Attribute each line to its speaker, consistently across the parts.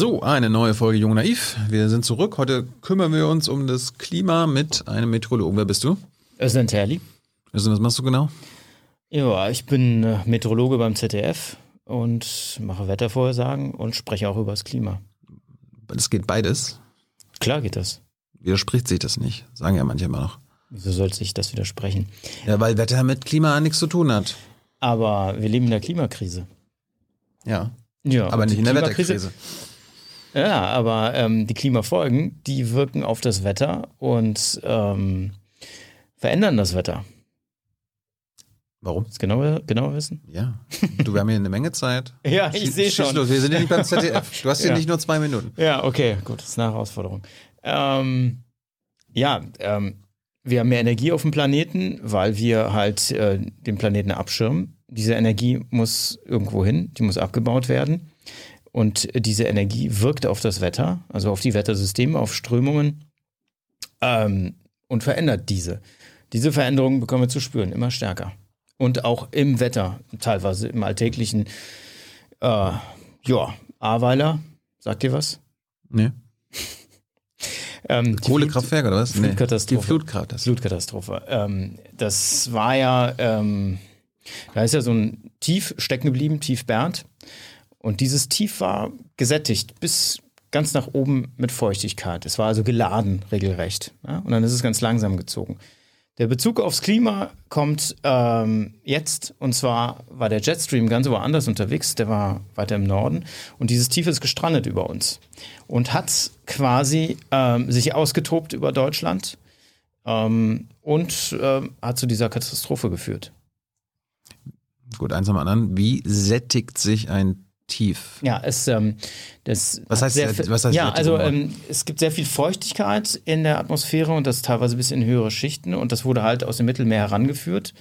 Speaker 1: So, eine neue Folge Jung Naiv. Wir sind zurück. Heute kümmern wir uns um das Klima mit einem Meteorologen. Wer bist du?
Speaker 2: Özlem Terli.
Speaker 1: Also, was machst du genau?
Speaker 2: Ja, ich bin äh, Meteorologe beim ZDF und mache Wettervorhersagen und spreche auch über das Klima.
Speaker 1: Es geht beides.
Speaker 2: Klar geht das.
Speaker 1: Widerspricht sich das nicht, sagen ja manche immer noch.
Speaker 2: Wieso sollte sich das widersprechen?
Speaker 1: Ja, weil Wetter mit Klima nichts zu tun hat.
Speaker 2: Aber wir leben in der Klimakrise.
Speaker 1: Ja.
Speaker 2: Ja,
Speaker 1: Aber nicht in der
Speaker 2: Klimakrise-
Speaker 1: Wetterkrise.
Speaker 2: Ja, aber ähm, die Klimafolgen, die wirken auf das Wetter und ähm, verändern das Wetter.
Speaker 1: Warum?
Speaker 2: Das genauer, genauer wissen?
Speaker 1: Ja. Du, wir haben hier eine Menge Zeit.
Speaker 2: Ja, ich sehe schon.
Speaker 1: Los. Wir sind ja nicht beim ZDF. Du hast hier
Speaker 2: Ja.
Speaker 1: nicht nur zwei Minuten.
Speaker 2: Ja, okay, gut, das ist eine Herausforderung. Ähm, ja, ähm, wir haben mehr Energie auf dem Planeten, weil wir halt äh, den Planeten abschirmen. Diese Energie muss irgendwo hin, die muss abgebaut werden. Und diese Energie wirkt auf das Wetter, also auf die Wettersysteme, auf Strömungen ähm, und verändert diese. Diese Veränderungen bekommen wir zu spüren, immer stärker. Und auch im Wetter, teilweise im alltäglichen, äh, ja, Ahrweiler, sagt ihr was?
Speaker 1: Nee.
Speaker 2: Ähm,
Speaker 1: Kohlekraftwerk oder was?
Speaker 2: Flut- Flutkatastrophe.
Speaker 1: Die Flutkatastrophe.
Speaker 2: Flutkatastrophe. Ähm, das war ja, ähm, da ist ja so ein Tief stecken geblieben, Tief Bernd. Und dieses Tief war gesättigt bis ganz nach oben mit Feuchtigkeit. Es war also geladen, regelrecht. Ja? Und dann ist es ganz langsam gezogen. Der Bezug aufs Klima kommt ähm, jetzt, und zwar war der Jetstream ganz woanders unterwegs, der war weiter im Norden, und dieses Tief ist gestrandet über uns und hat quasi ähm, sich ausgetobt über Deutschland ähm, und ähm, hat zu dieser Katastrophe geführt.
Speaker 1: Gut, eins am anderen. Wie sättigt sich ein Tief?
Speaker 2: Ja, es ähm, das
Speaker 1: Was heißt-
Speaker 2: sehr
Speaker 1: was heißt
Speaker 2: ja, also ähm, es gibt sehr viel Feuchtigkeit in der Atmosphäre und das teilweise bis in höhere Schichten und das wurde halt aus dem Mittelmeer herangeführt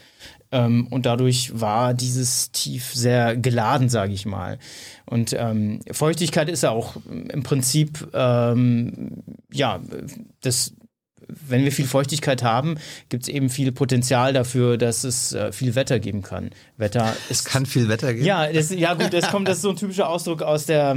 Speaker 2: ähm, und dadurch war dieses Tief sehr geladen, sage ich mal. Und ähm, Feuchtigkeit ist ja auch im Prinzip ähm, ja das wenn wir viel Feuchtigkeit haben, gibt es eben viel Potenzial dafür, dass es äh, viel Wetter geben kann. Wetter ist
Speaker 1: Kann viel Wetter geben?
Speaker 2: ja, das, ja gut, das kommt, das ist so ein typischer Ausdruck aus der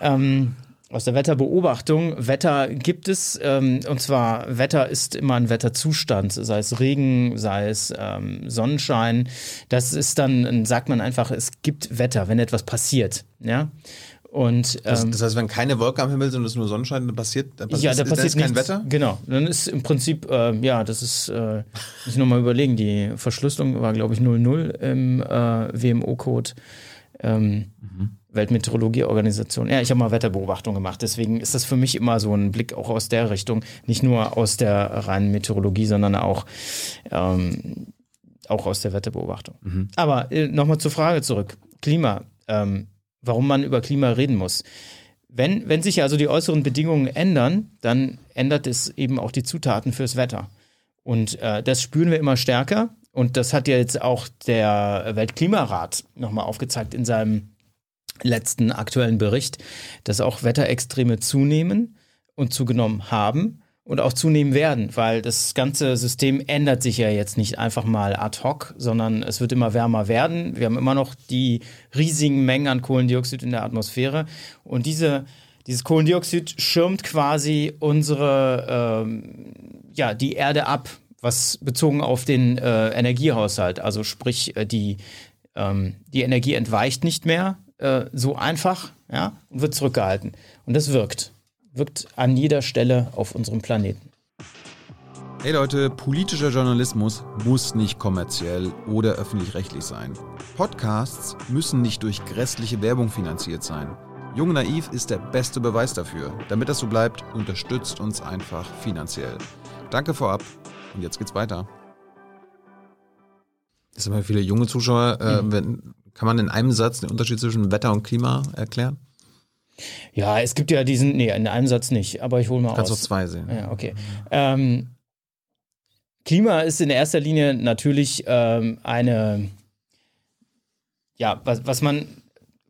Speaker 2: ähm, aus der Wetterbeobachtung. Wetter gibt es, ähm, und zwar Wetter ist immer ein Wetterzustand, sei es Regen, sei es ähm, Sonnenschein. Das ist dann, sagt man einfach, es gibt Wetter, wenn etwas passiert. Ja. Und
Speaker 1: Das,
Speaker 2: ähm,
Speaker 1: das heißt, wenn keine Wolke am Himmel sind und es nur Sonnenschein, dann passiert, dann passiert,
Speaker 2: ja, da
Speaker 1: ist,
Speaker 2: passiert
Speaker 1: dann ist kein
Speaker 2: nichts.
Speaker 1: Wetter?
Speaker 2: Genau. Dann ist im Prinzip, äh, ja, das ist, äh, muss ich nochmal überlegen, die Verschlüsselung war, glaube ich, 00 im äh, WMO-Code. Ähm, Weltmeteorologieorganisation. Ja, ich habe mal Wetterbeobachtung gemacht, deswegen ist das für mich immer so ein Blick auch aus der Richtung, nicht nur aus der reinen Meteorologie, sondern auch, ähm, auch aus der Wetterbeobachtung. Aber äh, nochmal zur Frage zurück. Klima, ähm, warum man über Klima reden muss. Wenn, wenn sich also die äußeren Bedingungen ändern, dann ändert es eben auch die Zutaten fürs Wetter. Und äh, das spüren wir immer stärker. Und das hat ja jetzt auch der Weltklimarat nochmal aufgezeigt in seinem letzten aktuellen Bericht, dass auch Wetterextreme zunehmen und zugenommen haben und auch zunehmen werden, weil das ganze System ändert sich ja jetzt nicht einfach mal ad hoc, sondern es wird immer wärmer werden. Wir haben immer noch die riesigen Mengen an Kohlendioxid in der Atmosphäre und diese dieses Kohlendioxid schirmt quasi unsere, ähm, ja, die Erde ab, was bezogen auf den äh, Energiehaushalt, also sprich äh, die, ähm, die Energie entweicht nicht mehr äh, so einfach, ja, und wird zurückgehalten. Und das wirkt. Wirkt an jeder Stelle auf unserem Planeten.
Speaker 1: Hey Leute, politischer Journalismus muss nicht kommerziell oder öffentlich-rechtlich sein. Podcasts müssen nicht durch grässliche Werbung finanziert sein. Jung Naiv ist der beste Beweis dafür. Damit das so bleibt, unterstützt uns einfach finanziell. Danke vorab und jetzt geht's weiter. Das sind immer viele junge Zuschauer. Äh, wenn, kann man in einem Satz den Unterschied zwischen Wetter und Klima erklären?
Speaker 2: Ja, es gibt ja diesen, nee, in einem Satz nicht, aber ich hole mal
Speaker 1: Kannst du
Speaker 2: aus.
Speaker 1: zwei sehen.
Speaker 2: Ja, okay. Ähm, Klima ist in erster Linie natürlich ähm, eine, ja, was, was man,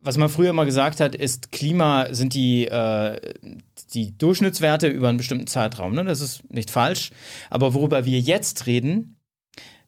Speaker 2: was man früher immer gesagt hat, ist, Klima sind die, äh, die Durchschnittswerte über einen bestimmten Zeitraum. Ne? Das ist nicht falsch. Aber worüber wir jetzt reden,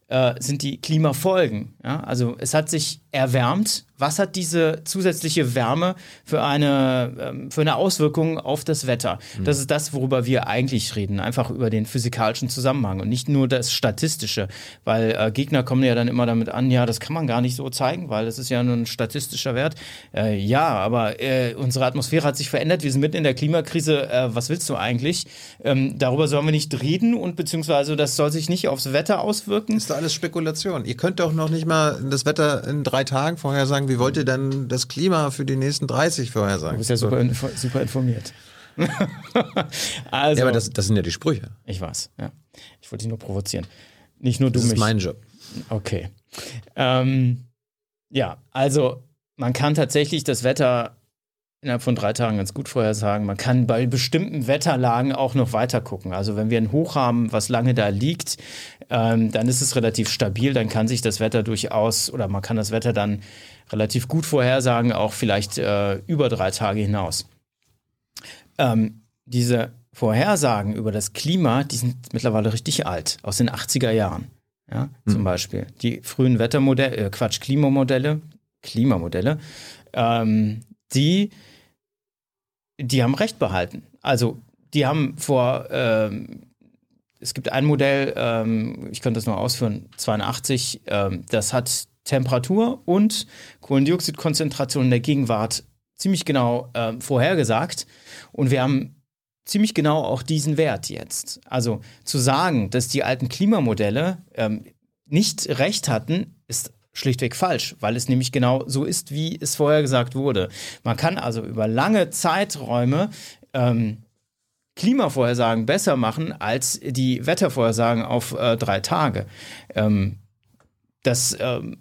Speaker 2: äh, sind die Klimafolgen. Ja? Also es hat sich erwärmt. Was hat diese zusätzliche Wärme für eine, ähm, für eine Auswirkung auf das Wetter? Mhm. Das ist das, worüber wir eigentlich reden, einfach über den physikalischen Zusammenhang und nicht nur das Statistische, weil äh, Gegner kommen ja dann immer damit an, ja, das kann man gar nicht so zeigen, weil das ist ja nur ein statistischer Wert. Äh, ja, aber äh, unsere Atmosphäre hat sich verändert, wir sind mitten in der Klimakrise, äh, was willst du eigentlich? Ähm, darüber sollen wir nicht reden und beziehungsweise das soll sich nicht aufs Wetter auswirken.
Speaker 1: Ist doch alles Spekulation. Ihr könnt doch noch nicht mal das Wetter in drei Tagen vorhersagen, wie wollt ihr denn das Klima für die nächsten 30 vorhersagen?
Speaker 2: Du bist ja super, super informiert.
Speaker 1: also, ja, aber das, das, sind ja die Sprüche.
Speaker 2: Ich weiß, ja. Ich wollte dich nur provozieren. Nicht nur du
Speaker 1: das mich.
Speaker 2: Das
Speaker 1: ist mein Job.
Speaker 2: Okay. Ähm, ja, also man kann tatsächlich das Wetter innerhalb von drei Tagen ganz gut vorhersagen. Man kann bei bestimmten Wetterlagen auch noch weiter gucken. Also wenn wir ein Hoch haben, was lange da liegt, ähm, dann ist es relativ stabil. Dann kann sich das Wetter durchaus oder man kann das Wetter dann relativ gut vorhersagen, auch vielleicht äh, über drei Tage hinaus. Ähm, diese Vorhersagen über das Klima, die sind mittlerweile richtig alt, aus den 80er Jahren. Ja, mhm. zum Beispiel. Die frühen Wettermodelle, äh, Quatsch, Klimamodelle, Klimamodelle, ähm, die die haben Recht behalten. Also die haben vor, ähm, es gibt ein Modell, ähm, ich könnte das nur ausführen, 82, ähm, das hat Temperatur und Kohlendioxidkonzentration in der Gegenwart ziemlich genau ähm, vorhergesagt. Und wir haben ziemlich genau auch diesen Wert jetzt. Also zu sagen, dass die alten Klimamodelle ähm, nicht recht hatten, ist schlichtweg falsch, weil es nämlich genau so ist, wie es vorher gesagt wurde. Man kann also über lange Zeiträume ähm, Klimavorhersagen besser machen als die Wettervorhersagen auf äh, drei Tage. Ähm, das, ähm,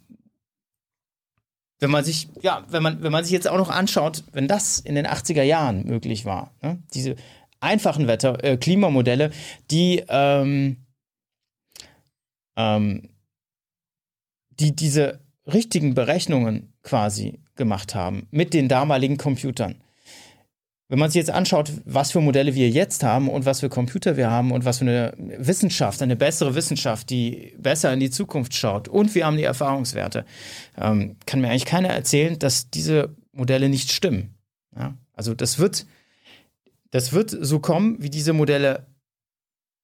Speaker 2: wenn man sich, ja, wenn man, wenn man sich jetzt auch noch anschaut, wenn das in den 80er Jahren möglich war, ne? diese einfachen Wetter, äh, Klimamodelle, die ähm, ähm, die diese richtigen Berechnungen quasi gemacht haben mit den damaligen Computern. Wenn man sich jetzt anschaut, was für Modelle wir jetzt haben und was für Computer wir haben und was für eine Wissenschaft, eine bessere Wissenschaft, die besser in die Zukunft schaut und wir haben die Erfahrungswerte, ähm, kann mir eigentlich keiner erzählen, dass diese Modelle nicht stimmen. Ja? Also das wird, das wird so kommen, wie diese Modelle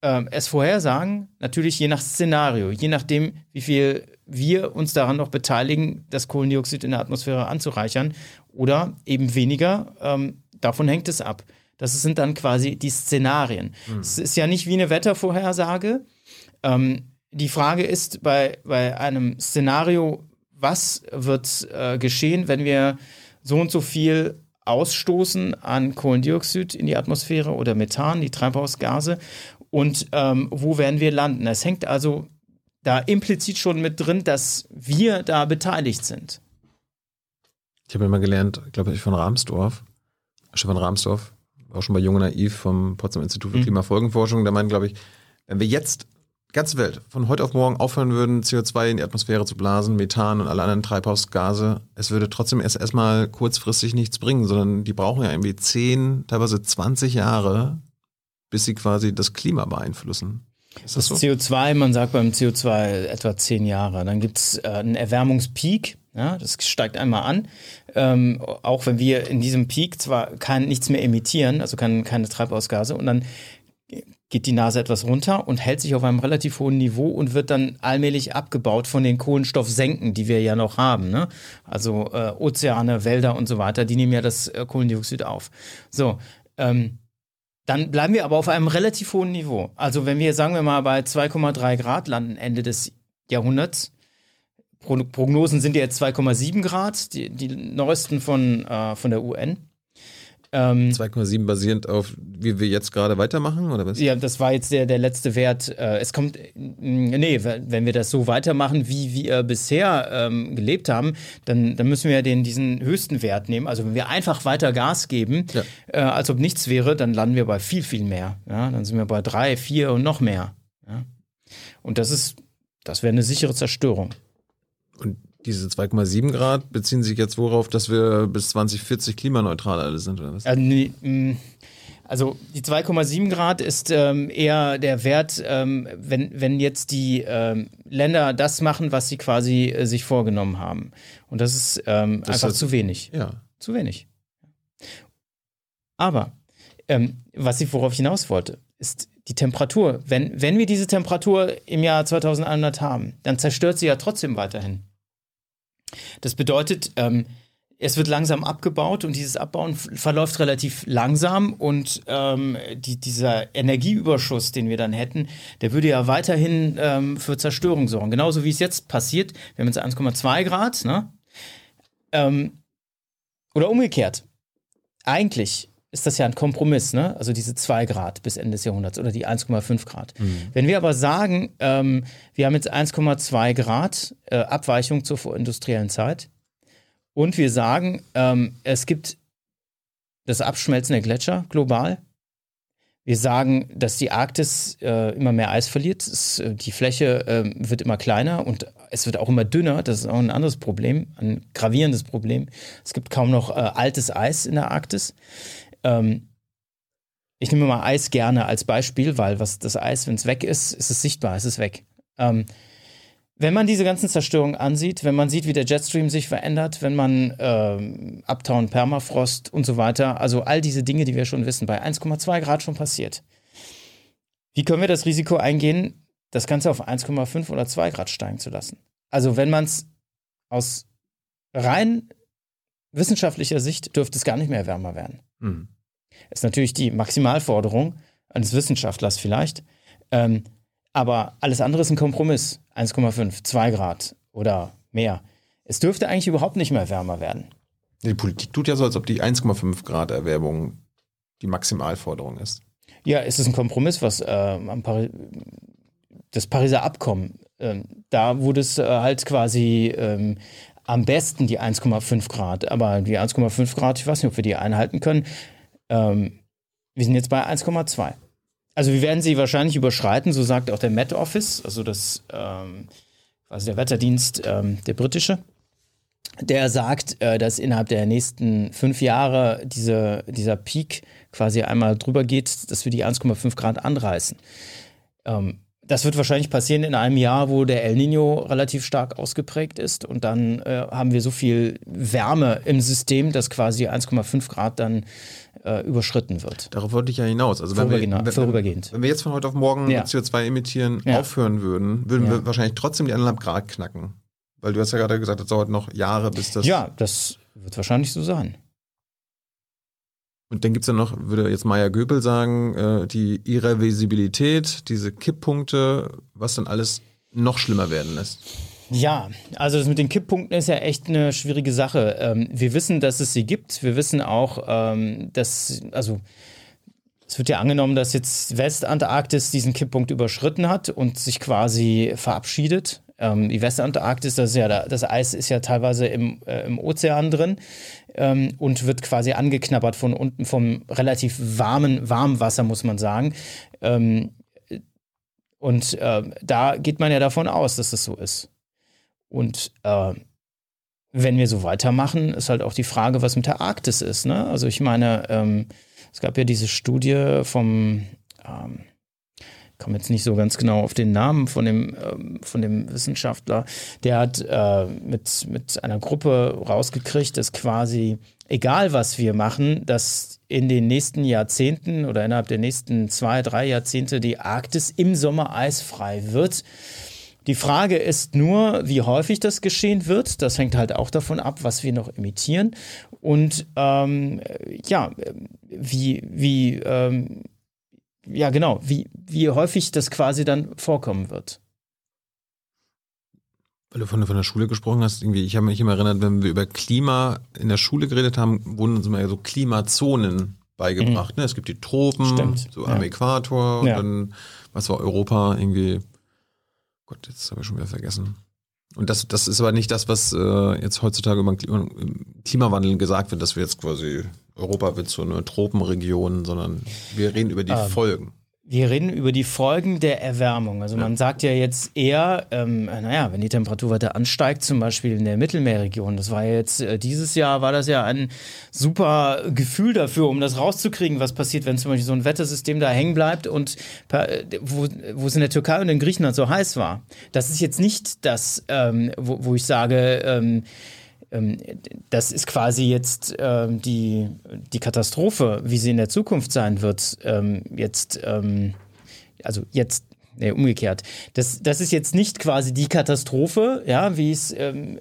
Speaker 2: ähm, es vorhersagen, natürlich je nach Szenario, je nachdem, wie viel wir uns daran noch beteiligen, das Kohlendioxid in der Atmosphäre anzureichern oder eben weniger. Ähm, davon hängt es ab. Das sind dann quasi die Szenarien. Mhm. Es ist ja nicht wie eine Wettervorhersage. Ähm, die Frage ist bei, bei einem Szenario, was wird äh, geschehen, wenn wir so und so viel ausstoßen an Kohlendioxid in die Atmosphäre oder Methan, die Treibhausgase und ähm, wo werden wir landen. Es hängt also da implizit schon mit drin, dass wir da beteiligt sind.
Speaker 1: Ich habe immer gelernt, glaube ich, von Rahmsdorf, Stefan Rahmsdorf, auch schon bei Junge Naiv vom Potsdam Institut für mhm. Klimafolgenforschung, der meint, glaube ich, wenn wir jetzt ganze Welt von heute auf morgen aufhören würden, CO2 in die Atmosphäre zu blasen, Methan und alle anderen Treibhausgase, es würde trotzdem erst erstmal kurzfristig nichts bringen, sondern die brauchen ja irgendwie 10, teilweise 20 Jahre, bis sie quasi das Klima beeinflussen.
Speaker 2: Ist das, das so? CO2, man sagt beim CO2 etwa zehn Jahre. Dann gibt es äh, einen Erwärmungspeak, ja, das steigt einmal an. Ähm, auch wenn wir in diesem Peak zwar kein, nichts mehr emittieren, also kein, keine Treibhausgase, und dann geht die Nase etwas runter und hält sich auf einem relativ hohen Niveau und wird dann allmählich abgebaut von den Kohlenstoffsenken, die wir ja noch haben. Ne? Also äh, Ozeane, Wälder und so weiter, die nehmen ja das äh, Kohlendioxid auf. So, ähm, dann bleiben wir aber auf einem relativ hohen Niveau. Also wenn wir, sagen wir mal, bei 2,3 Grad landen Ende des Jahrhunderts, Prognosen sind jetzt 2,7 Grad, die, die neuesten von, äh, von der UN.
Speaker 1: Ähm, 2,7 basierend auf, wie wir jetzt gerade weitermachen, oder was?
Speaker 2: Ja, das war jetzt der, der letzte Wert. Äh, es kommt, nee, wenn wir das so weitermachen, wie wir bisher ähm, gelebt haben, dann, dann müssen wir ja den, diesen höchsten Wert nehmen. Also wenn wir einfach weiter Gas geben, ja. äh, als ob nichts wäre, dann landen wir bei viel, viel mehr. Ja, dann sind wir bei drei, vier und noch mehr. Ja. Und das ist, das wäre eine sichere Zerstörung.
Speaker 1: Und diese 2,7 Grad beziehen sich jetzt worauf, dass wir bis 2040 klimaneutral alle sind, oder was?
Speaker 2: Also, also die 2,7 Grad ist ähm, eher der Wert, ähm, wenn, wenn jetzt die ähm, Länder das machen, was sie quasi äh, sich vorgenommen haben. Und das ist ähm, das einfach heißt, zu wenig.
Speaker 1: Ja.
Speaker 2: Zu wenig. Aber ähm, was ich worauf ich hinaus wollte, ist die Temperatur. Wenn, wenn wir diese Temperatur im Jahr 2100 haben, dann zerstört sie ja trotzdem weiterhin. Das bedeutet, ähm, es wird langsam abgebaut und dieses Abbauen verläuft relativ langsam und ähm, die, dieser Energieüberschuss, den wir dann hätten, der würde ja weiterhin ähm, für Zerstörung sorgen. Genauso wie es jetzt passiert. Wir haben jetzt 1,2 Grad, ne? Ähm, oder umgekehrt. Eigentlich ist das ja ein Kompromiss, ne? Also diese 2 Grad bis Ende des Jahrhunderts oder die 1,5 Grad. Mhm. Wenn wir aber sagen, ähm, wir haben jetzt 1,2 Grad äh, Abweichung zur vorindustriellen Zeit, und wir sagen, ähm, es gibt das Abschmelzen der Gletscher global. Wir sagen, dass die Arktis äh, immer mehr Eis verliert. Es, äh, die Fläche äh, wird immer kleiner und es wird auch immer dünner. Das ist auch ein anderes Problem, ein gravierendes Problem. Es gibt kaum noch äh, altes Eis in der Arktis. Ähm, ich nehme mal Eis gerne als Beispiel, weil was das Eis, wenn es weg ist, ist es sichtbar, es ist weg. Ähm, wenn man diese ganzen Zerstörungen ansieht, wenn man sieht, wie der Jetstream sich verändert, wenn man ähm, Uptown, Permafrost und so weiter, also all diese Dinge, die wir schon wissen, bei 1,2 Grad schon passiert. Wie können wir das Risiko eingehen, das Ganze auf 1,5 oder 2 Grad steigen zu lassen? Also wenn man es aus rein wissenschaftlicher Sicht dürfte es gar nicht mehr wärmer werden. Mhm. Ist natürlich die Maximalforderung eines Wissenschaftlers vielleicht. Ähm, aber alles andere ist ein Kompromiss. 1,5, 2 Grad oder mehr. Es dürfte eigentlich überhaupt nicht mehr wärmer werden.
Speaker 1: Die Politik tut ja so, als ob die 1,5 Grad Erwärmung die Maximalforderung ist.
Speaker 2: Ja, es ist ein Kompromiss, was äh, Pari das Pariser Abkommen, äh, da wurde es äh, halt quasi ähm, am besten die 1,5 Grad. Aber die 1,5 Grad, ich weiß nicht, ob wir die einhalten können. Ähm, wir sind jetzt bei 1,2. Also wir werden sie wahrscheinlich überschreiten, so sagt auch der Met Office, also das, ähm, also der Wetterdienst, ähm, der britische. Der sagt, äh, dass innerhalb der nächsten fünf Jahre diese, dieser Peak quasi einmal drüber geht, dass wir die 1,5 Grad anreißen. Ähm, das wird wahrscheinlich passieren in einem Jahr, wo der El Nino relativ stark ausgeprägt ist und dann äh, haben wir so viel Wärme im System, dass quasi 1,5 Grad dann äh, überschritten wird.
Speaker 1: Darauf wollte ich ja hinaus. Also wenn wir, wenn,
Speaker 2: vorübergehend.
Speaker 1: Wenn wir jetzt von heute auf morgen ja. CO2 emittieren ja. aufhören würden, würden ja. wir wahrscheinlich trotzdem die 1,5 Grad knacken. Weil du hast ja gerade gesagt, das dauert noch Jahre, bis das.
Speaker 2: Ja, das wird wahrscheinlich so sein.
Speaker 1: Und dann gibt es ja noch, würde jetzt Maya Göbel sagen, äh, die Irreversibilität, diese Kipppunkte, was dann alles noch schlimmer werden lässt.
Speaker 2: Ja, also das mit den Kipppunkten ist ja echt eine schwierige Sache. Ähm, wir wissen, dass es sie gibt. Wir wissen auch, ähm, dass, also es wird ja angenommen, dass jetzt Westantarktis diesen Kipppunkt überschritten hat und sich quasi verabschiedet. Ähm, die Westantarktis, das ja das Eis ist ja teilweise im, äh, im Ozean drin ähm, und wird quasi angeknabbert von unten vom relativ warmen Warmwasser, muss man sagen. Ähm, und äh, da geht man ja davon aus, dass das so ist. Und äh, wenn wir so weitermachen, ist halt auch die Frage, was mit der Arktis ist. Ne? Also ich meine, ähm, es gab ja diese Studie vom, ähm, komme jetzt nicht so ganz genau auf den Namen von dem, ähm, von dem Wissenschaftler, der hat äh, mit, mit einer Gruppe rausgekriegt, dass quasi, egal was wir machen, dass in den nächsten Jahrzehnten oder innerhalb der nächsten zwei, drei Jahrzehnte die Arktis im Sommer eisfrei wird. Die Frage ist nur, wie häufig das geschehen wird. Das hängt halt auch davon ab, was wir noch emittieren. Und ähm, ja, wie, wie, ähm, ja genau, wie, wie häufig das quasi dann vorkommen wird.
Speaker 1: Weil du von, von der Schule gesprochen hast, irgendwie, ich habe mich immer erinnert, wenn wir über Klima in der Schule geredet haben, wurden uns immer ja so Klimazonen beigebracht. Mhm. Ne? Es gibt die Tropen, Stimmt. so am ja. Äquator, ja. und dann, was war Europa, irgendwie Gott, jetzt habe ich schon wieder vergessen. Und das, das ist aber nicht das, was äh, jetzt heutzutage über Klimawandel gesagt wird, dass wir jetzt quasi Europa wird so eine Tropenregion, sondern wir reden über die ähm, Folgen.
Speaker 2: wir reden über die Folgen der Erwärmung. Also man sagt ja jetzt eher, ähm, naja, wenn die Temperatur weiter ansteigt, zum Beispiel in der Mittelmeerregion, das war jetzt äh, dieses Jahr, war das ja ein super Gefühl dafür, um das rauszukriegen, was passiert, wenn zum Beispiel so ein Wettersystem da hängen bleibt und äh, wo, wo es in der Türkei und in Griechenland so heiß war. Das ist jetzt nicht das, ähm, wo, wo ich sage, ähm, das ist quasi jetzt ähm, die, die Katastrophe, wie sie in der Zukunft sein wird, ähm, jetzt, ähm, also jetzt, nee, umgekehrt. Das, das ist jetzt nicht quasi die Katastrophe, ja, wie es ähm,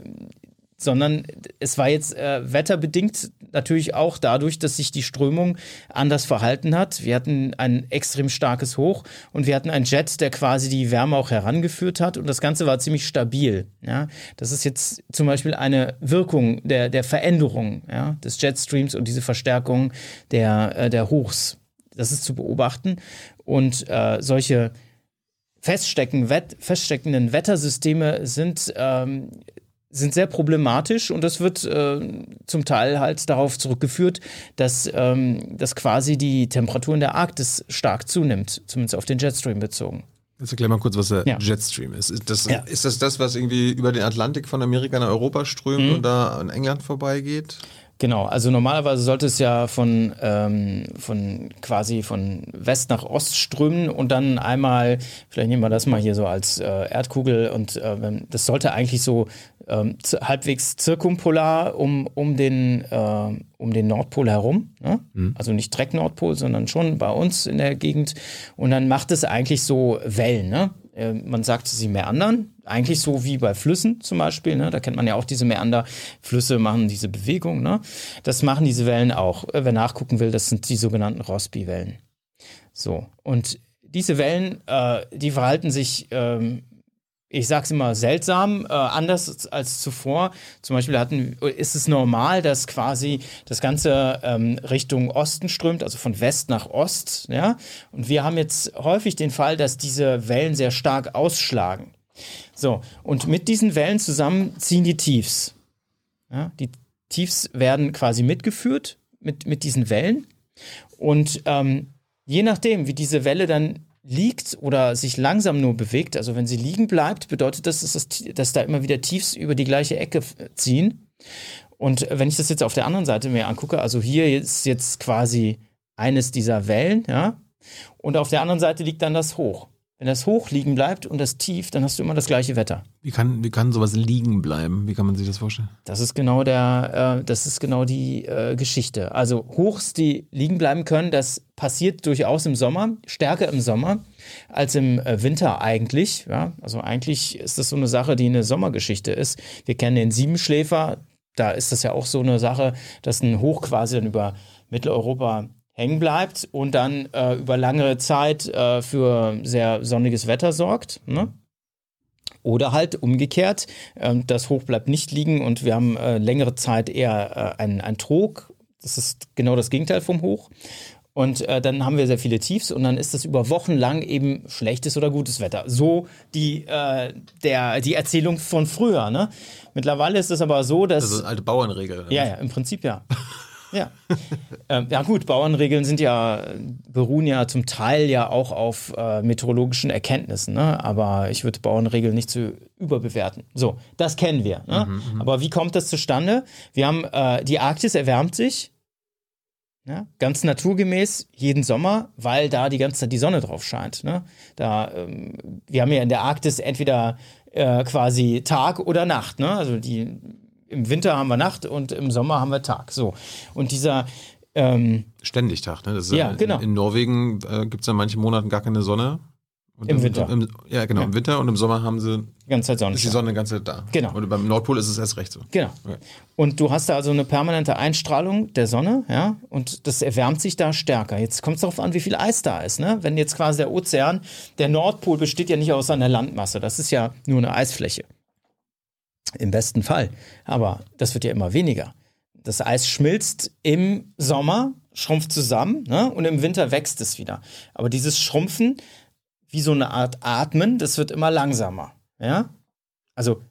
Speaker 2: sondern es war jetzt äh, wetterbedingt natürlich auch dadurch, dass sich die Strömung anders verhalten hat. Wir hatten ein extrem starkes Hoch und wir hatten einen Jet, der quasi die Wärme auch herangeführt hat und das Ganze war ziemlich stabil. Ja, das ist jetzt zum Beispiel eine Wirkung der, der Veränderung ja, des Jetstreams und diese Verstärkung der, äh, der Hochs. Das ist zu beobachten und äh, solche feststeckenden, Wettersysteme sind ähm, sind sehr problematisch und das wird äh, zum Teil halt darauf zurückgeführt, dass, ähm, dass quasi die Temperatur in der Arktis stark zunimmt, zumindest auf den Jetstream bezogen.
Speaker 1: Jetzt erklär mal kurz, was der ja. Jetstream ist. Ist das, ja. ist das das, was irgendwie über den Atlantik von Amerika nach Europa strömt mhm. und da an England vorbeigeht?
Speaker 2: Genau, also normalerweise sollte es ja von, ähm, von quasi von West nach Ost strömen und dann einmal, vielleicht nehmen wir das mal hier so als äh, Erdkugel und äh, das sollte eigentlich so ähm, halbwegs zirkumpolar um, um, den, äh, um den Nordpol herum. Ne? Mhm. Also nicht direkt Nordpol, sondern schon bei uns in der Gegend. Und dann macht es eigentlich so Wellen. Ne? Äh, man sagt sie meandern, eigentlich so wie bei Flüssen zum Beispiel. Ne? Da kennt man ja auch diese Meander. Flüsse machen diese Bewegung. Ne? Das machen diese Wellen auch. Äh, wer nachgucken will, das sind die sogenannten Rossby-Wellen. So, und diese Wellen, äh, die verhalten sich ähm, ich sag's immer, seltsam, äh, anders als zuvor. Zum Beispiel hatten, ist es normal, dass quasi das Ganze ähm, Richtung Osten strömt, also von West nach Ost. Ja? Und wir haben jetzt häufig den Fall, dass diese Wellen sehr stark ausschlagen. So, und mit diesen Wellen zusammen ziehen die Tiefs. Ja? Die Tiefs werden quasi mitgeführt mit, mit diesen Wellen. Und ähm, je nachdem, wie diese Welle dann liegt oder sich langsam nur bewegt, also wenn sie liegen bleibt, bedeutet das, dass, das, dass da immer wieder Tiefs über die gleiche Ecke ziehen. Und wenn ich das jetzt auf der anderen Seite mir angucke, also hier ist jetzt quasi eines dieser Wellen, ja, und auf der anderen Seite liegt dann das Hoch. Wenn das hoch liegen bleibt und das tief, dann hast du immer das gleiche Wetter.
Speaker 1: Wie kann, wie kann sowas liegen bleiben? Wie kann man sich das vorstellen?
Speaker 2: Das ist genau der, äh, das ist genau die äh, Geschichte. Also Hochs, die liegen bleiben können, das passiert durchaus im Sommer, stärker im Sommer als im äh, Winter eigentlich. Ja? Also eigentlich ist das so eine Sache, die eine Sommergeschichte ist. Wir kennen den Siebenschläfer, da ist das ja auch so eine Sache, dass ein Hoch quasi dann über Mitteleuropa hängen bleibt und dann äh, über lange Zeit äh, für sehr sonniges Wetter sorgt. Ne? Oder halt umgekehrt, äh, das Hoch bleibt nicht liegen und wir haben äh, längere Zeit eher äh, ein, ein Trog. Das ist genau das Gegenteil vom Hoch. Und äh, dann haben wir sehr viele Tiefs und dann ist das über Wochen lang eben schlechtes oder gutes Wetter. So die, äh, der, die Erzählung von früher. Ne? Mittlerweile ist es aber so, dass.
Speaker 1: Also eine alte Bauernregel.
Speaker 2: Ja, ja, im Prinzip ja. Ja. ähm, ja, gut, Bauernregeln sind ja, beruhen ja zum Teil ja auch auf äh, meteorologischen Erkenntnissen, ne? aber ich würde Bauernregeln nicht zu überbewerten. So, das kennen wir. Ne? Mhm, mhm, aber wie kommt das zustande? Wir haben, äh, die Arktis erwärmt sich, ja, ganz naturgemäß jeden Sommer, weil da die ganze Zeit die Sonne drauf scheint. Ne? Da, ähm, wir haben ja in der Arktis entweder äh, quasi Tag oder Nacht. Ne? Also die im Winter haben wir Nacht und im Sommer haben wir Tag. So. Und dieser ähm,
Speaker 1: Ständig Tag, ne?
Speaker 2: ja, ja, genau.
Speaker 1: In, in Norwegen äh, gibt es ja manche Monaten gar keine Sonne.
Speaker 2: Und Im, im Winter.
Speaker 1: Im, ja, genau, ja. im Winter und im Sommer haben sie
Speaker 2: die ganze Zeit Sonne.
Speaker 1: Ist die Sonne die ganze Zeit da.
Speaker 2: Genau.
Speaker 1: Und beim Nordpol ist es erst recht so.
Speaker 2: Genau. Okay. Und du hast da also eine permanente Einstrahlung der Sonne, ja, und das erwärmt sich da stärker. Jetzt kommt es darauf an, wie viel Eis da ist, ne? Wenn jetzt quasi der Ozean, der Nordpol besteht ja nicht aus einer Landmasse, das ist ja nur eine Eisfläche. Im besten Fall. Aber das wird ja immer weniger. Das Eis schmilzt im Sommer, schrumpft zusammen ne? und im Winter wächst es wieder. Aber dieses Schrumpfen, wie so eine Art Atmen, das wird immer langsamer. Ja? Also.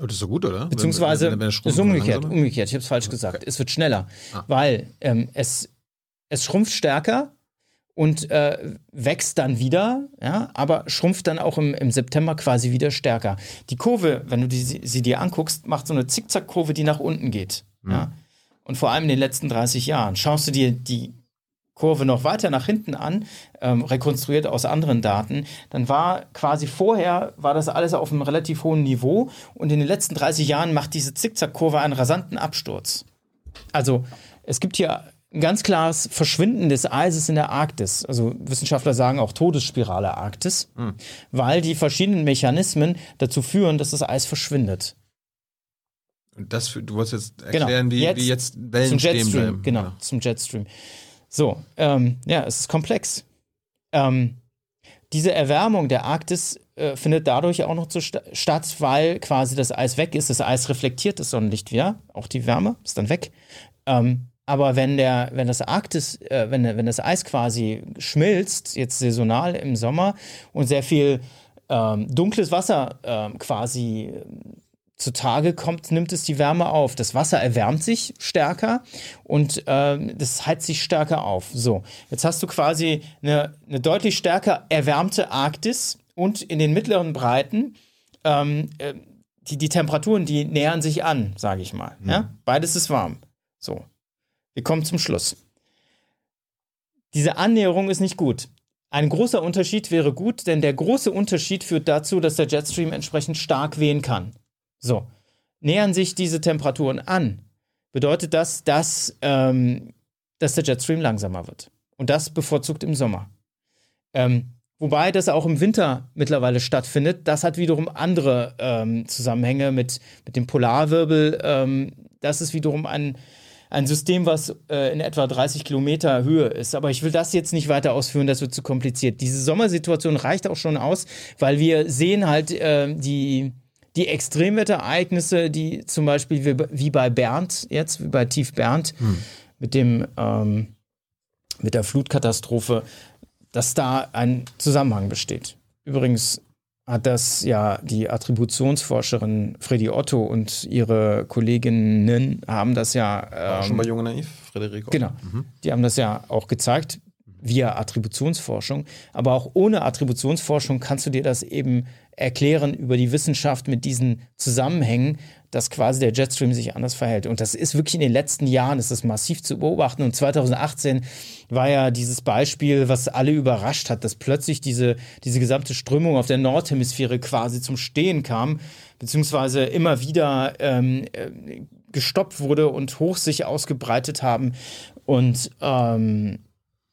Speaker 1: Oh, das ist so gut, oder?
Speaker 2: Beziehungsweise, wenn, wenn, wenn ist umgekehrt, umgekehrt, ich habe es falsch gesagt. Okay. Es wird schneller, ah. weil ähm, es, es schrumpft stärker und äh, wächst dann wieder, ja, aber schrumpft dann auch im, im September quasi wieder stärker. Die Kurve, wenn du die, sie dir anguckst, macht so eine Zickzackkurve, die nach unten geht. Mhm. Ja. Und vor allem in den letzten 30 Jahren. Schaust du dir die Kurve noch weiter nach hinten an, ähm, rekonstruiert aus anderen Daten, dann war quasi vorher, war das alles auf einem relativ hohen Niveau und in den letzten 30 Jahren macht diese Zickzackkurve einen rasanten Absturz. Also es gibt hier ein ganz klares Verschwinden des Eises in der Arktis. Also Wissenschaftler sagen auch Todesspirale Arktis, mhm. weil die verschiedenen Mechanismen dazu führen, dass das Eis verschwindet.
Speaker 1: Und das, du wolltest jetzt genau. erklären, genau. wie, jetzt, wie jetzt
Speaker 2: Wellen zum stehen bleiben. Genau, ja. zum Jetstream. So, ähm, ja, es ist komplex. Ähm, diese Erwärmung der Arktis äh, findet dadurch auch noch zu st statt, weil quasi das Eis weg ist. Das Eis reflektiert das Sonnenlicht wieder, auch die Wärme ist dann weg. Ähm, aber wenn, der, wenn das Arktis, äh, wenn, wenn das Eis quasi schmilzt, jetzt saisonal im Sommer und sehr viel ähm, dunkles Wasser ähm, quasi zutage kommt, nimmt es die Wärme auf. Das Wasser erwärmt sich stärker und äh, das heizt sich stärker auf. So, jetzt hast du quasi eine, eine deutlich stärker erwärmte Arktis und in den mittleren Breiten ähm, äh, die, die Temperaturen, die nähern sich an, sage ich mal. Mhm. Ja? Beides ist warm. So, wir kommen zum Schluss. Diese Annäherung ist nicht gut. Ein großer Unterschied wäre gut, denn der große Unterschied führt dazu, dass der Jetstream entsprechend stark wehen kann. So, nähern sich diese Temperaturen an, bedeutet das, dass, ähm, dass der Jetstream langsamer wird. Und das bevorzugt im Sommer. Ähm, wobei das auch im Winter mittlerweile stattfindet. Das hat wiederum andere ähm, Zusammenhänge mit, mit dem Polarwirbel. Ähm, das ist wiederum ein ein System, was äh, in etwa 30 Kilometer Höhe ist. Aber ich will das jetzt nicht weiter ausführen, das wird zu kompliziert. Diese Sommersituation reicht auch schon aus, weil wir sehen halt äh, die, die Extremwetterereignisse, die zum Beispiel wie, wie bei Bernd jetzt, wie bei Tief Bernd, hm. mit dem ähm, mit der Flutkatastrophe, dass da ein Zusammenhang besteht. Übrigens hat das ja die Attributionsforscherin Freddy Otto und ihre Kolleginnen haben das ja.
Speaker 1: Ähm, schon bei Junge Naiv, Frederik Otto.
Speaker 2: Genau. Mhm. Die haben das ja auch gezeigt via Attributionsforschung. Aber auch ohne Attributionsforschung kannst du dir das eben erklären über die Wissenschaft mit diesen Zusammenhängen, dass quasi der Jetstream sich anders verhält. Und das ist wirklich in den letzten Jahren, ist das massiv zu beobachten. Und 2018 war ja dieses Beispiel, was alle überrascht hat, dass plötzlich diese, diese gesamte Strömung auf der Nordhemisphäre quasi zum Stehen kam, beziehungsweise immer wieder ähm, äh, gestoppt wurde und hoch sich ausgebreitet haben. Und ähm,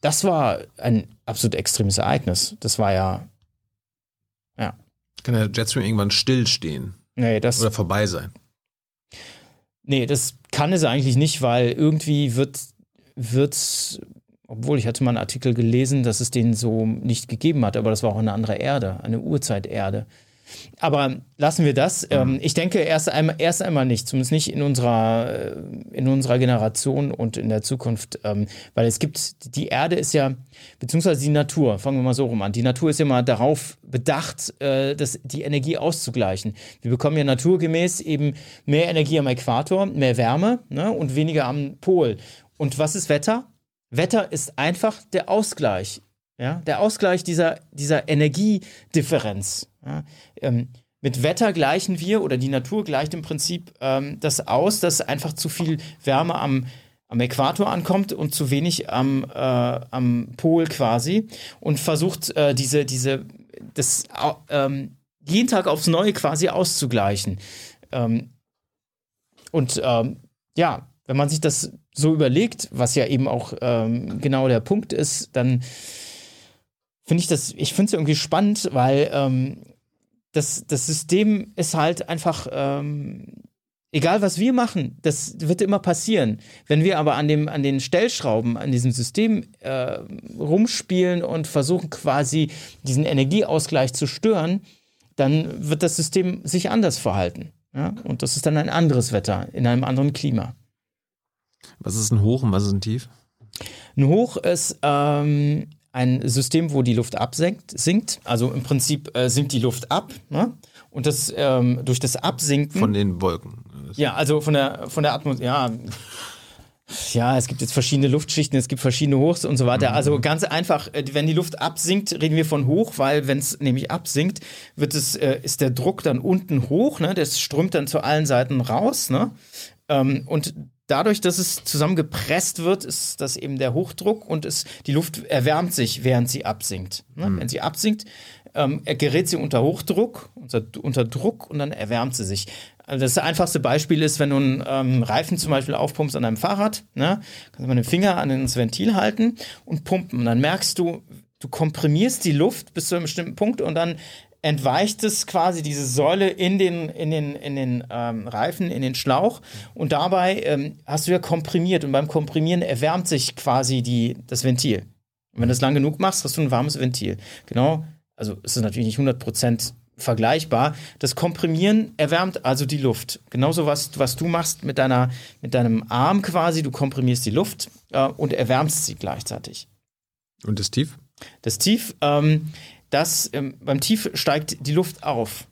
Speaker 2: das war ein absolut extremes Ereignis. Das war ja, ja.
Speaker 1: Kann der Jetstream irgendwann stillstehen?
Speaker 2: Nee, das.
Speaker 1: Oder vorbei sein?
Speaker 2: Nee, das kann es eigentlich nicht, weil irgendwie wird, wird, obwohl ich hatte mal einen Artikel gelesen, dass es den so nicht gegeben hat, aber das war auch eine andere Erde, eine Urzeiterde. Aber lassen wir das. Mhm. Ähm, ich denke erst einmal, erst einmal nicht, zumindest nicht in unserer, äh, in unserer Generation und in der Zukunft, ähm, weil es gibt, die Erde ist ja, beziehungsweise die Natur, fangen wir mal so rum an, die Natur ist ja mal darauf bedacht, äh, das, die Energie auszugleichen. Wir bekommen ja naturgemäß eben mehr Energie am Äquator, mehr Wärme ne, und weniger am Pol. Und was ist Wetter? Wetter ist einfach der Ausgleich. Ja, der Ausgleich dieser, dieser Energiedifferenz. Ja, ähm, mit Wetter gleichen wir oder die Natur gleicht im Prinzip ähm, das aus, dass einfach zu viel Wärme am, am Äquator ankommt und zu wenig am, äh, am Pol quasi und versucht äh, diese, diese, das ähm, jeden Tag aufs Neue quasi auszugleichen. Ähm, und ähm, ja, wenn man sich das so überlegt, was ja eben auch ähm, genau der Punkt ist, dann finde ich das, ich finde es irgendwie spannend, weil ähm, das, das System ist halt einfach, ähm, egal was wir machen, das wird immer passieren. Wenn wir aber an, dem, an den Stellschrauben, an diesem System äh, rumspielen und versuchen quasi diesen Energieausgleich zu stören, dann wird das System sich anders verhalten. Ja? Und das ist dann ein anderes Wetter in einem anderen Klima.
Speaker 1: Was ist ein Hoch und was ist ein Tief?
Speaker 2: Ein Hoch ist ähm, ein System, wo die Luft absinkt, sinkt. Also im Prinzip äh, sinkt die Luft ab. Ne? Und das ähm, durch das Absinken.
Speaker 1: Von den Wolken.
Speaker 2: Ja, also von der, von der Atmosphäre. Ja, Ja, es gibt jetzt verschiedene Luftschichten, es gibt verschiedene Hochs und so weiter. Also ganz einfach, äh, wenn die Luft absinkt, reden wir von hoch, weil wenn es nämlich absinkt, wird es, äh, ist der Druck dann unten hoch, ne? Das strömt dann zu allen Seiten raus, ne? Ähm, und dadurch, dass es zusammengepresst wird, ist das eben der Hochdruck und es, die Luft erwärmt sich, während sie absinkt. Ne? Wenn sie absinkt, ähm, gerät sie unter Hochdruck, unter, unter Druck und dann erwärmt sie sich. Also das einfachste Beispiel ist, wenn du einen ähm, Reifen zum Beispiel aufpumpst an deinem Fahrrad, ne, kannst du mal den Finger an das Ventil halten und pumpen. Und dann merkst du, du komprimierst die Luft bis zu einem bestimmten Punkt und dann entweicht es quasi diese Säule in den, in den, in den ähm, Reifen, in den Schlauch und dabei ähm, hast du ja komprimiert und beim Komprimieren erwärmt sich quasi die, das Ventil. Und wenn du das lang genug machst, hast du ein warmes Ventil. Genau, also es ist natürlich nicht 100 Prozent vergleichbar. Das Komprimieren erwärmt also die Luft. Genauso was, was du machst mit, deiner, mit deinem Arm quasi, du komprimierst die Luft äh, und erwärmst sie gleichzeitig.
Speaker 1: Und das Tief?
Speaker 2: Das Tief, ähm, das, ähm, beim Tief steigt die Luft auf.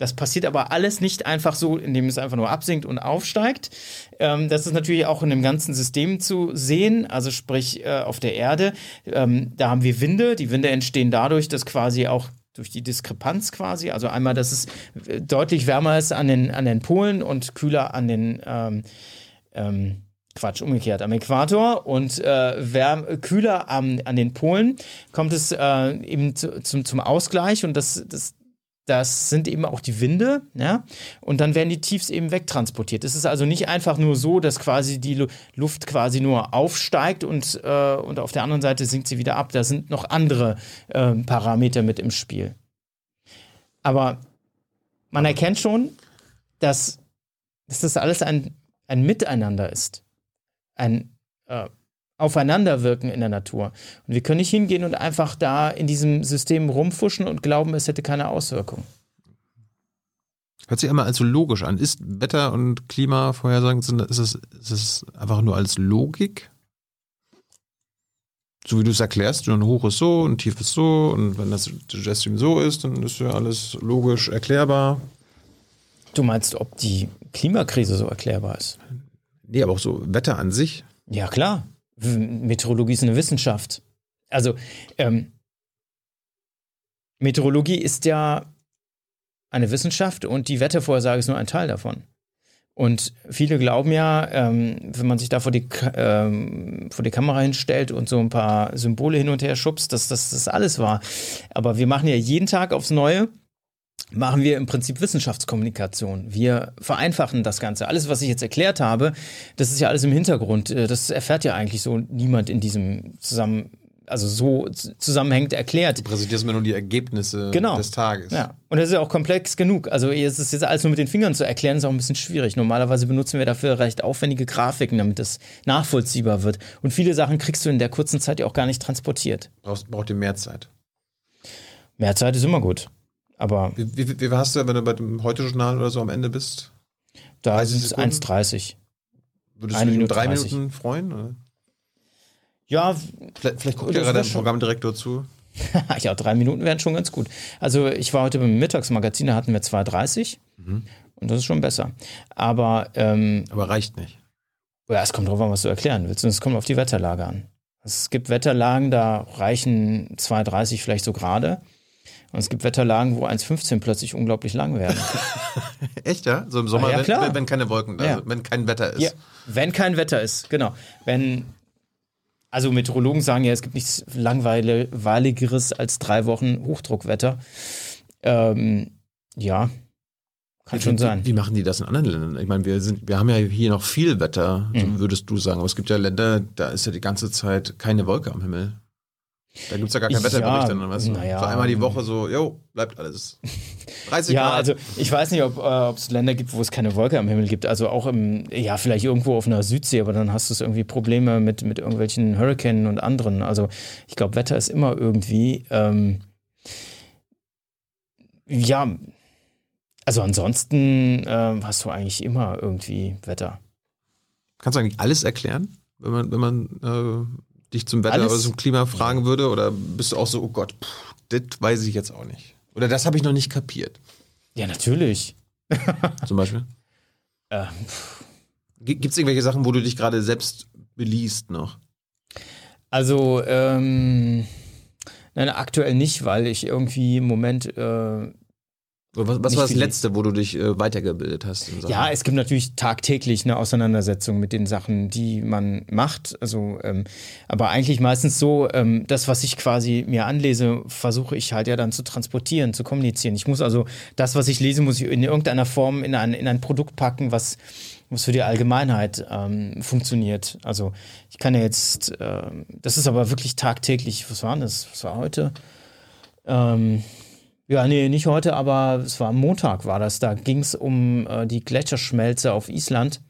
Speaker 2: Das passiert aber alles nicht einfach so, indem es einfach nur absinkt und aufsteigt. Ähm, das ist natürlich auch in dem ganzen System zu sehen, also sprich äh, auf der Erde. Ähm, da haben wir Winde. Die Winde entstehen dadurch, dass quasi auch durch die Diskrepanz quasi, also einmal, dass es äh, deutlich wärmer ist an den, an den Polen und kühler an den ähm, ähm, Quatsch, umgekehrt, am Äquator und äh, wärm, kühler am, an den Polen kommt es äh, eben zu, zum, zum Ausgleich und das, das, das sind eben auch die Winde, ja, und dann werden die Tiefs eben wegtransportiert. Es ist also nicht einfach nur so, dass quasi die Luft quasi nur aufsteigt und, äh, und auf der anderen Seite sinkt sie wieder ab. Da sind noch andere äh, Parameter mit im Spiel. Aber man erkennt schon, dass, dass das alles ein, ein Miteinander ist ein äh, Aufeinanderwirken in der Natur. Und wir können nicht hingehen und einfach da in diesem System rumfuschen und glauben, es hätte keine Auswirkung.
Speaker 1: Hört sich immer als so logisch an. Ist Wetter- und Klimavorhersagen, ist es, ist es einfach nur als Logik? So wie du es erklärst, ein Hoch ist so, ein Tief ist so und wenn das Jetstream so ist, dann ist ja alles logisch erklärbar.
Speaker 2: Du meinst, ob die Klimakrise so erklärbar ist?
Speaker 1: Nee, aber auch so Wetter an sich.
Speaker 2: Ja, klar. Meteorologie ist eine Wissenschaft. Also, ähm, Meteorologie ist ja eine Wissenschaft und die Wettervorhersage ist nur ein Teil davon. Und viele glauben ja, ähm, wenn man sich da vor die, ähm, vor die Kamera hinstellt und so ein paar Symbole hin und her schubst, dass das alles war. Aber wir machen ja jeden Tag aufs Neue machen wir im Prinzip Wissenschaftskommunikation. Wir vereinfachen das Ganze. Alles, was ich jetzt erklärt habe, das ist ja alles im Hintergrund. Äh, das erfährt ja eigentlich so niemand in diesem zusammen, also so zusammenhängend erklärt.
Speaker 1: Du präsentierst mir nur die Ergebnisse
Speaker 2: genau.
Speaker 1: des Tages.
Speaker 2: Ja. Und das ist ja auch komplex genug. Also es ist jetzt alles nur mit den Fingern zu erklären, ist auch ein bisschen schwierig. Normalerweise benutzen wir dafür recht aufwendige Grafiken, damit das nachvollziehbar wird. Und viele Sachen kriegst du in der kurzen Zeit ja auch gar nicht transportiert.
Speaker 1: Brauchst, braucht ihr mehr Zeit?
Speaker 2: Mehr Zeit ist immer gut. Aber
Speaker 1: wie, wie, wie hast du, wenn du bei dem Heute-Journal oder so am Ende bist?
Speaker 2: Da sind es 1,30.
Speaker 1: Würdest Eine du dich um drei 30. Minuten freuen? Oder?
Speaker 2: Ja,
Speaker 1: vielleicht, vielleicht guckt ja gerade ein Programmdirektor zu.
Speaker 2: ja, drei Minuten wären schon ganz gut. Also ich war heute beim Mittagsmagazin, da hatten wir 2,30 mhm. und das ist schon besser. Aber ähm,
Speaker 1: aber reicht nicht.
Speaker 2: Ja, es kommt drauf an, was du erklären willst. Und es kommt auf die Wetterlage an. Es gibt Wetterlagen, da reichen 2,30 vielleicht so gerade. Und es gibt Wetterlagen, wo 1,15 plötzlich unglaublich lang werden.
Speaker 1: Echt, ja? So im Sommer, ja, wenn, wenn, keine Wolken, also ja. wenn kein Wetter ist. Ja,
Speaker 2: wenn kein Wetter ist, genau. Wenn, also Meteorologen sagen ja, es gibt nichts langweiligeres als drei Wochen Hochdruckwetter. Ähm, ja, kann wie, schon sein.
Speaker 1: Wie, wie, machen die das in anderen Ländern? Ich meine, wir sind, wir haben ja hier noch viel Wetter, mhm. würdest du sagen. Aber es gibt ja Länder, da ist ja die ganze Zeit keine Wolke am Himmel. Da gibt es ja gar keinen Wetterbericht, ja, dann, weißt du? Naja, so einmal die Woche so, jo, bleibt alles.
Speaker 2: 30 ja, Grad. also ich weiß nicht, ob äh, es Länder gibt, wo es keine Wolke am Himmel gibt. Also auch im, ja, vielleicht irgendwo auf einer Südsee, aber dann hast du irgendwie Probleme mit, mit irgendwelchen Hurricanen und anderen. Also ich glaube, Wetter ist immer irgendwie, ähm, ja, also ansonsten äh, hast du eigentlich immer irgendwie Wetter.
Speaker 1: Kannst du eigentlich alles erklären, wenn man, wenn man äh dich zum Wetter Alles? oder zum Klima fragen würde? Oder bist du auch so, oh Gott, pff, das weiß ich jetzt auch nicht? Oder das habe ich noch nicht kapiert?
Speaker 2: Ja, natürlich.
Speaker 1: zum Beispiel?
Speaker 2: Äh,
Speaker 1: Gibt es irgendwelche Sachen, wo du dich gerade selbst beliest noch?
Speaker 2: Also, ähm, nein, aktuell nicht, weil ich irgendwie im Moment äh,
Speaker 1: was, was war das Letzte, wo du dich äh, weitergebildet hast?
Speaker 2: Ja, es gibt natürlich tagtäglich eine Auseinandersetzung mit den Sachen, die man macht. Also, ähm, aber eigentlich meistens so, ähm, das, was ich quasi mir anlese, versuche ich halt ja dann zu transportieren, zu kommunizieren. Ich muss also das, was ich lese, muss ich in irgendeiner Form in ein, in ein Produkt packen, was, was für die Allgemeinheit ähm, funktioniert. Also ich kann ja jetzt, äh, das ist aber wirklich tagtäglich. Was war das? Was war heute? Ähm, ja, nee, nicht heute, aber es war am Montag war das. Da ging es um äh, die Gletscherschmelze auf Island.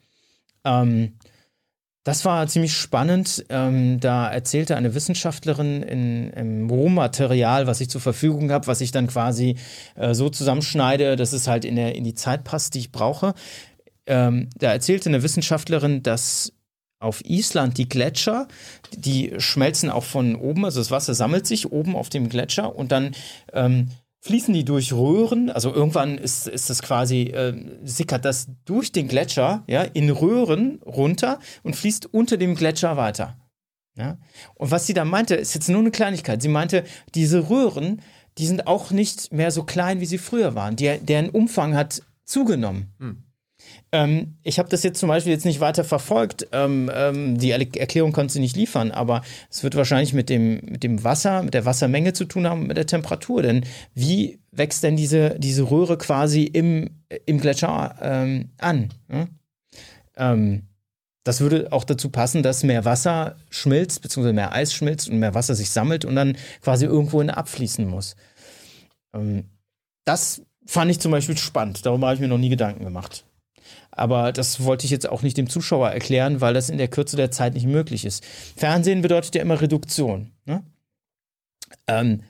Speaker 2: Ähm, das war ziemlich spannend. Ähm, da erzählte eine Wissenschaftlerin in, im Rohmaterial, was ich zur Verfügung habe, was ich dann quasi äh, so zusammenschneide, dass es halt in, der, in die Zeit passt, die ich brauche. Ähm, da erzählte eine Wissenschaftlerin, dass auf Island die Gletscher, die schmelzen auch von oben, also das Wasser sammelt sich oben auf dem Gletscher und dann ähm, fließen die durch Röhren, also irgendwann ist, ist das quasi, äh, sickert das durch den Gletscher, ja, in Röhren runter und fließt unter dem Gletscher weiter. Ja? Und was sie da meinte, ist jetzt nur eine Kleinigkeit. Sie meinte, diese Röhren, die sind auch nicht mehr so klein, wie sie früher waren. Die, deren Umfang hat zugenommen. Hm. Ähm, ich habe das jetzt zum Beispiel jetzt nicht weiter verfolgt. Ähm, ähm, die Erklärung konnte sie nicht liefern, aber es wird wahrscheinlich mit dem, mit dem Wasser, mit der Wassermenge zu tun haben, mit der Temperatur. Denn wie wächst denn diese, diese Röhre quasi im, im Gletscher ähm, an? Ja? Ähm, das würde auch dazu passen, dass mehr Wasser schmilzt, beziehungsweise mehr Eis schmilzt und mehr Wasser sich sammelt und dann quasi irgendwohin abfließen muss. Ähm, das fand ich zum Beispiel spannend. Darüber habe ich mir noch nie Gedanken gemacht. Aber das wollte ich jetzt auch nicht dem Zuschauer erklären, weil das in der Kürze der Zeit nicht möglich ist. Fernsehen bedeutet ja immer Reduktion. Ne? Ähm,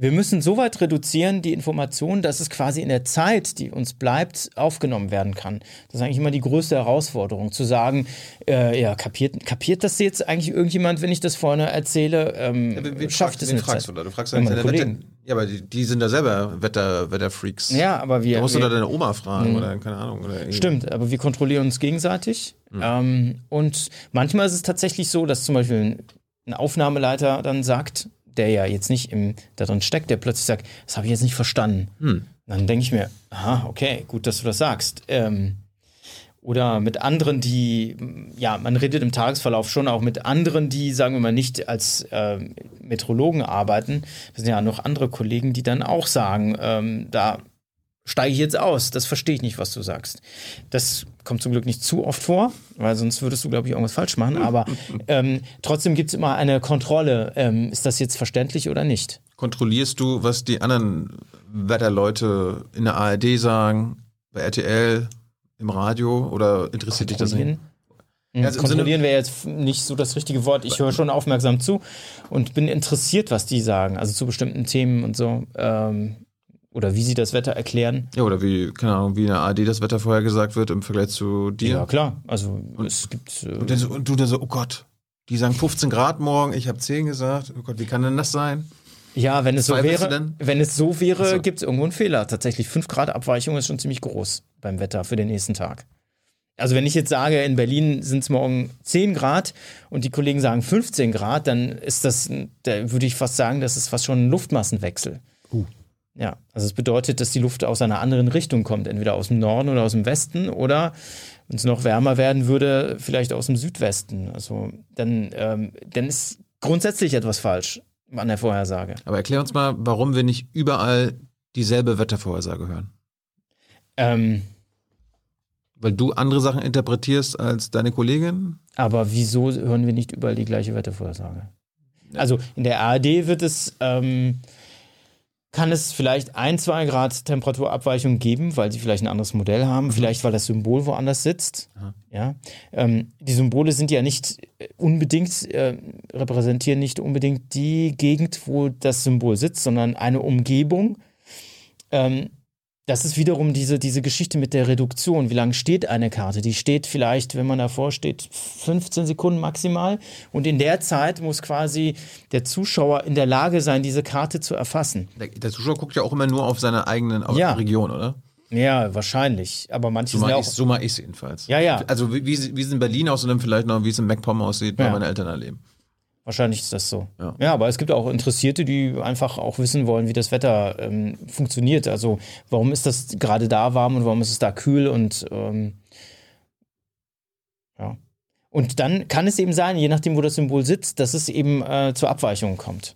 Speaker 2: wir müssen so weit reduzieren, die Information, dass es quasi in der Zeit, die uns bleibt, aufgenommen werden kann. Das ist eigentlich immer die größte Herausforderung, zu sagen, äh, ja, kapiert, kapiert das jetzt eigentlich irgendjemand, wenn ich das vorne erzähle? Ähm, ja, wen schafft es
Speaker 1: wen fragst du da? Du fragst deine Kollegen. Wetter, ja, aber die, die, sind da selber Wetter, Wetterfreaks.
Speaker 2: Ja, aber wir.
Speaker 1: Da musst
Speaker 2: wir,
Speaker 1: du da deine Oma fragen mh. oder keine Ahnung. Oder
Speaker 2: Stimmt, aber wir kontrollieren uns gegenseitig. Mhm. Ähm, und manchmal ist es tatsächlich so, dass zum Beispiel ein Aufnahmeleiter dann sagt, der ja jetzt nicht im, da drin steckt, der plötzlich sagt, das habe ich jetzt nicht verstanden. Hm. Dann denke ich mir, aha, okay, gut, dass du das sagst. Ähm, oder mit anderen, die, ja, man redet im Tagesverlauf schon auch mit anderen, die, sagen wir mal, nicht als äh, Metrologen arbeiten. Das sind ja noch andere Kollegen, die dann auch sagen, ähm, da steige ich jetzt aus. Das verstehe ich nicht, was du sagst. Das kommt zum Glück nicht zu oft vor, weil sonst würdest du, glaube ich, irgendwas falsch machen. Aber ähm, trotzdem gibt es immer eine Kontrolle. Ähm, ist das jetzt verständlich oder nicht?
Speaker 1: Kontrollierst du, was die anderen Wetterleute in der ARD sagen, bei RTL, im Radio oder interessiert dich das nicht?
Speaker 2: Ja, also kontrollieren wäre jetzt nicht so das richtige Wort. Ich höre schon aufmerksam zu und bin interessiert, was die sagen, also zu bestimmten Themen und so. Ähm, oder wie sie das Wetter erklären.
Speaker 1: Ja, oder wie, keine Ahnung, wie in der AD das Wetter vorher gesagt wird im Vergleich zu dir.
Speaker 2: Ja, klar. Also und, es gibt.
Speaker 1: Äh, und, so, und, du da so, oh Gott, die sagen 15 Grad morgen, ich habe 10 gesagt. Oh Gott, wie kann denn das sein?
Speaker 2: Ja, wenn es so wäre, wenn es so wäre, so. gibt es irgendwo einen Fehler. Tatsächlich 5 Grad Abweichung ist schon ziemlich groß beim Wetter für den nächsten Tag. Also wenn ich jetzt sage, in Berlin sind es morgen 10 Grad und die Kollegen sagen 15 Grad, dann ist das, da würde ich fast sagen, das ist fast schon ein Luftmassenwechsel. Uh. Ja, also es bedeutet, dass die Luft aus einer anderen Richtung kommt, entweder aus dem Norden oder aus dem Westen oder wenn es noch wärmer werden würde, vielleicht aus dem Südwesten. Also dann, ähm, dann ist grundsätzlich etwas falsch an der Vorhersage.
Speaker 1: Aber erklär uns mal, warum wir nicht überall dieselbe Wettervorhersage hören.
Speaker 2: Ähm,
Speaker 1: Weil du andere Sachen interpretierst als deine Kollegin?
Speaker 2: Aber wieso hören wir nicht überall die gleiche Wettervorhersage? Also in der ARD wird es ähm, kann es vielleicht ein, zwei Grad Temperaturabweichung geben, weil sie vielleicht ein anderes Modell haben, mhm. vielleicht weil das Symbol woanders sitzt. Aha. Ja, ähm, die Symbole sind ja nicht äh, unbedingt, äh, repräsentieren nicht unbedingt die Gegend, wo das Symbol sitzt, sondern eine Umgebung. Ähm, das ist wiederum diese, diese Geschichte mit der Reduktion. Wie lange steht eine Karte? Die steht vielleicht, wenn man davor steht, 15 Sekunden maximal. Und in der Zeit muss quasi der Zuschauer in der Lage sein, diese Karte zu erfassen.
Speaker 1: Der, der Zuschauer guckt ja auch immer nur auf seine eigene auf ja. Region, oder?
Speaker 2: Ja, wahrscheinlich. Aber manche
Speaker 1: So
Speaker 2: sind ja
Speaker 1: ich
Speaker 2: auch.
Speaker 1: so mach ich's jedenfalls.
Speaker 2: Ja, ja.
Speaker 1: Also wie, wie, es in Berlin aussieht und dann vielleicht noch, wie es in MacPom aussieht,
Speaker 2: Ja.
Speaker 1: weil meine Eltern da leben.
Speaker 2: Wahrscheinlich ist das so.
Speaker 1: Ja.
Speaker 2: Ja. aber es gibt auch Interessierte, die einfach auch wissen wollen, wie das Wetter ähm, funktioniert. Also warum ist das gerade da warm und warum ist es da kühl und ähm, ja. Und dann kann es eben sein, je nachdem, wo das Symbol sitzt, dass es eben äh, zu Abweichungen kommt.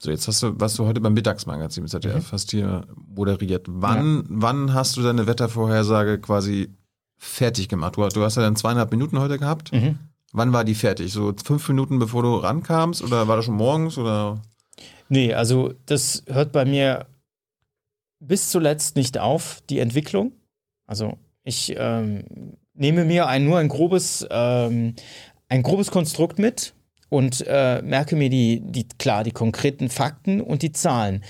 Speaker 1: So, jetzt hast du, warst du heute beim Mittagsmagazin, das hat ja fast hier moderiert. Wann, wann hast du deine Wettervorhersage quasi fertig gemacht? Du, du hast ja dann zweieinhalb Minuten heute gehabt.
Speaker 2: Mhm.
Speaker 1: Wann war die fertig? So fünf Minuten bevor du rankamst oder war das schon morgens oder?
Speaker 2: Nee, also das hört bei mir bis zuletzt nicht auf, die Entwicklung. Also ich ähm, nehme mir ein, nur ein grobes, ähm, ein grobes Konstrukt mit und äh, merke mir die, die, klar, die konkreten Fakten und die Zahlen.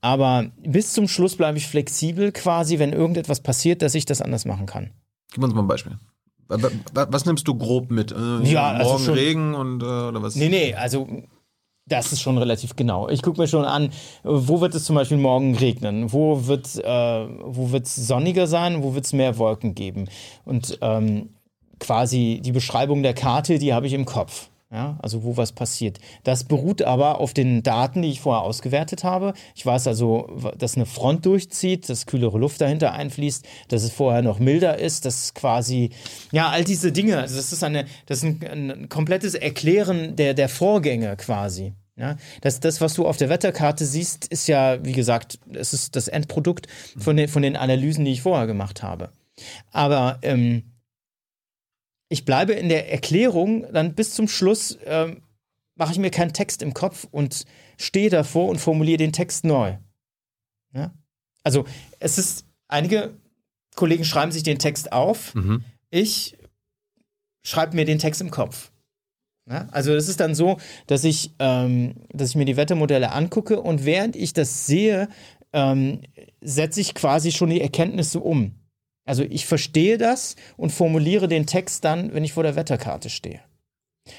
Speaker 2: Aber bis zum Schluss bleibe ich flexibel quasi, wenn irgendetwas passiert, dass ich das anders machen kann.
Speaker 1: Gib uns mal ein Beispiel. Wa- wa- wa- Was nimmst du grob mit? Äh,
Speaker 2: Ja, also
Speaker 1: morgen
Speaker 2: schon-
Speaker 1: Regen und äh, oder was?
Speaker 2: Nee, nee, also das ist schon relativ genau. Ich gucke mir schon an, wo wird es zum Beispiel morgen regnen, wo wird äh, wo wird es sonniger sein, wo wird es mehr Wolken geben. Und ähm, quasi die Beschreibung der Karte, die habe ich im Kopf. Ja, also wo was passiert. Das beruht aber auf den Daten, die ich vorher ausgewertet habe. Ich weiß also, dass eine Front durchzieht, dass kühlere Luft dahinter einfließt, dass es vorher noch milder ist, dass quasi, ja, all diese Dinge, also das ist eine, das ist ein, ein komplettes Erklären der, der Vorgänge quasi. Ja, das, das, was du auf der Wetterkarte siehst, ist ja, wie gesagt, es ist das Endprodukt von den, von den Analysen, die ich vorher gemacht habe. Aber ähm, ich bleibe in der Erklärung, dann bis zum Schluss ähm, mache ich mir keinen Text im Kopf und stehe davor und formuliere den Text neu. Ja? Also es ist, einige Kollegen schreiben sich den Text auf,
Speaker 1: Mhm.
Speaker 2: ich schreibe mir den Text im Kopf. Ja? Also es ist dann so, dass ich, ähm, dass ich mir die Wettermodelle angucke und während ich das sehe, ähm, setze ich quasi schon die Erkenntnisse um. Also ich verstehe das und formuliere den Text dann, wenn ich vor der Wetterkarte stehe.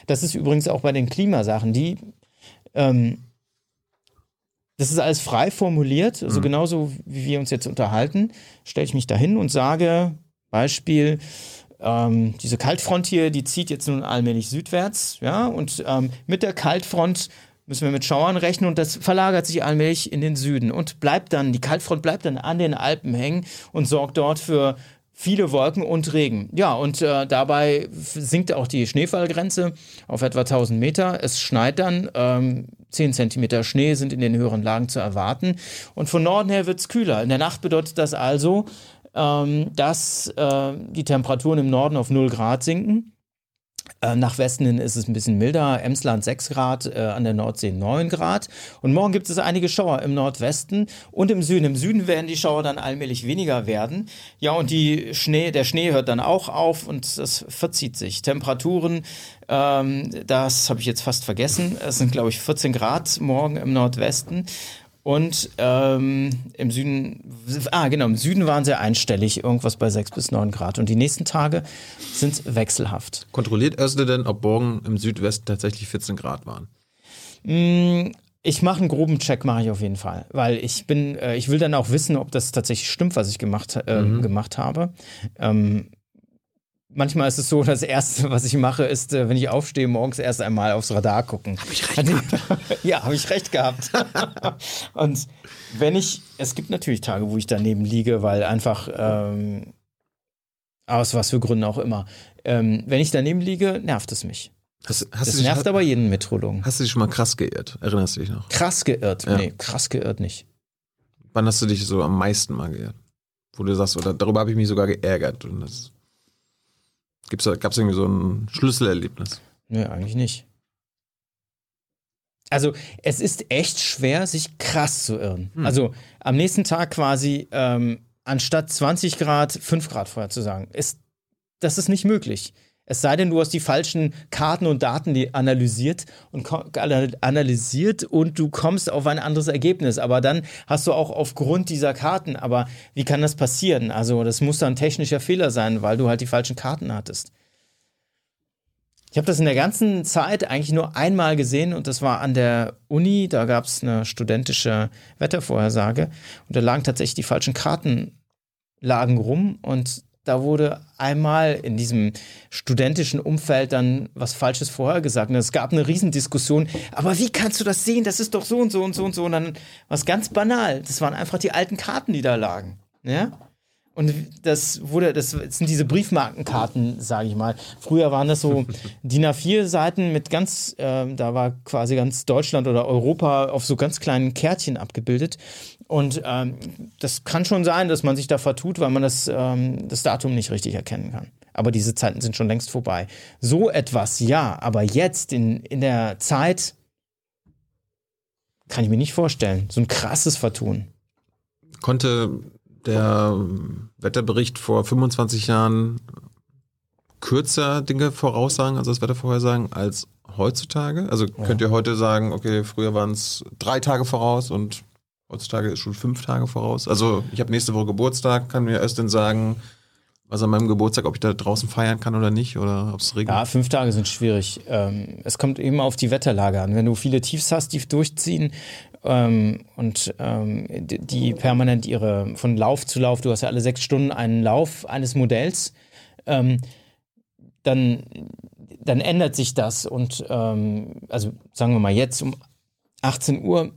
Speaker 2: Das ist übrigens auch bei den Klimasachen, die ähm, das ist alles frei formuliert, also genauso wie wir uns jetzt unterhalten, stelle ich mich dahin und sage, Beispiel, ähm, diese Kaltfront hier, die zieht jetzt nun allmählich südwärts, ja, und ähm, mit der Kaltfront müssen wir mit Schauern rechnen und das verlagert sich allmählich in den Süden und bleibt dann, die Kaltfront bleibt dann an den Alpen hängen und sorgt dort für viele Wolken und Regen. Ja, und äh, dabei sinkt auch die Schneefallgrenze auf etwa 1000 Meter. Es schneit dann, ähm, 10 Zentimeter Schnee sind in den höheren Lagen zu erwarten. Und von Norden her wird es kühler. In der Nacht bedeutet das also, ähm, dass äh, die Temperaturen im Norden auf 0 Grad sinken. Äh, Nach Westen hin ist es ein bisschen milder. Emsland 6 Grad, äh, an der Nordsee 9 Grad. Und morgen gibt es einige Schauer im Nordwesten und im Süden. Im Süden werden die Schauer dann allmählich weniger werden. Ja, und die Schnee, der Schnee hört dann auch auf und das verzieht sich. Temperaturen, ähm, das habe ich jetzt fast vergessen. Es sind, glaube ich, 14 Grad morgen im Nordwesten. Und ähm, im Süden, ah genau, im Süden waren sie einstellig, irgendwas bei 6 bis 9 Grad. Und die nächsten Tage sind wechselhaft.
Speaker 1: Kontrolliert Özle denn, ob morgen im Südwesten tatsächlich 14 Grad waren?
Speaker 2: Ich mache einen groben Check, mache ich auf jeden Fall, weil ich bin, äh, ich will dann auch wissen, ob das tatsächlich stimmt, was ich gemacht, äh, gemacht habe. Ähm, manchmal ist es so, das erste, was ich mache, ist, äh, wenn ich aufstehe, morgens erst einmal aufs Radar gucken. Habe ich recht gehabt? ja, habe ich recht gehabt. Und wenn ich, es gibt natürlich Tage, wo ich daneben liege, weil einfach ähm, aus was für Gründen auch immer. Ähm, wenn ich daneben liege, nervt es mich.
Speaker 1: Hast, hast,
Speaker 2: Das
Speaker 1: du dich,
Speaker 2: nervt aber jeden Metrologen.
Speaker 1: hast du dich schon mal krass geirrt? Erinnerst du dich noch?
Speaker 2: Krass geirrt.
Speaker 1: Ja.
Speaker 2: Nee, krass geirrt nicht.
Speaker 1: Wann hast du dich so am meisten mal geirrt? Wo du sagst, oder darüber habe ich mich sogar geärgert. Und das da- gab's irgendwie so ein Schlüsselerlebnis?
Speaker 2: Nee, eigentlich nicht. Also, es ist echt schwer, sich krass zu irren. Also, am nächsten Tag quasi, ähm, anstatt 20 Grad, 5 Grad vorher zu sagen, ist, das ist nicht möglich. Es sei denn, du hast die falschen Karten und Daten analysiert und analysiert und du kommst auf ein anderes Ergebnis. Aber dann hast du auch aufgrund dieser Karten, aber wie kann das passieren? Also, das muss dann ein technischer Fehler sein, weil du halt die falschen Karten hattest. Ich habe das in der ganzen Zeit eigentlich nur einmal gesehen und das war an der Uni. Da gab es eine studentische Wettervorhersage und da lagen tatsächlich die falschen Karten lagen rum und da wurde einmal in diesem studentischen Umfeld dann was Falsches vorhergesagt. Und es gab eine Riesendiskussion. Aber wie kannst du das sehen? Das ist doch so und so und so und so. Und dann was ganz banal. Das waren einfach die alten Karten, die da lagen. Ja? Und das wurde, das sind diese Briefmarkenkarten, sage ich mal. Früher waren das so DIN A4-Seiten mit ganz, äh, da war quasi ganz Deutschland oder Europa auf so ganz kleinen Kärtchen abgebildet. Und ähm, das kann schon sein, dass man sich da vertut, weil man das, ähm, das Datum nicht richtig erkennen kann. Aber diese Zeiten sind schon längst vorbei. So etwas, ja, aber jetzt in, in der Zeit kann ich mir nicht vorstellen. So ein krasses Vertun.
Speaker 1: Konnte der Wetterbericht vor 25 Jahren kürzer Dinge voraussagen, also das Wetter vorhersagen, als heutzutage? Also könnt ihr heute sagen, okay, früher waren es drei Tage voraus und heutzutage ist schon fünf Tage voraus. Also ich habe nächste Woche Geburtstag, kann mir erst sagen, was an meinem Geburtstag, ob ich da draußen feiern kann oder nicht oder ob es regnet.
Speaker 2: Ja, fünf Tage sind schwierig. Ähm, es kommt eben auf die Wetterlage an. Wenn du viele Tiefs hast, die durchziehen ähm, und ähm, die permanent ihre von Lauf zu Lauf, du hast ja alle sechs Stunden einen Lauf eines Modells, ähm, dann, dann ändert sich das und ähm, also sagen wir mal jetzt um 18 Uhr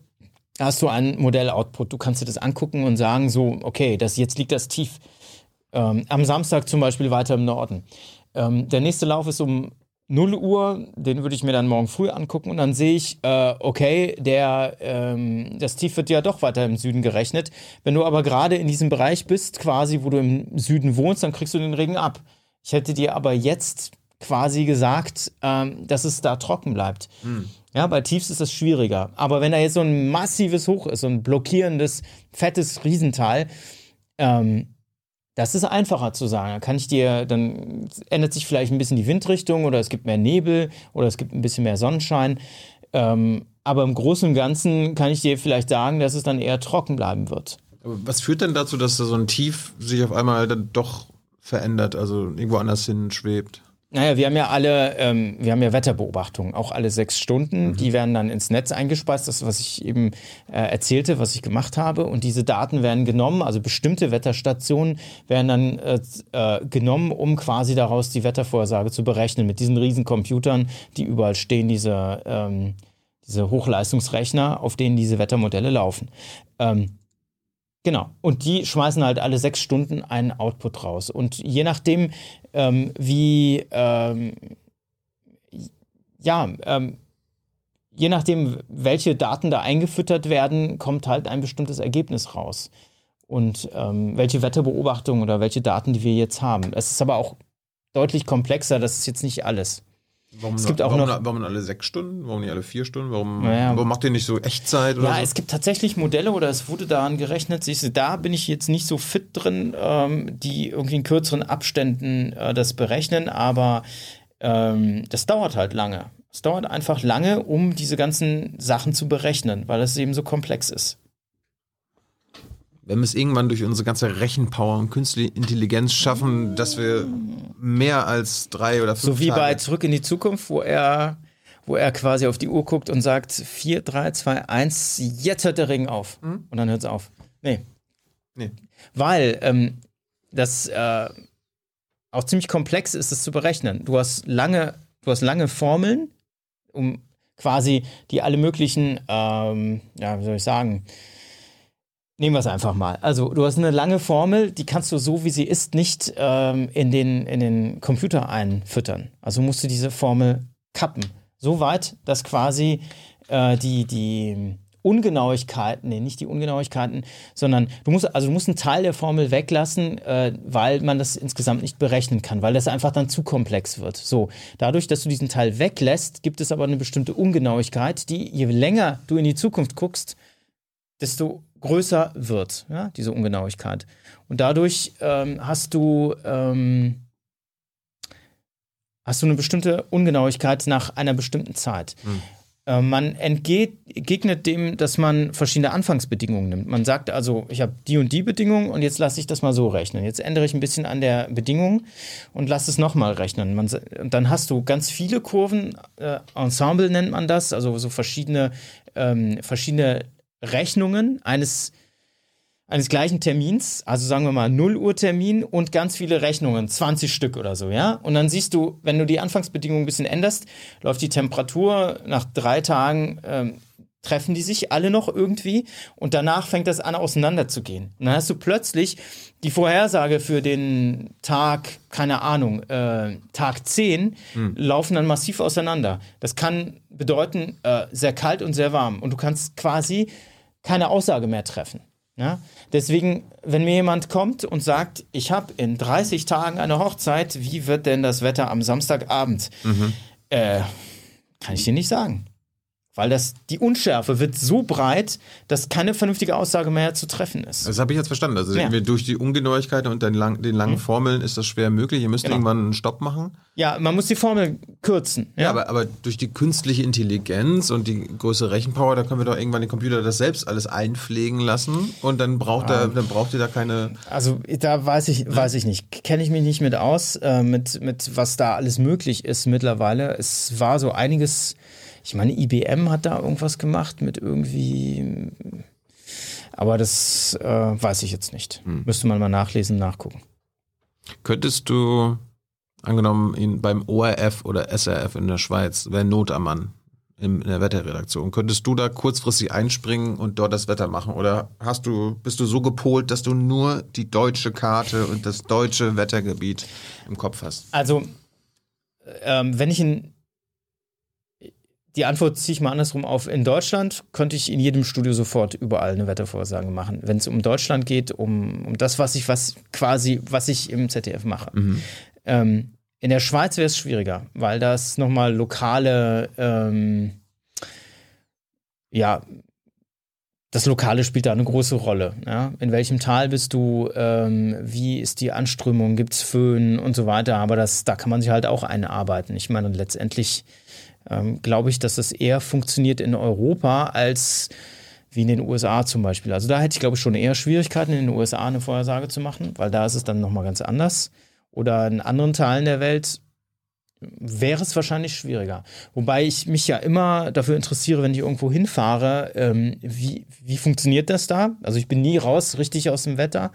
Speaker 2: hast du einen Modelloutput. Du kannst dir das angucken und sagen so, okay, das jetzt liegt das tief ähm, am Samstag zum Beispiel weiter im Norden. Ähm, der nächste Lauf ist um 0 Uhr, den würde ich mir dann morgen früh angucken und dann sehe ich, äh, okay, der, ähm, das Tief wird ja doch weiter im Süden gerechnet. Wenn du aber gerade in diesem Bereich bist, quasi, wo du im Süden wohnst, dann kriegst du den Regen ab. Ich hätte dir aber jetzt quasi gesagt, ähm, dass es da trocken bleibt. Hm. Ja, bei Tiefs ist das schwieriger. Aber wenn da jetzt so ein massives Hoch ist, so ein blockierendes, fettes Riesental, ähm, das ist einfacher zu sagen. Da kann ich dir, dann ändert sich vielleicht ein bisschen die Windrichtung oder es gibt mehr Nebel oder es gibt ein bisschen mehr Sonnenschein. Ähm, aber im Großen und Ganzen kann ich dir vielleicht sagen, dass es dann eher trocken bleiben wird.
Speaker 1: Was führt denn dazu, dass da so ein Tief sich auf einmal dann doch verändert, also irgendwo anders hin schwebt?
Speaker 2: Naja, wir haben ja alle, ähm, wir haben ja Wetterbeobachtungen, auch alle sechs Stunden. Mhm. Die werden dann ins Netz eingespeist, das, was ich eben äh, erzählte, was ich gemacht habe. Und diese Daten werden genommen, also bestimmte Wetterstationen werden dann äh, äh, genommen, um quasi daraus die Wettervorhersage zu berechnen. Mit diesen riesen Computern, die überall stehen, diese, ähm, diese Hochleistungsrechner, auf denen diese Wettermodelle laufen. Ähm, Genau. Und die schmeißen halt alle sechs Stunden einen Output raus. Und je nachdem, ähm, wie, ähm, ja, ähm, je nachdem, welche Daten da eingefüttert werden, kommt halt ein bestimmtes Ergebnis raus. Und ähm, welche Wetterbeobachtungen oder welche Daten, die wir jetzt haben. Es ist aber auch deutlich komplexer, das ist jetzt nicht alles.
Speaker 1: Warum, es gibt auch warum, noch, warum alle sechs Stunden? Warum nicht alle vier Stunden? Warum, naja. warum macht ihr nicht so Echtzeit?
Speaker 2: Ja,
Speaker 1: so?
Speaker 2: es gibt tatsächlich Modelle oder es wurde daran gerechnet. Siehst da bin ich jetzt nicht so fit drin, ähm, die irgendwie in kürzeren Abständen äh, das berechnen, aber ähm, das dauert halt lange. Es dauert einfach lange, um diese ganzen Sachen zu berechnen, weil es eben so komplex ist
Speaker 1: wenn wir es irgendwann durch unsere ganze Rechenpower und künstliche Intelligenz schaffen, dass wir mehr als drei oder fünf
Speaker 2: So wie
Speaker 1: Tage
Speaker 2: bei Zurück in die Zukunft, wo er, wo er quasi auf die Uhr guckt und sagt, 4, 3, 2, 1, jetzt hört der Regen auf. Mhm. Und dann hört es auf. Nee. Nee. Weil ähm, das äh, auch ziemlich komplex ist, es zu berechnen. Du hast lange, du hast lange Formeln, um quasi die alle möglichen, ähm, ja, wie soll ich sagen, Nehmen wir es einfach mal. Also, du hast eine lange Formel, die kannst du so, wie sie ist, nicht ähm, in, den, in den Computer einfüttern. Also musst du diese Formel kappen. So weit, dass quasi äh, die, die Ungenauigkeiten, nee, nicht die Ungenauigkeiten, sondern du musst, also du musst einen Teil der Formel weglassen, äh, weil man das insgesamt nicht berechnen kann, weil das einfach dann zu komplex wird. So, dadurch, dass du diesen Teil weglässt, gibt es aber eine bestimmte Ungenauigkeit, die je länger du in die Zukunft guckst, desto größer wird, ja, diese Ungenauigkeit. Und dadurch ähm, hast du ähm, hast du eine bestimmte Ungenauigkeit nach einer bestimmten Zeit. Hm. Äh, man entgegnet dem, dass man verschiedene Anfangsbedingungen nimmt. Man sagt also, ich habe die und die Bedingungen und jetzt lasse ich das mal so rechnen. Jetzt ändere ich ein bisschen an der Bedingung und lasse es nochmal rechnen. Man, und dann hast du ganz viele Kurven, äh, Ensemble nennt man das, also so verschiedene, ähm, verschiedene Rechnungen eines, eines gleichen Termins, also sagen wir mal 0 Uhr Termin und ganz viele Rechnungen, 20 Stück oder so, ja. Und dann siehst du, wenn du die Anfangsbedingungen ein bisschen änderst, läuft die Temperatur nach drei Tagen ähm, treffen die sich alle noch irgendwie und danach fängt das an auseinanderzugehen. Und dann hast du plötzlich die Vorhersage für den Tag, keine Ahnung, äh, Tag 10, hm. laufen dann massiv auseinander. Das kann bedeuten, äh, sehr kalt und sehr warm. Und du kannst quasi keine Aussage mehr treffen. Ja? Deswegen, wenn mir jemand kommt und sagt, ich habe in 30 Tagen eine Hochzeit, wie wird denn das Wetter am Samstagabend? Mhm. Äh, kann ich dir nicht sagen. Weil das, die Unschärfe wird so breit, dass keine vernünftige Aussage mehr zu treffen ist.
Speaker 1: Das habe ich jetzt verstanden. Also ja. durch die Ungenauigkeit und den, lang, den langen mhm. Formeln ist das schwer möglich. Ihr müsst genau. irgendwann einen Stopp machen.
Speaker 2: Ja, man muss die Formel kürzen.
Speaker 1: Ja, ja aber, aber, durch die künstliche Intelligenz und die größere Rechenpower, da können wir doch irgendwann den Computer das selbst alles einpflegen lassen und dann braucht ah. er, dann braucht ihr da keine.
Speaker 2: Also da weiß ich, weiß ich nicht. Kenne ich mich nicht mit aus, äh, mit, mit was da alles möglich ist mittlerweile. Es war so einiges ich meine, IBM hat da irgendwas gemacht mit irgendwie. Aber das äh, weiß ich jetzt nicht. Hm. Müsste man mal nachlesen, nachgucken.
Speaker 1: Könntest du, angenommen, ihn beim ORF oder SRF in der Schweiz, wäre Not am Mann in der Wetterredaktion. Könntest du da kurzfristig einspringen und dort das Wetter machen? Oder hast du, bist du so gepolt, dass du nur die deutsche Karte und das deutsche Wettergebiet im Kopf hast?
Speaker 2: Also, ähm, wenn ich in die Antwort ziehe ich mal andersrum auf. In Deutschland könnte ich in jedem Studio sofort überall eine Wettervorsage machen. Wenn es um Deutschland geht, um, um das, was ich, was quasi, was ich im ZDF mache. Mhm. Ähm, in der Schweiz wäre es schwieriger, weil das nochmal lokale, ähm, ja, das Lokale spielt da eine große Rolle. Ja? In welchem Tal bist du? Ähm, wie ist die Anströmung? Gibt es Föhn und so weiter? Aber das, da kann man sich halt auch einarbeiten. Ich meine, letztendlich ähm, glaube ich, dass das eher funktioniert in Europa als wie in den USA zum Beispiel. Also da hätte ich, glaube ich, schon eher Schwierigkeiten, in den USA eine Vorhersage zu machen, weil da ist es dann nochmal ganz anders. Oder in anderen Teilen der Welt wäre es wahrscheinlich schwieriger. Wobei ich mich ja immer dafür interessiere, wenn ich irgendwo hinfahre, ähm, wie, wie funktioniert das da? Also ich bin nie raus richtig aus dem Wetter.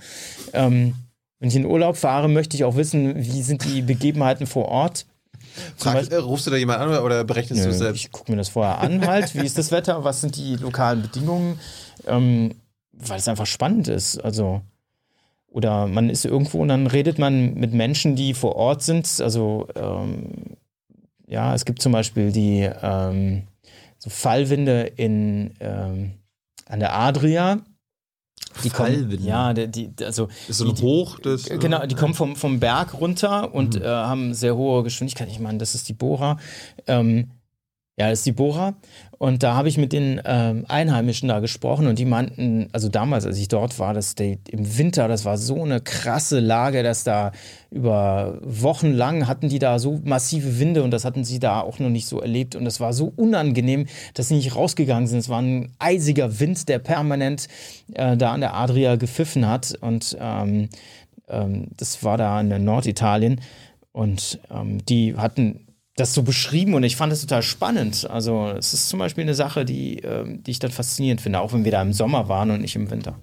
Speaker 2: Ähm, wenn ich in Urlaub fahre, möchte ich auch wissen, wie sind die Begebenheiten vor Ort.
Speaker 1: Frag, äh, rufst du da jemand an oder berechnest Nö, du es selbst?
Speaker 2: Ich gucke mir das vorher an halt. Wie ist das Wetter? Was sind die lokalen Bedingungen? Ähm, weil es einfach spannend ist. Also oder man ist irgendwo und dann redet man mit Menschen, die vor Ort sind. Also ähm, ja, es gibt zum Beispiel die ähm, so Fallwinde in ähm, an der Adria die kommen, ja, die, die, also
Speaker 1: ist so ein
Speaker 2: die,
Speaker 1: Hoch, das
Speaker 2: äh, genau, die kommen vom, vom Berg runter und mhm. äh, haben sehr hohe Geschwindigkeit. Ich meine, das ist die Bohrer. Ähm, ja, das ist die Bohrer. Und da habe ich mit den ähm, Einheimischen da gesprochen und die meinten, also damals, als ich dort war, dass die, im Winter, das war so eine krasse Lage, dass da über Wochen lang hatten die da so massive Winde und das hatten sie da auch noch nicht so erlebt. Und das war so unangenehm, dass sie nicht rausgegangen sind. Es war ein eisiger Wind, der permanent äh, da an der Adria gepfiffen hat. Und ähm, ähm, das war da in Norditalien. Und ähm, die hatten das so beschrieben und ich fand es total spannend. Also es ist zum Beispiel eine Sache, die, äh, die ich dann faszinierend finde, auch wenn wir da im Sommer waren und nicht im Winter.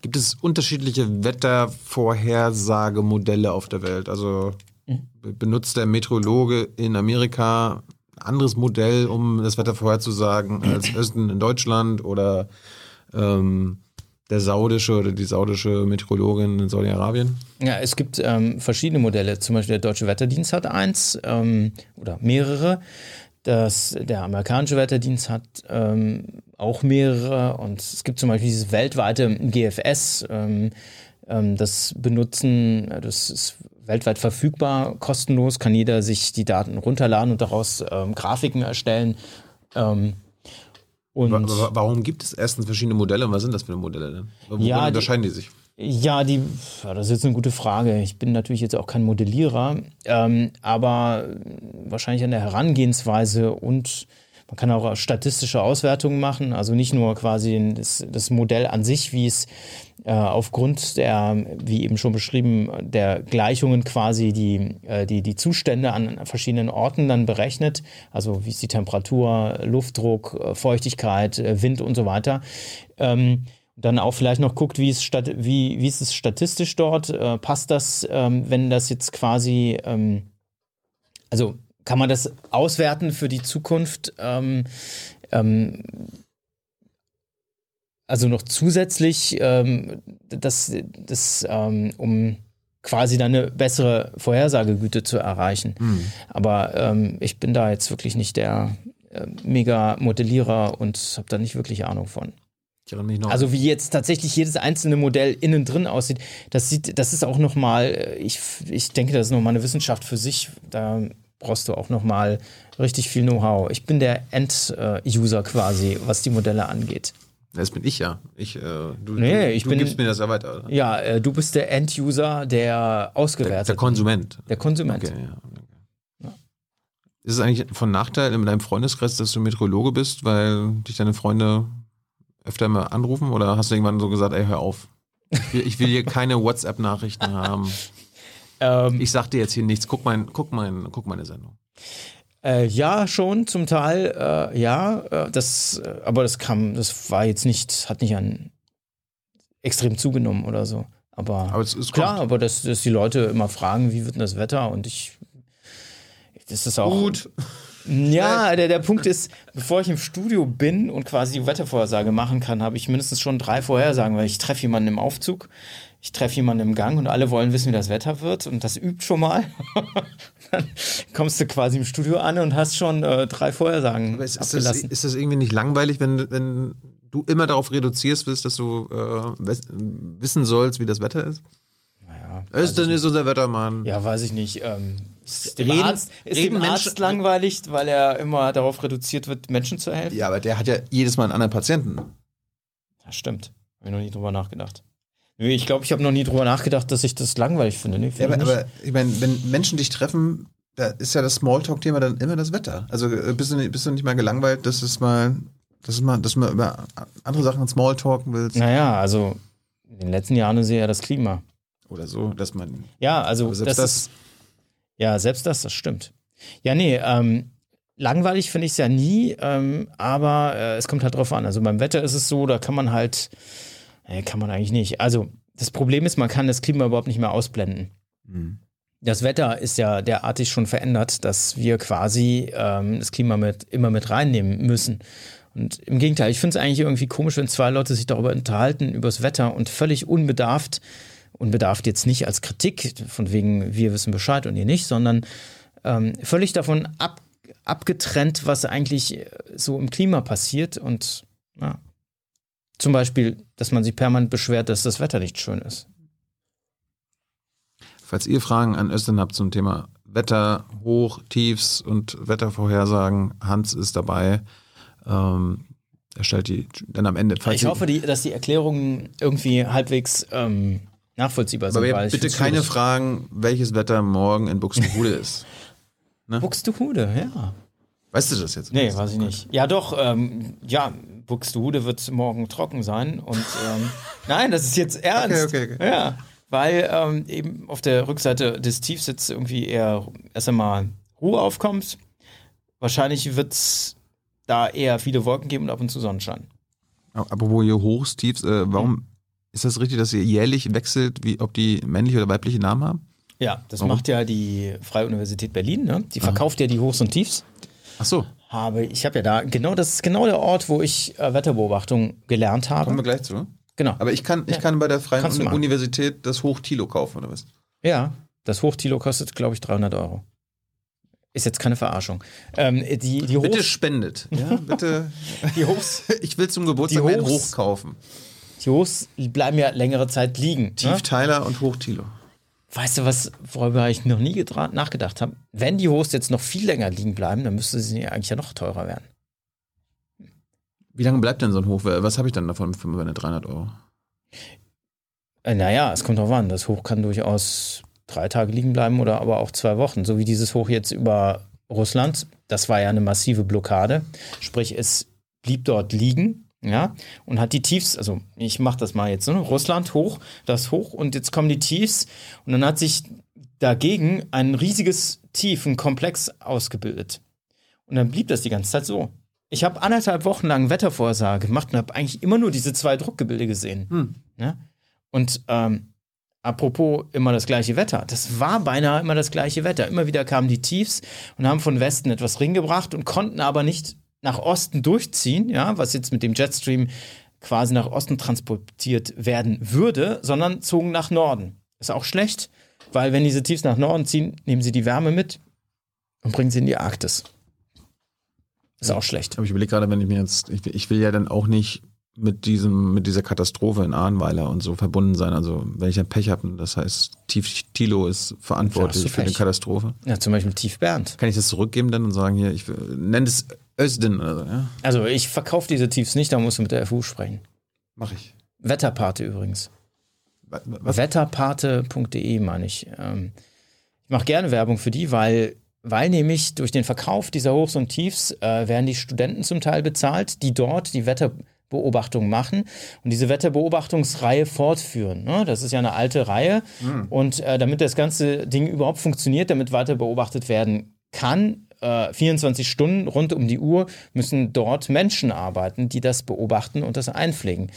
Speaker 1: Gibt es unterschiedliche Wettervorhersagemodelle auf der Welt? Also mhm. benutzt der Meteorologe in Amerika ein anderes Modell, um das Wetter vorherzusagen als Östen in Deutschland oder ähm, der saudische oder die saudische Meteorologin in Saudi-Arabien?
Speaker 2: Ja, es gibt ähm, verschiedene Modelle. Zum Beispiel der Deutsche Wetterdienst hat eins ähm, oder mehrere. Das, der amerikanische Wetterdienst hat ähm, auch mehrere. Und es gibt zum Beispiel dieses weltweite GFS. Ähm, ähm, das benutzen, das ist weltweit verfügbar, kostenlos, kann jeder sich die Daten runterladen und daraus ähm, Grafiken erstellen.
Speaker 1: Und Warum gibt es erstens verschiedene Modelle und was sind das für Modelle denn? Wo ja, unterscheiden die, die, sich?
Speaker 2: Ja, die, das ist jetzt eine gute Frage. Ich bin natürlich jetzt auch kein Modellierer, ähm, aber wahrscheinlich an der Herangehensweise und man kann auch statistische Auswertungen machen, also nicht nur quasi das, das Modell an sich, wie es äh, aufgrund der, wie eben schon beschrieben, der Gleichungen quasi die, äh, die, die Zustände an verschiedenen Orten dann berechnet, also wie ist die Temperatur, Luftdruck, äh, Feuchtigkeit, äh, Wind und so weiter. Ähm, dann auch vielleicht noch guckt, wie, es stat wie, wie ist es statistisch dort? Äh, passt das, ähm, wenn das jetzt quasi, ähm, also kann man das auswerten für die Zukunft? Ähm, ähm also noch zusätzlich, ähm, das, das, ähm, um quasi dann eine bessere Vorhersagegüte zu erreichen. Mhm. Aber ich bin da jetzt wirklich nicht der äh, Mega-Modellierer und habe da nicht wirklich Ahnung von. Also wie jetzt tatsächlich jedes einzelne Modell innen drin aussieht, das sieht, das ist auch noch mal, äh, ich, ich denke, das ist noch mal eine Wissenschaft für sich. Da brauchst du auch noch mal richtig viel Know-how. Ich bin der End-User quasi, was die Modelle angeht.
Speaker 1: Das bin ich ja. Ich, äh, du,
Speaker 2: nee,
Speaker 1: du,
Speaker 2: ich
Speaker 1: du
Speaker 2: bin,
Speaker 1: gibst mir das ja weiter.
Speaker 2: Oder? Ja, äh, du bist der End-User, der ausgewertet. Der,
Speaker 1: der Konsument.
Speaker 2: Der Konsument. Okay, ja.
Speaker 1: Ist es eigentlich von Nachteil in deinem Freundeskreis, dass du Meteorologe bist, weil dich deine Freunde öfter mal anrufen? Oder hast du irgendwann so gesagt, ey, hör auf? Ich will, ich will hier keine WhatsApp-Nachrichten haben. Ähm, ich sag dir jetzt hier nichts. Guck, mein, guck, mein, guck meine Sendung.
Speaker 2: Äh, ja, schon zum Teil, äh, ja. Äh, das, äh, aber das kam, das war jetzt nicht, hat nicht an extrem zugenommen oder so. Aber, aber es, es klar, kommt. aber dass, dass die Leute immer fragen, wie wird denn das Wetter? Und ich das ist auch.
Speaker 1: Gut.
Speaker 2: Ja, der, der Punkt ist, bevor ich im Studio bin und quasi die Wettervorhersage machen kann, habe ich mindestens schon drei Vorhersagen, weil ich treffe jemanden im Aufzug, ich treffe jemanden im Gang und alle wollen wissen, wie das Wetter wird und das übt schon mal. dann kommst du quasi im Studio an und hast schon äh, drei Vorhersagen
Speaker 1: Aber ist, abgelassen. Das, ist das irgendwie nicht langweilig, wenn, wenn du immer darauf reduzierst willst, dass du äh, wissen sollst, wie das Wetter ist?
Speaker 2: Naja.
Speaker 1: Ist denn nicht so der Wettermann?
Speaker 2: Ja, weiß ich nicht. Ähm, ist dem reden, Arzt, ist reden dem Arzt langweilig, weil er immer darauf reduziert wird, Menschen zu helfen?
Speaker 1: Ja, aber der hat ja jedes Mal einen anderen Patienten.
Speaker 2: Das stimmt. Habe ich noch nie drüber nachgedacht. Ich glaube, ich habe noch nie drüber nachgedacht, dass ich das langweilig finde. Nee,
Speaker 1: ja, aber, aber, ich meine, wenn Menschen dich treffen, da ist ja das Smalltalk-Thema dann immer das Wetter. Also äh, bist du, bist du nicht mal gelangweilt, dass es mal, dass es mal, dass mal über andere Sachen Smalltalken willst?
Speaker 2: Naja, also in den letzten Jahren ist ja das Klima.
Speaker 1: Oder so, dass man.
Speaker 2: Ja, also das, das ist ja, selbst das, das stimmt. Ja, nee, ähm, langweilig finde ich es ja nie, ähm, aber äh, es kommt halt drauf an. Also beim Wetter ist es so, da kann man halt, äh, kann man eigentlich nicht. Also das Problem ist, man kann das Klima überhaupt nicht mehr ausblenden. Mhm. Das Wetter ist ja derartig schon verändert, dass wir quasi ähm, das Klima mit, immer mit reinnehmen müssen. Und im Gegenteil, ich finde es eigentlich irgendwie komisch, wenn zwei Leute sich darüber unterhalten, über das Wetter und völlig unbedarft und bedarf jetzt nicht als Kritik, von wegen wir wissen Bescheid und ihr nicht, sondern ähm, völlig davon ab, abgetrennt, was eigentlich so im Klima passiert und ja. Zum Beispiel, dass man sich permanent beschwert, dass das Wetter nicht schön ist.
Speaker 1: Falls ihr Fragen an Östin habt zum Thema Wetter, Hoch, Tiefs und Wettervorhersagen, Hans ist dabei. Ähm, er stellt die dann am Ende.
Speaker 2: ich hoffe, die, dass die Erklärungen irgendwie halbwegs ähm, nachvollziehbar sind.
Speaker 1: Aber bitte keine schwierig. Fragen, welches Wetter morgen in Buxtehude ist.
Speaker 2: Ne? Buxtehude, ja.
Speaker 1: Weißt du das jetzt?
Speaker 2: Nee, weiß ich nicht. Ja, doch, ähm, ja, Buxtehude wird morgen trocken sein und ähm, nein, das ist jetzt ernst. Okay, okay, okay. Ja, weil ähm, eben auf der Rückseite des Tiefsitz irgendwie eher erst einmal Ruhe aufkommt. Wahrscheinlich wird es da eher viele Wolken geben und ab und zu Sonnenschein.
Speaker 1: Apropos hier Hochs, Tiefs, äh, warum ist das richtig, dass ihr jährlich wechselt, wie, ob die männliche oder weibliche Namen haben?
Speaker 2: Ja, das Warum? macht ja die Freie Universität Berlin. Ne? Die verkauft ah. ja die Hochs und Tiefs.
Speaker 1: Ach so.
Speaker 2: Habe, ich habe ja da, genau, das ist genau der Ort, wo ich äh, Wetterbeobachtung gelernt habe.
Speaker 1: Kommen wir gleich zu.
Speaker 2: Genau.
Speaker 1: Aber ich kann, ich ja. kann bei der Freien Universität das Hochtilo kaufen, oder was?
Speaker 2: Ja, das Hochtilo kostet, glaube ich, 300 Euro. Ist jetzt keine Verarschung. Ähm, die, die
Speaker 1: bitte spendet. Ja, bitte.
Speaker 2: die Hochs.
Speaker 1: Ich will zum Geburtstag ein Hoch kaufen.
Speaker 2: Die Hochs bleiben ja längere Zeit liegen.
Speaker 1: Tiefteiler ne? und Hochtilo.
Speaker 2: Weißt du, was, worüber ich noch nie nachgedacht habe? Wenn die Hochs jetzt noch viel länger liegen bleiben, dann müsste sie eigentlich ja noch teurer werden.
Speaker 1: Wie lange bleibt denn so ein Hoch? Was habe ich dann davon für meine 300 Euro?
Speaker 2: Äh, naja, es kommt drauf an. Das Hoch kann durchaus drei Tage liegen bleiben oder aber auch zwei Wochen. So wie dieses Hoch jetzt über Russland. Das war ja eine massive Blockade. Sprich, es blieb dort liegen ja, und hat die Tiefs, also ich mache das mal jetzt, ne? Russland hoch, das hoch und jetzt kommen die Tiefs und dann hat sich dagegen ein riesiges Tief, ein Komplex ausgebildet. Und dann blieb das die ganze Zeit so. ich habe anderthalb Wochen lang Wettervorhersage gemacht und habe eigentlich immer nur diese zwei Druckgebilde gesehen.
Speaker 1: Hm.
Speaker 2: Ja? Und ähm, apropos immer das gleiche Wetter, das war beinahe immer das gleiche Wetter. Immer wieder kamen die Tiefs und haben von Westen etwas ringgebracht und konnten aber nicht nach Osten durchziehen, ja, was jetzt mit dem Jetstream quasi nach Osten transportiert werden würde, sondern zogen nach Norden. Ist auch schlecht, weil wenn diese Tiefs nach Norden ziehen, nehmen sie die Wärme mit und bringen sie in die Arktis. Ist auch schlecht.
Speaker 1: Aber ich überlege gerade, wenn ich mir jetzt, ich, ich will ja dann auch nicht mit diesem, mit dieser Katastrophe in Ahrnweiler und so verbunden sein. Also wenn ich ein Pech habe, das heißt, Tief Tilo ist verantwortlich für die. Katastrophe.
Speaker 2: Ja, zum Beispiel Tief Bernd.
Speaker 1: Kann ich das zurückgeben dann und sagen, hier, ich nenne es Özdin oder so, ja?
Speaker 2: Also ich verkaufe diese Tiefs nicht, da musst du mit der FU sprechen.
Speaker 1: Mach ich.
Speaker 2: Wetterpate übrigens. Wetterpate.de meine ich. Ähm, ich mache gerne Werbung für die, weil, weil nämlich durch den Verkauf dieser Hochs und Tiefs äh, werden die Studenten zum Teil bezahlt, die dort die Wetterbeobachtung machen und diese Wetterbeobachtungsreihe fortführen. Ne? Das ist ja eine alte Reihe und äh, damit das ganze Ding überhaupt funktioniert, damit weiter beobachtet werden kann, äh, 24 Stunden rund um die Uhr müssen dort Menschen arbeiten, die das beobachten und das einpflegen.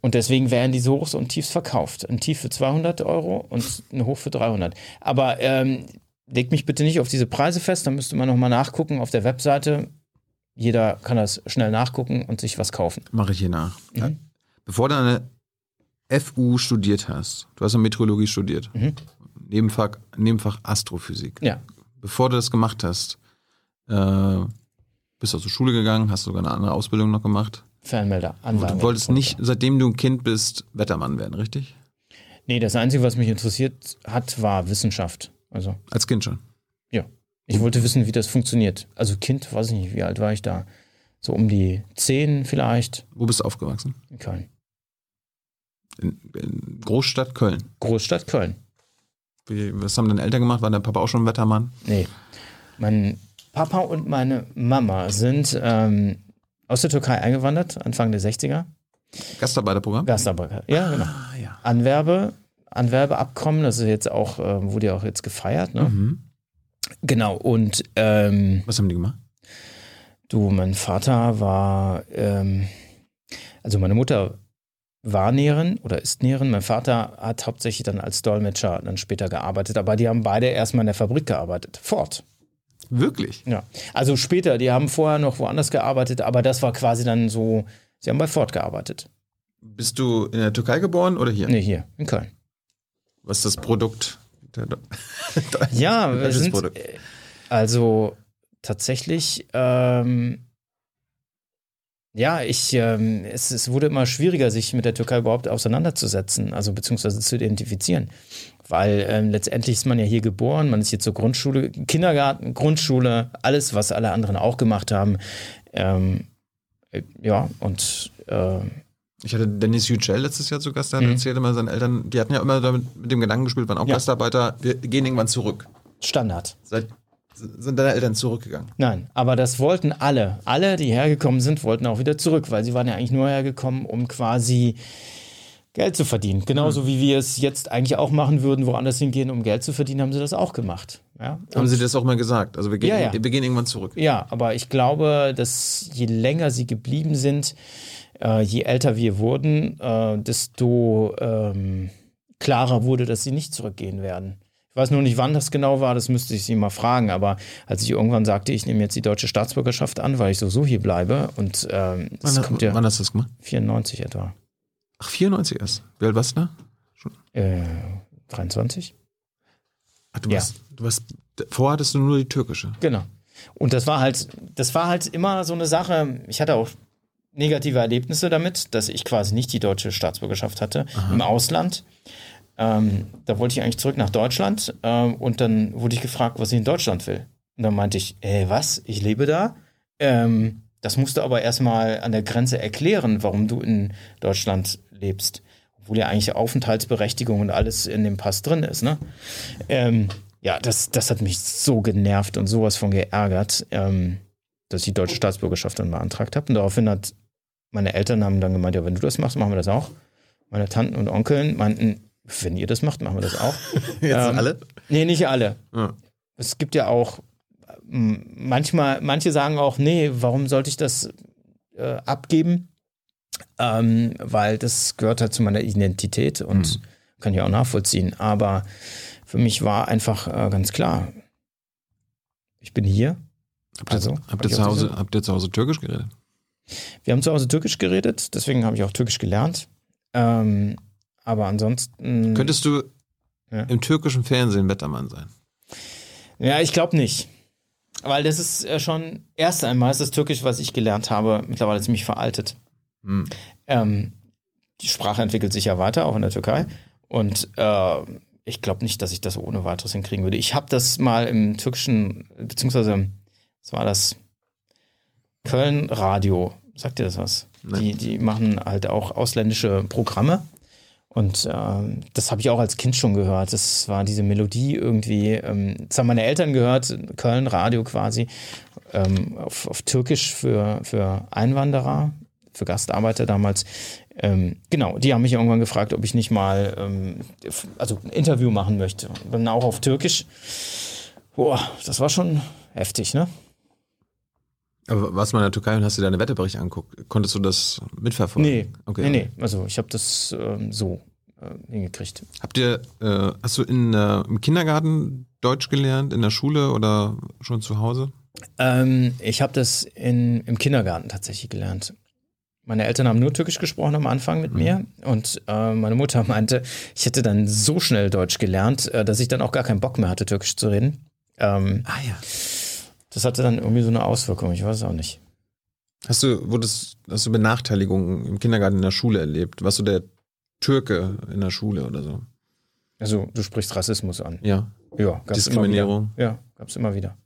Speaker 2: Und deswegen werden diese Hochs und Tiefs verkauft. Ein Tief für 200 Euro und ein Hoch für 300. Aber ähm, legt mich bitte nicht auf diese Preise fest, da müsste man nochmal nachgucken auf der Webseite. Jeder kann das schnell nachgucken und sich was kaufen.
Speaker 1: Mache ich hier nach.
Speaker 2: Mhm.
Speaker 1: Bevor du eine FU studiert hast, du hast ja Meteorologie studiert,
Speaker 2: Mhm.
Speaker 1: Nebenfach, Nebenfach Astrophysik.
Speaker 2: Ja,
Speaker 1: Bevor du das gemacht hast, äh, bist du zur Schule gegangen, hast sogar eine andere Ausbildung noch gemacht.
Speaker 2: Fernmelder,
Speaker 1: Du
Speaker 2: Anlage.
Speaker 1: wolltest nicht, seitdem du ein Kind bist, Wettermann werden, richtig?
Speaker 2: Nee, das Einzige, was mich interessiert hat, war Wissenschaft. Also,
Speaker 1: Als Kind schon.
Speaker 2: ja. Ich wollte wissen, wie das funktioniert. Also Kind, weiß ich nicht, wie alt war ich da? So um die 10 vielleicht.
Speaker 1: Wo bist du aufgewachsen?
Speaker 2: In Köln.
Speaker 1: In, in Großstadt Köln.
Speaker 2: Großstadt Köln.
Speaker 1: Wie, was haben deine Eltern gemacht? War dein Papa auch schon Wettermann?
Speaker 2: Nee. Mein Papa und meine Mama sind ähm, aus der Türkei eingewandert, Anfang der 60er.
Speaker 1: Gastarbeiterprogramm?
Speaker 2: Gastarbeiter. Ja, genau.
Speaker 1: Ah, ja.
Speaker 2: Anwerbe, Anwerbeabkommen, das ist jetzt auch, äh, wurde ja auch jetzt gefeiert, ne?
Speaker 1: Mhm.
Speaker 2: Genau. Und ähm,
Speaker 1: Was haben die gemacht?
Speaker 2: du, mein Vater war, ähm, also meine Mutter war Näherin oder ist Näherin. Mein Vater hat hauptsächlich dann als Dolmetscher dann später gearbeitet, aber die haben beide erstmal in der Fabrik gearbeitet. Ford.
Speaker 1: Wirklich?
Speaker 2: Ja, also später, die haben vorher noch woanders gearbeitet, aber das war quasi dann so, sie haben bei Ford gearbeitet.
Speaker 1: Bist du in der Türkei geboren oder hier?
Speaker 2: Nee, hier, in Köln.
Speaker 1: Was ist das Produkt?
Speaker 2: Ja, sind,
Speaker 1: Produkt.
Speaker 2: äh, also tatsächlich, ähm, ja, ich, ähm, es, es wurde immer schwieriger, sich mit der Türkei überhaupt auseinanderzusetzen, also beziehungsweise zu identifizieren. Weil ähm, letztendlich ist man ja hier geboren, man ist hier zur Grundschule, Kindergarten, Grundschule, alles, was alle anderen auch gemacht haben. Ähm, äh, ja, und äh,
Speaker 1: Ich hatte Dennis Yücel letztes Jahr zu Gast, der
Speaker 2: Mhm.
Speaker 1: erzählt immer, seine Eltern, die hatten ja immer damit mit dem Gedanken gespielt, waren auch
Speaker 2: Ja.
Speaker 1: Gastarbeiter, wir gehen irgendwann zurück.
Speaker 2: Standard.
Speaker 1: Seit, sind deine Eltern zurückgegangen?
Speaker 2: Nein, aber das wollten alle. Alle, die hergekommen sind, wollten auch wieder zurück, weil sie waren ja eigentlich nur hergekommen, um quasi Geld zu verdienen. Genauso wie wir es jetzt eigentlich auch machen würden, woanders hingehen, um Geld zu verdienen, haben sie das auch gemacht. Ja,
Speaker 1: Haben sie das auch mal gesagt? Also wir gehen,
Speaker 2: Ja, ja.
Speaker 1: wir gehen irgendwann zurück.
Speaker 2: ja aber ich glaube, dass je länger sie geblieben sind, äh, je älter wir wurden, äh, desto ähm, klarer wurde, dass sie nicht zurückgehen werden. Ich weiß nur nicht, wann das genau war, das müsste ich sie mal fragen, aber als ich irgendwann sagte, ich nehme jetzt die deutsche Staatsbürgerschaft an, weil ich so, so hier bleibe und ähm, das
Speaker 1: Wann,
Speaker 2: kommt ja
Speaker 1: wann hast du das gemacht?
Speaker 2: 94 etwa.
Speaker 1: Ach, 94 erst. Wie alt warst du da?
Speaker 2: Äh, 23?
Speaker 1: Ach, du
Speaker 2: Ja.
Speaker 1: warst, du warst, vorher hattest du nur die türkische.
Speaker 2: Genau. Und das war halt, das war halt immer so eine Sache. Ich hatte auch negative Erlebnisse damit, dass ich quasi nicht die deutsche Staatsbürgerschaft hatte im Ausland. Ähm, da wollte ich eigentlich zurück nach Deutschland ähm, und dann wurde ich gefragt, was ich in Deutschland will. Und dann meinte ich, ey, was? Ich lebe da? Ähm, das musst du aber erstmal an der Grenze erklären, warum du in Deutschland lebst. Obwohl ja eigentlich Aufenthaltsberechtigung und alles in dem Pass drin ist, ne? Ähm, ja, das, das hat mich so genervt und sowas von geärgert, ähm, dass ich die deutsche Staatsbürgerschaft dann beantragt habe. Und daraufhin hat meine Eltern haben dann gemeint, ja, wenn du das machst, machen wir das auch. Meine Tanten und Onkeln meinten, wenn ihr das macht, machen wir das auch.
Speaker 1: Jetzt
Speaker 2: Ähm,
Speaker 1: alle?
Speaker 2: Nee, nicht alle.
Speaker 1: Ja.
Speaker 2: Es gibt ja auch manchmal, manche sagen auch, nee, warum sollte ich das äh, abgeben? Ähm, weil das gehört halt zu meiner Identität und mhm. kann ich auch nachvollziehen. Aber für mich war einfach äh, ganz klar, ich bin hier.
Speaker 1: Habt ihr, also, habt, ihr zu Hause, habt ihr zu Hause Türkisch geredet?
Speaker 2: Wir haben zu Hause Türkisch geredet, deswegen habe ich auch Türkisch gelernt. Ähm, aber ansonsten.
Speaker 1: Könntest du ja. im türkischen Fernsehen Wettermann sein?
Speaker 2: Ja, ich glaube nicht. Weil das ist äh, schon, erst einmal ist das Türkisch, was ich gelernt habe, mittlerweile ziemlich veraltet. Hm. Ähm, die Sprache entwickelt sich ja weiter, auch in der Türkei. Und äh, ich glaube nicht, dass ich das ohne weiteres hinkriegen würde. Ich habe das mal im türkischen, beziehungsweise, was war das? Köln Radio. Sagt ihr das was? Die, die machen halt auch ausländische Programme. Und ähm, das habe ich auch als Kind schon gehört. Das war diese Melodie irgendwie. Ähm, das haben meine Eltern gehört, Köln Radio quasi, ähm, auf, auf Türkisch für, für Einwanderer, für Gastarbeiter damals. Ähm, genau, die haben mich irgendwann gefragt, ob ich nicht mal ähm, also ein Interview machen möchte. Und dann auch auf Türkisch. Boah, das war schon heftig, ne?
Speaker 1: Aber warst du mal in der Türkei und hast dir deine Wetterberichte angeguckt? Konntest du das mitverfolgen?
Speaker 2: Nee, okay. nee, nee. Also ich habe das ähm, so äh, hingekriegt.
Speaker 1: Habt ihr, äh, hast du in, äh, im Kindergarten Deutsch gelernt, in der Schule oder schon zu Hause?
Speaker 2: Ähm, ich habe das in, im Kindergarten tatsächlich gelernt. Meine Eltern haben nur Türkisch gesprochen am Anfang mit mhm. mir und äh, meine Mutter meinte, ich hätte dann so schnell Deutsch gelernt, äh, dass ich dann auch gar keinen Bock mehr hatte, Türkisch zu reden. Ähm, ah ja das hatte dann irgendwie so eine Auswirkung, ich weiß es auch nicht.
Speaker 1: Hast du, wurdest, hast du Benachteiligungen im Kindergarten in der Schule erlebt? Warst du der Türke in der Schule oder so?
Speaker 2: Also, du sprichst Rassismus an.
Speaker 1: Ja.
Speaker 2: Ja,
Speaker 1: gab's Diskriminierung.
Speaker 2: Immer ja, gab es immer wieder.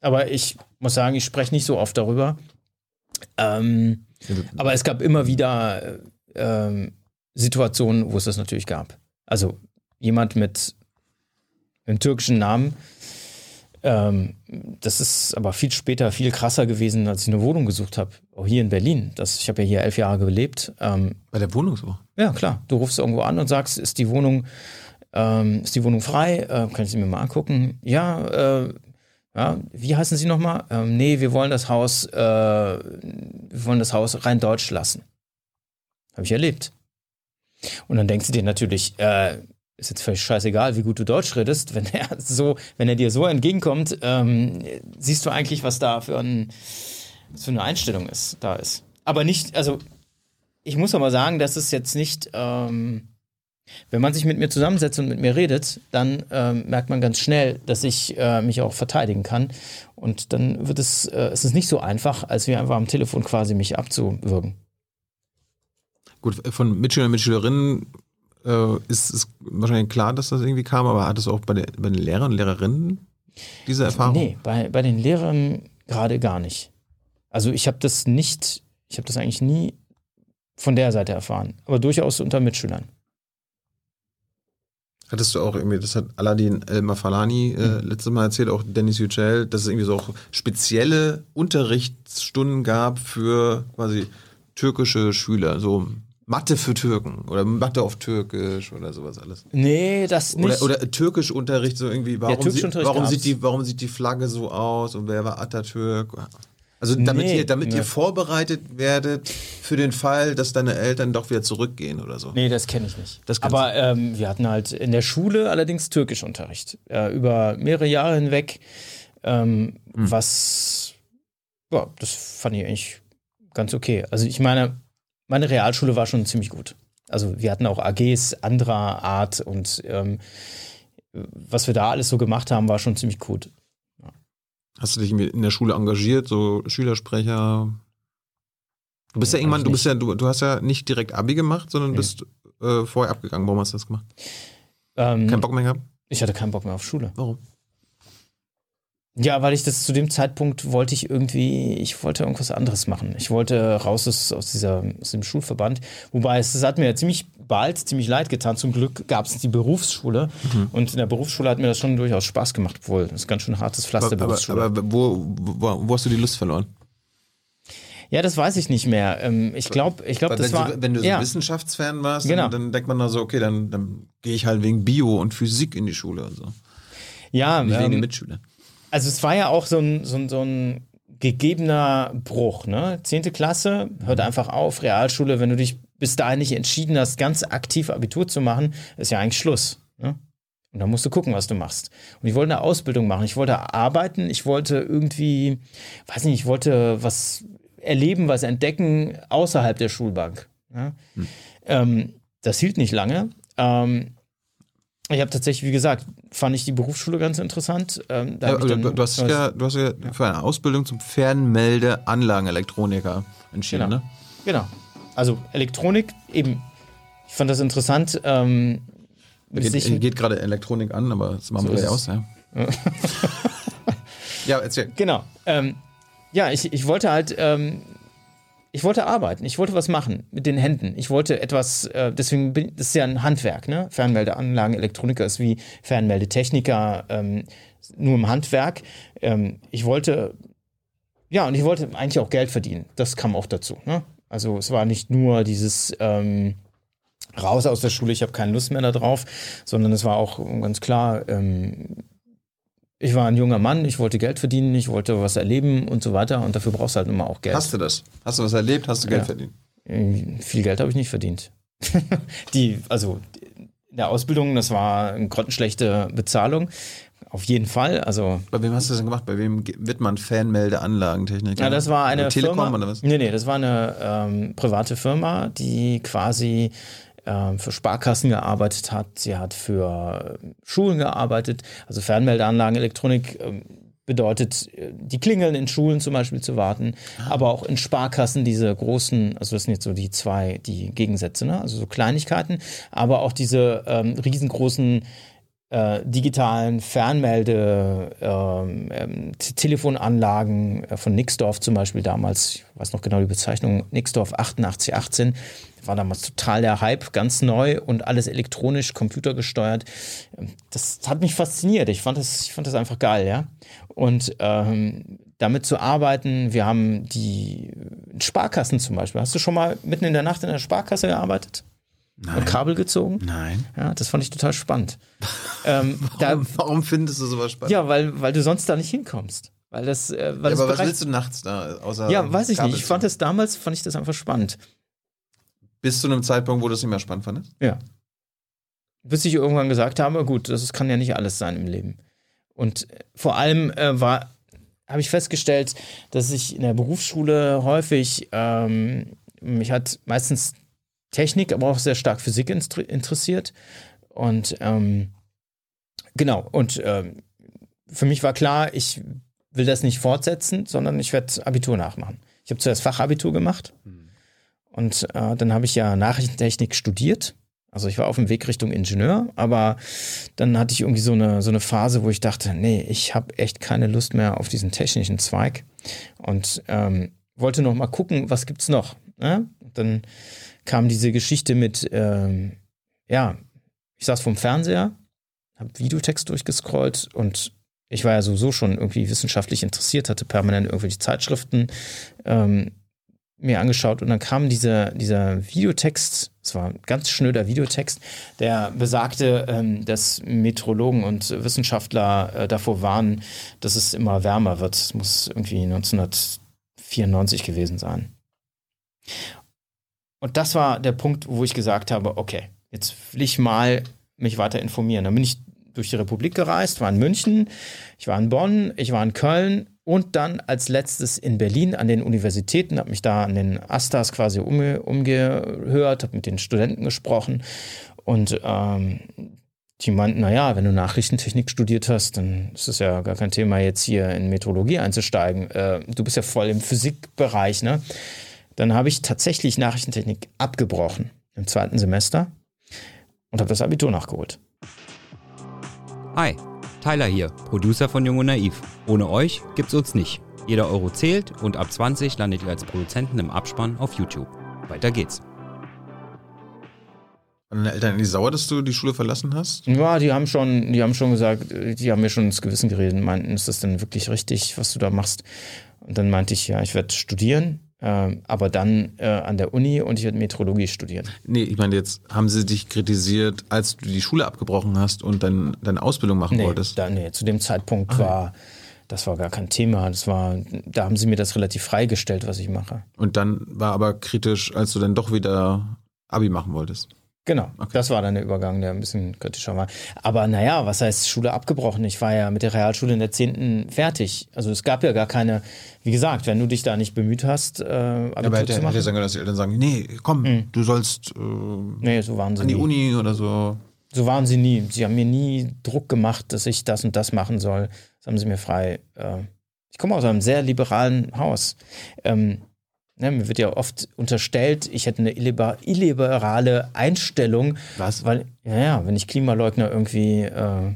Speaker 2: Aber ich muss sagen, ich spreche nicht so oft darüber. Ähm, aber es gab immer wieder ähm, Situationen, wo es das natürlich gab. Also jemand mit einem türkischen Namen, ähm, das ist aber viel später, viel krasser gewesen, als ich eine Wohnung gesucht habe. Auch hier in Berlin. Das, ich habe ja hier elf Jahre gelebt. Ähm,
Speaker 1: Bei der Wohnungssuche?
Speaker 2: Ja, klar. Du rufst irgendwo an und sagst, ist die Wohnung, ähm, ist die Wohnung frei? Äh, kann ich sie mir mal angucken? Ja, äh, ja, wie heißen Sie nochmal? Ähm, nee, wir wollen das Haus, äh, wir wollen das Haus rein deutsch lassen. Habe ich erlebt. Und dann denkst du dir natürlich, äh, ist jetzt völlig scheißegal, wie gut du Deutsch redest, wenn er so, wenn er dir so entgegenkommt, ähm, siehst du eigentlich, was da für, ein, was für eine Einstellung ist, da ist. Aber nicht, also ich muss aber sagen, dass es jetzt nicht, ähm, wenn man sich mit mir zusammensetzt und mit mir redet, dann ähm, merkt man ganz schnell, dass ich äh, mich auch verteidigen kann. Und dann wird es, äh, es ist nicht so einfach, als wie einfach am Telefon quasi mich abzuwürgen.
Speaker 1: Gut, von Mitschülern und Mitschülerinnen äh, ist es wahrscheinlich klar, dass das irgendwie kam, aber hattest du auch bei, der, bei den Lehrern und Lehrerinnen diese Erfahrung?
Speaker 2: Nee, bei, bei den Lehrern gerade gar nicht. Also ich habe das nicht, ich habe das eigentlich nie von der Seite erfahren, aber durchaus unter Mitschülern.
Speaker 1: Hattest du auch irgendwie, das hat Aladdin El Falani äh, mhm. letztes Mal erzählt, auch Dennis Yücel, dass es irgendwie so auch spezielle Unterrichtsstunden gab für quasi türkische Schüler, so Mathe für Türken oder Mathe auf Türkisch oder sowas alles.
Speaker 2: Nee, das
Speaker 1: nicht. Oder, oder Türkischunterricht so irgendwie, warum, ja, sieht, warum sieht, die, warum sieht die Flagge so aus und wer war Atatürk? Also damit, nee, ihr, damit nee. ihr vorbereitet werdet für den Fall, dass deine Eltern doch wieder zurückgehen oder so.
Speaker 2: Nee, das kenne ich nicht. Aber ähm, wir hatten halt in der Schule allerdings Türkischunterricht. Äh, über mehrere Jahre hinweg. Ähm, hm. Was, ja, das fand ich eigentlich ganz okay. Also ich meine, meine Realschule war schon ziemlich gut. Also wir hatten auch AGs anderer Art und ähm, was wir da alles so gemacht haben, war schon ziemlich gut. Ja.
Speaker 1: Hast du dich in der Schule engagiert, so Schülersprecher? Du bist ja, ja irgendwann, du bist ja, du, du hast ja nicht direkt Abi gemacht, sondern nee. bist äh, vorher abgegangen. Warum hast du das gemacht? Ähm, Kein Bock mehr gehabt?
Speaker 2: Ich hatte keinen Bock mehr auf Schule.
Speaker 1: Warum?
Speaker 2: Ja, weil ich das zu dem Zeitpunkt wollte ich irgendwie, ich wollte irgendwas anderes machen. Ich wollte raus aus, aus, dieser, aus dem Schulverband. Wobei es das hat mir ziemlich bald, ziemlich leid getan. Zum Glück gab es die Berufsschule. Mhm. Und in der Berufsschule hat mir das schon durchaus Spaß gemacht, obwohl das ist ganz schön hartes Pflaster,
Speaker 1: aber,
Speaker 2: Berufsschule.
Speaker 1: Aber, aber wo, wo, wo hast du die Lust verloren?
Speaker 2: Ja, das weiß ich nicht mehr. Ähm, ich glaube, ich glaube, das
Speaker 1: wenn
Speaker 2: war.
Speaker 1: Du, wenn du so ja. Wissenschaftsfan warst, genau. dann, dann, denkt man da so, okay, dann, dann gehe ich halt wegen Bio und Physik in die Schule und so.
Speaker 2: Ja,
Speaker 1: nicht ähm, wegen den Mitschülern.
Speaker 2: Also es war ja auch so ein, so ein, so ein gegebener Bruch. Ne? Zehnte Klasse, hört einfach auf, Realschule, wenn du dich bis dahin nicht entschieden hast, ganz aktiv Abitur zu machen, ist ja eigentlich Schluss. Ne? Und dann musst du gucken, was du machst. Und ich wollte eine Ausbildung machen, ich wollte arbeiten, ich wollte irgendwie, weiß nicht, ich wollte was erleben, was entdecken außerhalb der Schulbank. Ja? Hm. Ähm, das hielt nicht lange. Ähm, ich habe tatsächlich, wie gesagt, fand ich die Berufsschule ganz interessant. Ähm,
Speaker 1: ja, du, du, hast ja, du hast ja, für eine Ausbildung zum Fernmeldeanlagenelektroniker entschieden,
Speaker 2: genau.
Speaker 1: ne?
Speaker 2: Genau. Also Elektronik, eben, ich fand das interessant. Ähm,
Speaker 1: geht, geht gerade Elektronik an, aber das machen so wir gleich aus, ja. ja, erzähl.
Speaker 2: Genau. Ähm, ja, ich, ich wollte halt ähm, ich wollte arbeiten, ich wollte was machen mit den Händen. Ich wollte etwas, äh, deswegen bin das ist ja ein Handwerk, ne? Fernmeldeanlagen, Elektroniker ist wie Fernmeldetechniker, ähm, nur im Handwerk. Ähm, ich wollte, ja, und ich wollte eigentlich auch Geld verdienen. Das kam auch dazu. Ne? Also es war nicht nur dieses ähm, raus aus der Schule, ich habe keine Lust mehr darauf, sondern es war auch ganz klar, ähm, ich war ein junger Mann, ich wollte Geld verdienen, ich wollte was erleben und so weiter und dafür brauchst du halt immer auch Geld.
Speaker 1: Hast du das? Hast du was erlebt? Hast du Geld ja. verdient?
Speaker 2: Viel Geld habe ich nicht verdient. die, also in der Ausbildung, das war eine grottenschlechte Bezahlung. Auf jeden Fall. Also,
Speaker 1: Bei wem hast du das denn gemacht? Bei wem wird man Fanmeldeanlagentechniker?
Speaker 2: Ja, das war eine
Speaker 1: Telekom
Speaker 2: Firma.
Speaker 1: oder was?
Speaker 2: Nee, nee, das war eine ähm, private Firma, die quasi ähm, für Sparkassen gearbeitet hat, sie hat für äh, Schulen gearbeitet, also Fernmeldeanlagen, Elektronik ähm, bedeutet, äh, die Klingeln in Schulen zum Beispiel zu warten, ah. aber auch in Sparkassen diese großen, also das sind jetzt so die zwei, die Gegensätze, ne? also so Kleinigkeiten, aber auch diese ähm, riesengroßen äh, digitalen Fernmelde, ähm, ähm, Telefonanlagen äh, von Nixdorf zum Beispiel damals, ich weiß noch genau die Bezeichnung, Nixdorf 8818, war damals total der Hype, ganz neu und alles elektronisch, computergesteuert. Das hat mich fasziniert. Ich fand das, ich fand das einfach geil, ja. Und ähm, damit zu arbeiten, wir haben die Sparkassen zum Beispiel. Hast du schon mal mitten in der Nacht in der Sparkasse gearbeitet? Nein. Und Kabel gezogen?
Speaker 1: Nein.
Speaker 2: Ja, das fand ich total spannend.
Speaker 1: ähm, warum, da, warum, findest du sowas spannend?
Speaker 2: Ja, weil, weil du sonst da nicht hinkommst. Weil das, äh, weil
Speaker 1: ja, aber was willst du nachts da außer
Speaker 2: Ja, weiß ich Kabel nicht. Ich fand das damals, fand ich das einfach spannend.
Speaker 1: Bis zu einem Zeitpunkt, wo du es nicht mehr spannend fandest?
Speaker 2: Ja. Bis ich irgendwann gesagt habe, gut, das kann ja nicht alles sein im Leben. Und äh, vor allem äh, war, habe ich festgestellt, dass ich in der Berufsschule häufig, ähm, mich hat meistens Technik, aber auch sehr stark Physik interessiert. Und ähm, genau, und ähm, für mich war klar, ich will das nicht fortsetzen, sondern ich werde Abitur nachmachen. Ich habe zuerst Fachabitur gemacht. Mhm und äh, dann habe ich ja Nachrichtentechnik studiert. Also ich war auf dem Weg Richtung Ingenieur, aber dann hatte ich irgendwie so eine, so eine Phase, wo ich dachte, nee, ich habe echt keine Lust mehr auf diesen technischen Zweig und ähm, wollte noch mal gucken, was gibt's noch. Ne? Dann kam diese Geschichte mit, ähm, ja, ich saß vom Fernseher, habe Videotext durchgescrollt und ich war ja sowieso schon irgendwie wissenschaftlich interessiert, hatte permanent irgendwelche Zeitschriften ähm, mir angeschaut und dann kam dieser, dieser Videotext, es war ein ganz schnöder Videotext, der besagte, ähm, dass Meteorologen und Wissenschaftler äh, davor warnen, dass es immer wärmer wird. Es muss irgendwie 1994 gewesen sein. Und das war der Punkt, wo ich gesagt habe, okay, jetzt will ich mal mich weiter informieren. Dann bin ich durch die Republik gereist, war in München, ich war in Bonn, ich war in Köln und dann als letztes in Berlin an den Universitäten, habe mich da an den Astas quasi umge umgehört, habe mit den Studenten gesprochen und ähm, die meinten, naja, wenn du Nachrichtentechnik studiert hast, dann ist es ja gar kein Thema, jetzt hier in Metrologie einzusteigen. Äh, du bist ja voll im Physikbereich, ne? Dann habe ich tatsächlich Nachrichtentechnik abgebrochen im zweiten Semester und habe das Abitur nachgeholt.
Speaker 3: Hi, Tyler hier, Producer von Jung und Naiv. Ohne euch gibt's uns nicht. Jeder Euro zählt und ab 20 landet ihr als Produzenten im Abspann auf YouTube. Weiter geht's.
Speaker 1: Waren deine Eltern eigentlich sauer, dass du die Schule verlassen hast?
Speaker 2: Ja, die haben schon, die haben schon gesagt, die haben mir schon ins Gewissen geredet und meinten, ist das denn wirklich richtig, was du da machst? Und dann meinte ich, ja, ich werde studieren ähm, aber dann äh, an der Uni und ich werde Metrologie studieren.
Speaker 1: Nee, ich meine, jetzt haben sie dich kritisiert, als du die Schule abgebrochen hast und dann deine Ausbildung machen
Speaker 2: nee,
Speaker 1: wolltest?
Speaker 2: Da, nee, zu dem Zeitpunkt ah, war, das war gar kein Thema. Das war, da haben sie mir das relativ freigestellt, was ich mache.
Speaker 1: Und dann war aber kritisch, als du dann doch wieder Abi machen wolltest.
Speaker 2: Genau, okay. das war dann der Übergang, der ein bisschen kritischer war. Aber naja, was heißt Schule abgebrochen? Ich war ja mit der Realschule in der 10. fertig. Also es gab ja gar keine, wie gesagt, wenn du dich da nicht bemüht hast, äh, Abitur
Speaker 1: aber hätte,
Speaker 2: zu machen.
Speaker 1: hätte sagen können, dass die Eltern sagen, nee, komm,
Speaker 2: Mhm.
Speaker 1: du sollst äh,
Speaker 2: nee, so waren sie
Speaker 1: an die
Speaker 2: nie.
Speaker 1: Uni oder so.
Speaker 2: So waren sie nie. Sie haben mir nie Druck gemacht, dass ich das und das machen soll. Das haben sie mir frei. Äh, ich komme aus einem sehr liberalen Haus. Ähm, ne, mir wird ja oft unterstellt, ich hätte eine illiber illiberale Einstellung,
Speaker 1: Was?
Speaker 2: weil, ja, ja, wenn ich Klimaleugner irgendwie äh,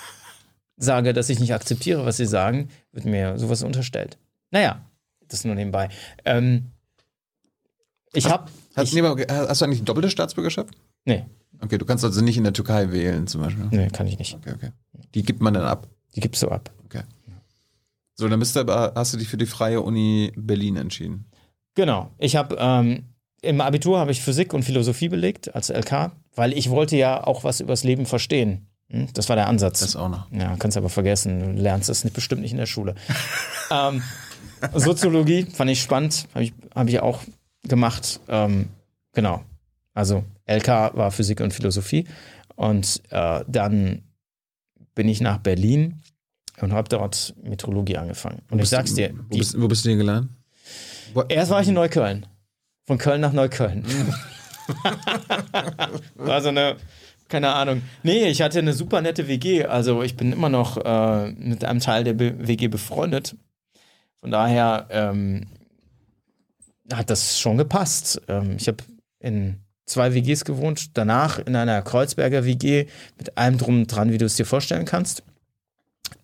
Speaker 2: sage, dass ich nicht akzeptiere, was sie sagen, wird mir sowas unterstellt. Naja, das nur nebenbei. Ähm, ich habe.
Speaker 1: Hast, okay, hast du eigentlich doppelte Staatsbürgerschaft?
Speaker 2: Nee,
Speaker 1: Okay, du kannst also nicht in der Türkei wählen zum Beispiel.
Speaker 2: nee, kann ich nicht.
Speaker 1: Okay, okay. Die gibt man dann ab.
Speaker 2: Die gibst du ab.
Speaker 1: Okay. So, dann bist du aber, hast du dich für die Freie Uni Berlin entschieden.
Speaker 2: Genau. Ich habe ähm, im Abitur habe ich Physik und Philosophie belegt als LK, weil ich wollte ja auch was übers Leben verstehen. Hm? Das war der Ansatz.
Speaker 1: Das auch noch.
Speaker 2: ja, kannst aber vergessen. Du lernst das nicht, bestimmt nicht in der Schule. ähm, Soziologie fand ich spannend, habe ich, hab ich auch gemacht. Ähm, genau. Also LK war Physik und Philosophie. Und äh, dann bin ich nach Berlin und habe dort Metrologie angefangen. Und ich sag's dir,
Speaker 1: Wo bist, wo bist du hier gelandet?
Speaker 2: Erst war ich in Neukölln. Von Köln nach Neukölln. war so eine, keine Ahnung. Nee, ich hatte eine super nette WG. Also ich bin immer noch äh, mit einem Teil der Be WG befreundet. Von daher ähm, hat das schon gepasst. Ähm, ich habe in zwei WGs gewohnt, danach in einer Kreuzberger WG mit allem drum und dran, wie du es dir vorstellen kannst.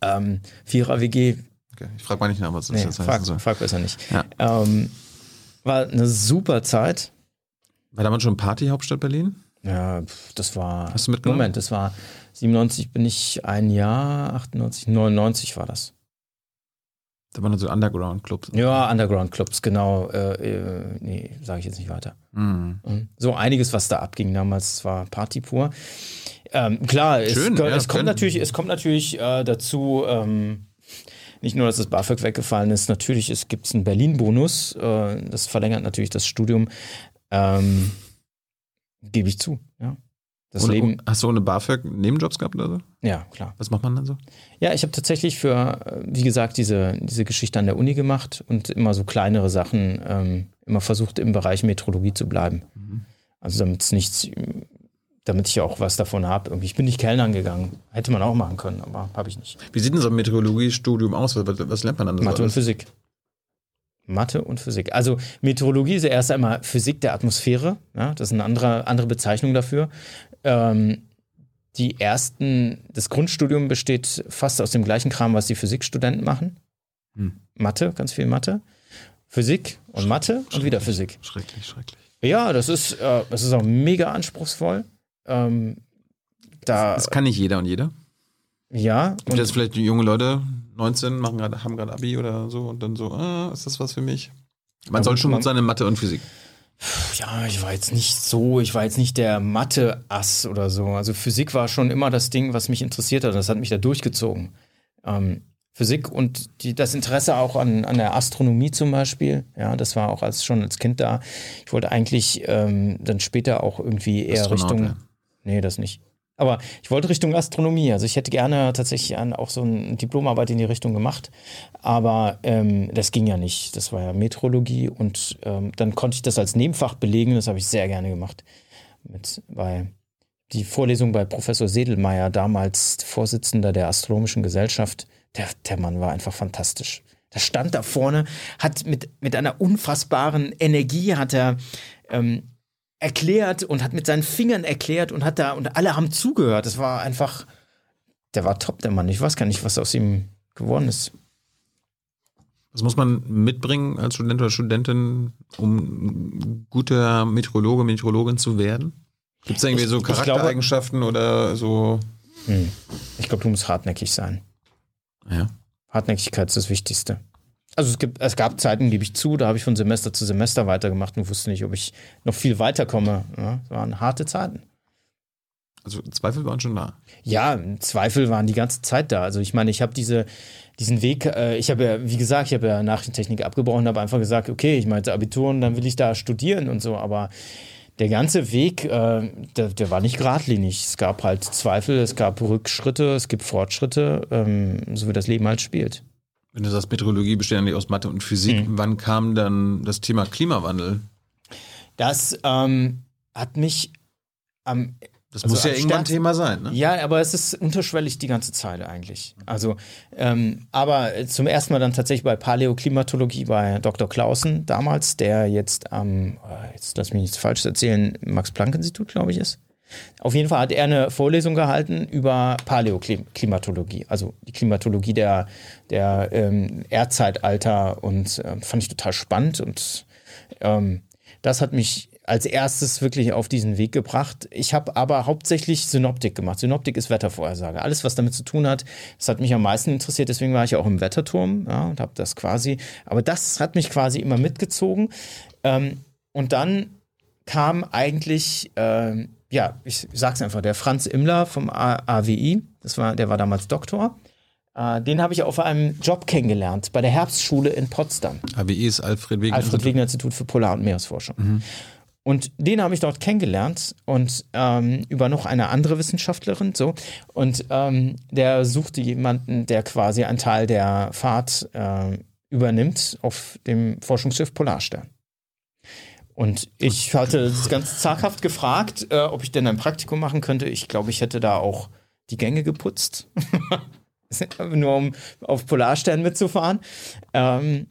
Speaker 2: Ähm, Vierer WG,
Speaker 1: okay. Ich frage mal nicht nach, was das
Speaker 2: Nee,
Speaker 1: jetzt
Speaker 2: frag,
Speaker 1: soll.
Speaker 2: frag besser nicht.
Speaker 1: Ja.
Speaker 2: Ähm, war eine super Zeit.
Speaker 1: War damals schon Partyhauptstadt Berlin?
Speaker 2: Ja, das war.
Speaker 1: Hast du mitgenommen?
Speaker 2: Moment, das war 97 bin ich ein Jahr, 98, 99 war das.
Speaker 1: Da waren so Underground-Clubs.
Speaker 2: Ja, Underground-Clubs, genau. Äh, äh, nee, sage ich jetzt nicht weiter.
Speaker 1: Mhm.
Speaker 2: So einiges, was da abging damals, war Party pur. Ähm, klar, es,
Speaker 1: Schön,
Speaker 2: ko-
Speaker 1: ja,
Speaker 2: es kommt natürlich, es kommt natürlich äh, dazu, ähm, nicht nur, dass das BAföG weggefallen ist, natürlich es gibt einen Berlin-Bonus, äh, das verlängert natürlich das Studium, ähm, gebe ich zu, ja. Das
Speaker 1: Ohne-
Speaker 2: Leben,
Speaker 1: Hast du ohne BAföG Nebenjobs gehabt oder so?
Speaker 2: ja, klar.
Speaker 1: Was macht man dann so?
Speaker 2: Ja, ich habe tatsächlich für, äh, wie gesagt, diese, diese Geschichte an der Uni gemacht und immer so kleinere Sachen, ähm, immer versucht im Bereich Metrologie zu bleiben. Also damit es nichts, damit ich auch was davon habe. Irgendwie, Ich bin nicht Kellnern gegangen. Hätte man auch machen können, aber habe ich nicht.
Speaker 1: Wie sieht denn so ein Meteorologiestudium aus? Was, was lernt man dann? so
Speaker 2: Mathe und? Physik. Mathe und Physik. Also Meteorologie ist ja erst einmal Physik der Atmosphäre. Ja, das ist eine andere, andere Bezeichnung dafür. Ähm, die ersten, das Grundstudium besteht fast aus dem gleichen Kram, was die Physikstudenten machen.
Speaker 1: Hm.
Speaker 2: Mathe, ganz viel Mathe. Physik und Mathe und wieder Physik.
Speaker 1: Schrecklich, schrecklich.
Speaker 2: Ja, das ist, äh, das ist auch mega anspruchsvoll. Ähm, da,
Speaker 1: Das kann nicht jeder und jeder.
Speaker 2: ja,
Speaker 1: Gibt
Speaker 2: und
Speaker 1: jetzt vielleicht junge Leute, 19, machen grad, haben gerade Abi oder so und dann so, ah, ist das was für mich? Man
Speaker 2: Ja,
Speaker 1: soll schon gut sein in Mathe und Physik.
Speaker 2: Ja, ich war jetzt nicht so, ich war jetzt nicht der Mathe-Ass oder so. Also Physik war schon immer das Ding, was mich interessiert hat. Das hat mich da durchgezogen. Ähm, Physik und die, das Interesse auch an, an der Astronomie zum Beispiel. Ja, das war auch als, schon als Kind da. Ich wollte eigentlich ähm, dann später auch irgendwie eher
Speaker 1: Astronaut
Speaker 2: Richtung.
Speaker 1: werden.
Speaker 2: Nee, das nicht. Aber ich wollte Richtung Astronomie. Also ich hätte gerne tatsächlich auch so eine Diplomarbeit in die Richtung gemacht. Aber ähm, das ging ja nicht. Das war ja Meteorologie und ähm, dann konnte ich das als Nebenfach belegen. Das habe ich sehr gerne gemacht. Mit, bei die Vorlesung bei Professor Sedelmeier, damals Vorsitzender der Astronomischen Gesellschaft. Der, der Mann war einfach fantastisch. Der stand da vorne, hat mit, mit einer unfassbaren Energie hat er ähm, erklärt und hat mit seinen Fingern erklärt und hat da und alle haben zugehört. Das war einfach, der war top, der Mann. Ich weiß gar nicht, was aus ihm geworden ist.
Speaker 1: Was muss man mitbringen als Student oder Studentin, um guter Meteorologe, Meteorologin zu werden? Gibt es irgendwie
Speaker 2: Ich-
Speaker 1: so
Speaker 2: ich glaube-
Speaker 1: Charaktereigenschaften oder so?
Speaker 2: Hm. Ich glaube, du musst hartnäckig sein.
Speaker 1: Ja.
Speaker 2: Hartnäckigkeit ist das Wichtigste. Also es, gibt, es gab Zeiten, gebe ich zu, da habe ich von Semester zu Semester weitergemacht und wusste nicht, ob ich noch viel weiterkomme. Ja, das waren harte Zeiten.
Speaker 1: Also Zweifel waren schon da.
Speaker 2: Ja, Zweifel waren die ganze Zeit da. Also ich meine, ich habe diese, diesen Weg, äh, ich habe ja, wie gesagt, ich habe ja Nachrichtentechnik abgebrochen, habe einfach gesagt, okay, ich meinte Abitur und dann will ich da studieren und so, aber der ganze Weg, äh, der, der, war nicht geradlinig. Es gab halt Zweifel, es gab Rückschritte, es gibt Fortschritte, ähm, so wie das Leben halt spielt.
Speaker 1: Wenn du sagst, Meteorologie besteht eigentlich aus Mathe und Physik, mhm. wann kam dann das Thema Klimawandel?
Speaker 2: Das ähm, hat mich am
Speaker 1: das also muss ja irgendwann Thema sein, ne?
Speaker 2: Ja, aber es ist unterschwellig die ganze Zeit eigentlich. Also, ähm, aber zum ersten Mal dann tatsächlich bei Paläoklimatologie bei Dr. Clausen damals, der jetzt am, ähm, jetzt lass mich nichts falsch erzählen, Max-Planck-Institut, glaube ich, ist. Auf jeden Fall hat er eine Vorlesung gehalten über Paläoklimatologie, also die Klimatologie der, der ähm, Erdzeitalter und äh, fand ich total spannend und ähm, das hat mich als erstes wirklich auf diesen Weg gebracht. Ich habe aber hauptsächlich Synoptik gemacht. Synoptik ist Wettervorhersage. Alles, was damit zu tun hat, das hat mich am meisten interessiert. Deswegen war ich auch im Wetterturm ja, und habe das quasi. Aber das hat mich quasi immer mitgezogen. Ähm, und dann kam eigentlich, äh, ja, ich sag's einfach, der Franz Immler vom AWI. Das war, der war damals Doktor. Äh, den habe ich auf einem Job kennengelernt bei der Herbstschule in Potsdam.
Speaker 1: AWI ist Alfred Wegener
Speaker 2: Alfred Wegener Institut für Polar- und Meeresforschung. Mhm. Und den habe ich dort kennengelernt und ähm, über noch eine andere Wissenschaftlerin. So. Und ähm, der suchte jemanden, der quasi einen Teil der Fahrt äh, übernimmt auf dem Forschungsschiff Polarstern. Und ich hatte ganz zaghaft gefragt, äh, ob ich denn ein Praktikum machen könnte. Ich glaube, ich hätte da auch die Gänge geputzt. Nur um auf Polarstern mitzufahren. Ähm,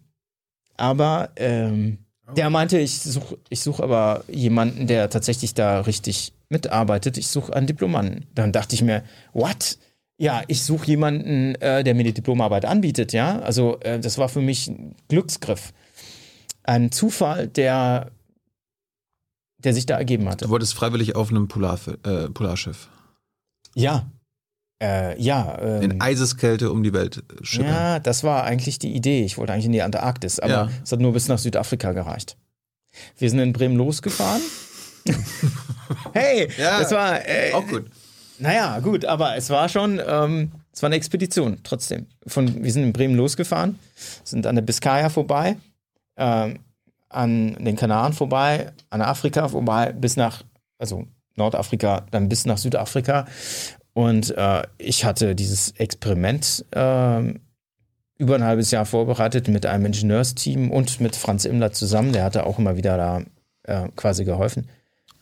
Speaker 2: aber ähm, der meinte, ich suche ich such aber jemanden, der tatsächlich da richtig mitarbeitet. Ich suche einen Diplomanten. Dann dachte ich mir, what? Ja, ich suche jemanden, äh, der mir die Diplomarbeit anbietet, ja. Also äh, das war für mich ein Glücksgriff. Ein Zufall, der, der sich da ergeben hatte.
Speaker 1: Du wolltest freiwillig auf einem Polar, äh, Polarschiff.
Speaker 2: Ja, äh, ja.
Speaker 1: Ähm, in Eiseskälte um die Welt schippern.
Speaker 2: Ja, das war eigentlich die Idee. Ich wollte eigentlich in die Antarktis, aber ja. es hat nur bis nach Südafrika gereicht. Wir sind in Bremen losgefahren. hey, ja, das war. Äh,
Speaker 1: auch gut.
Speaker 2: Naja, gut, aber es war schon. Ähm, es war eine Expedition trotzdem. Von, wir sind in Bremen losgefahren, sind an der Biskaya vorbei, ähm, an den Kanaren vorbei, an Afrika vorbei, bis nach, also Nordafrika, dann bis nach Südafrika und äh, ich hatte dieses Experiment äh, über ein halbes Jahr vorbereitet mit einem Ingenieursteam und mit Franz Immler zusammen. Der hatte auch immer wieder da äh, quasi geholfen.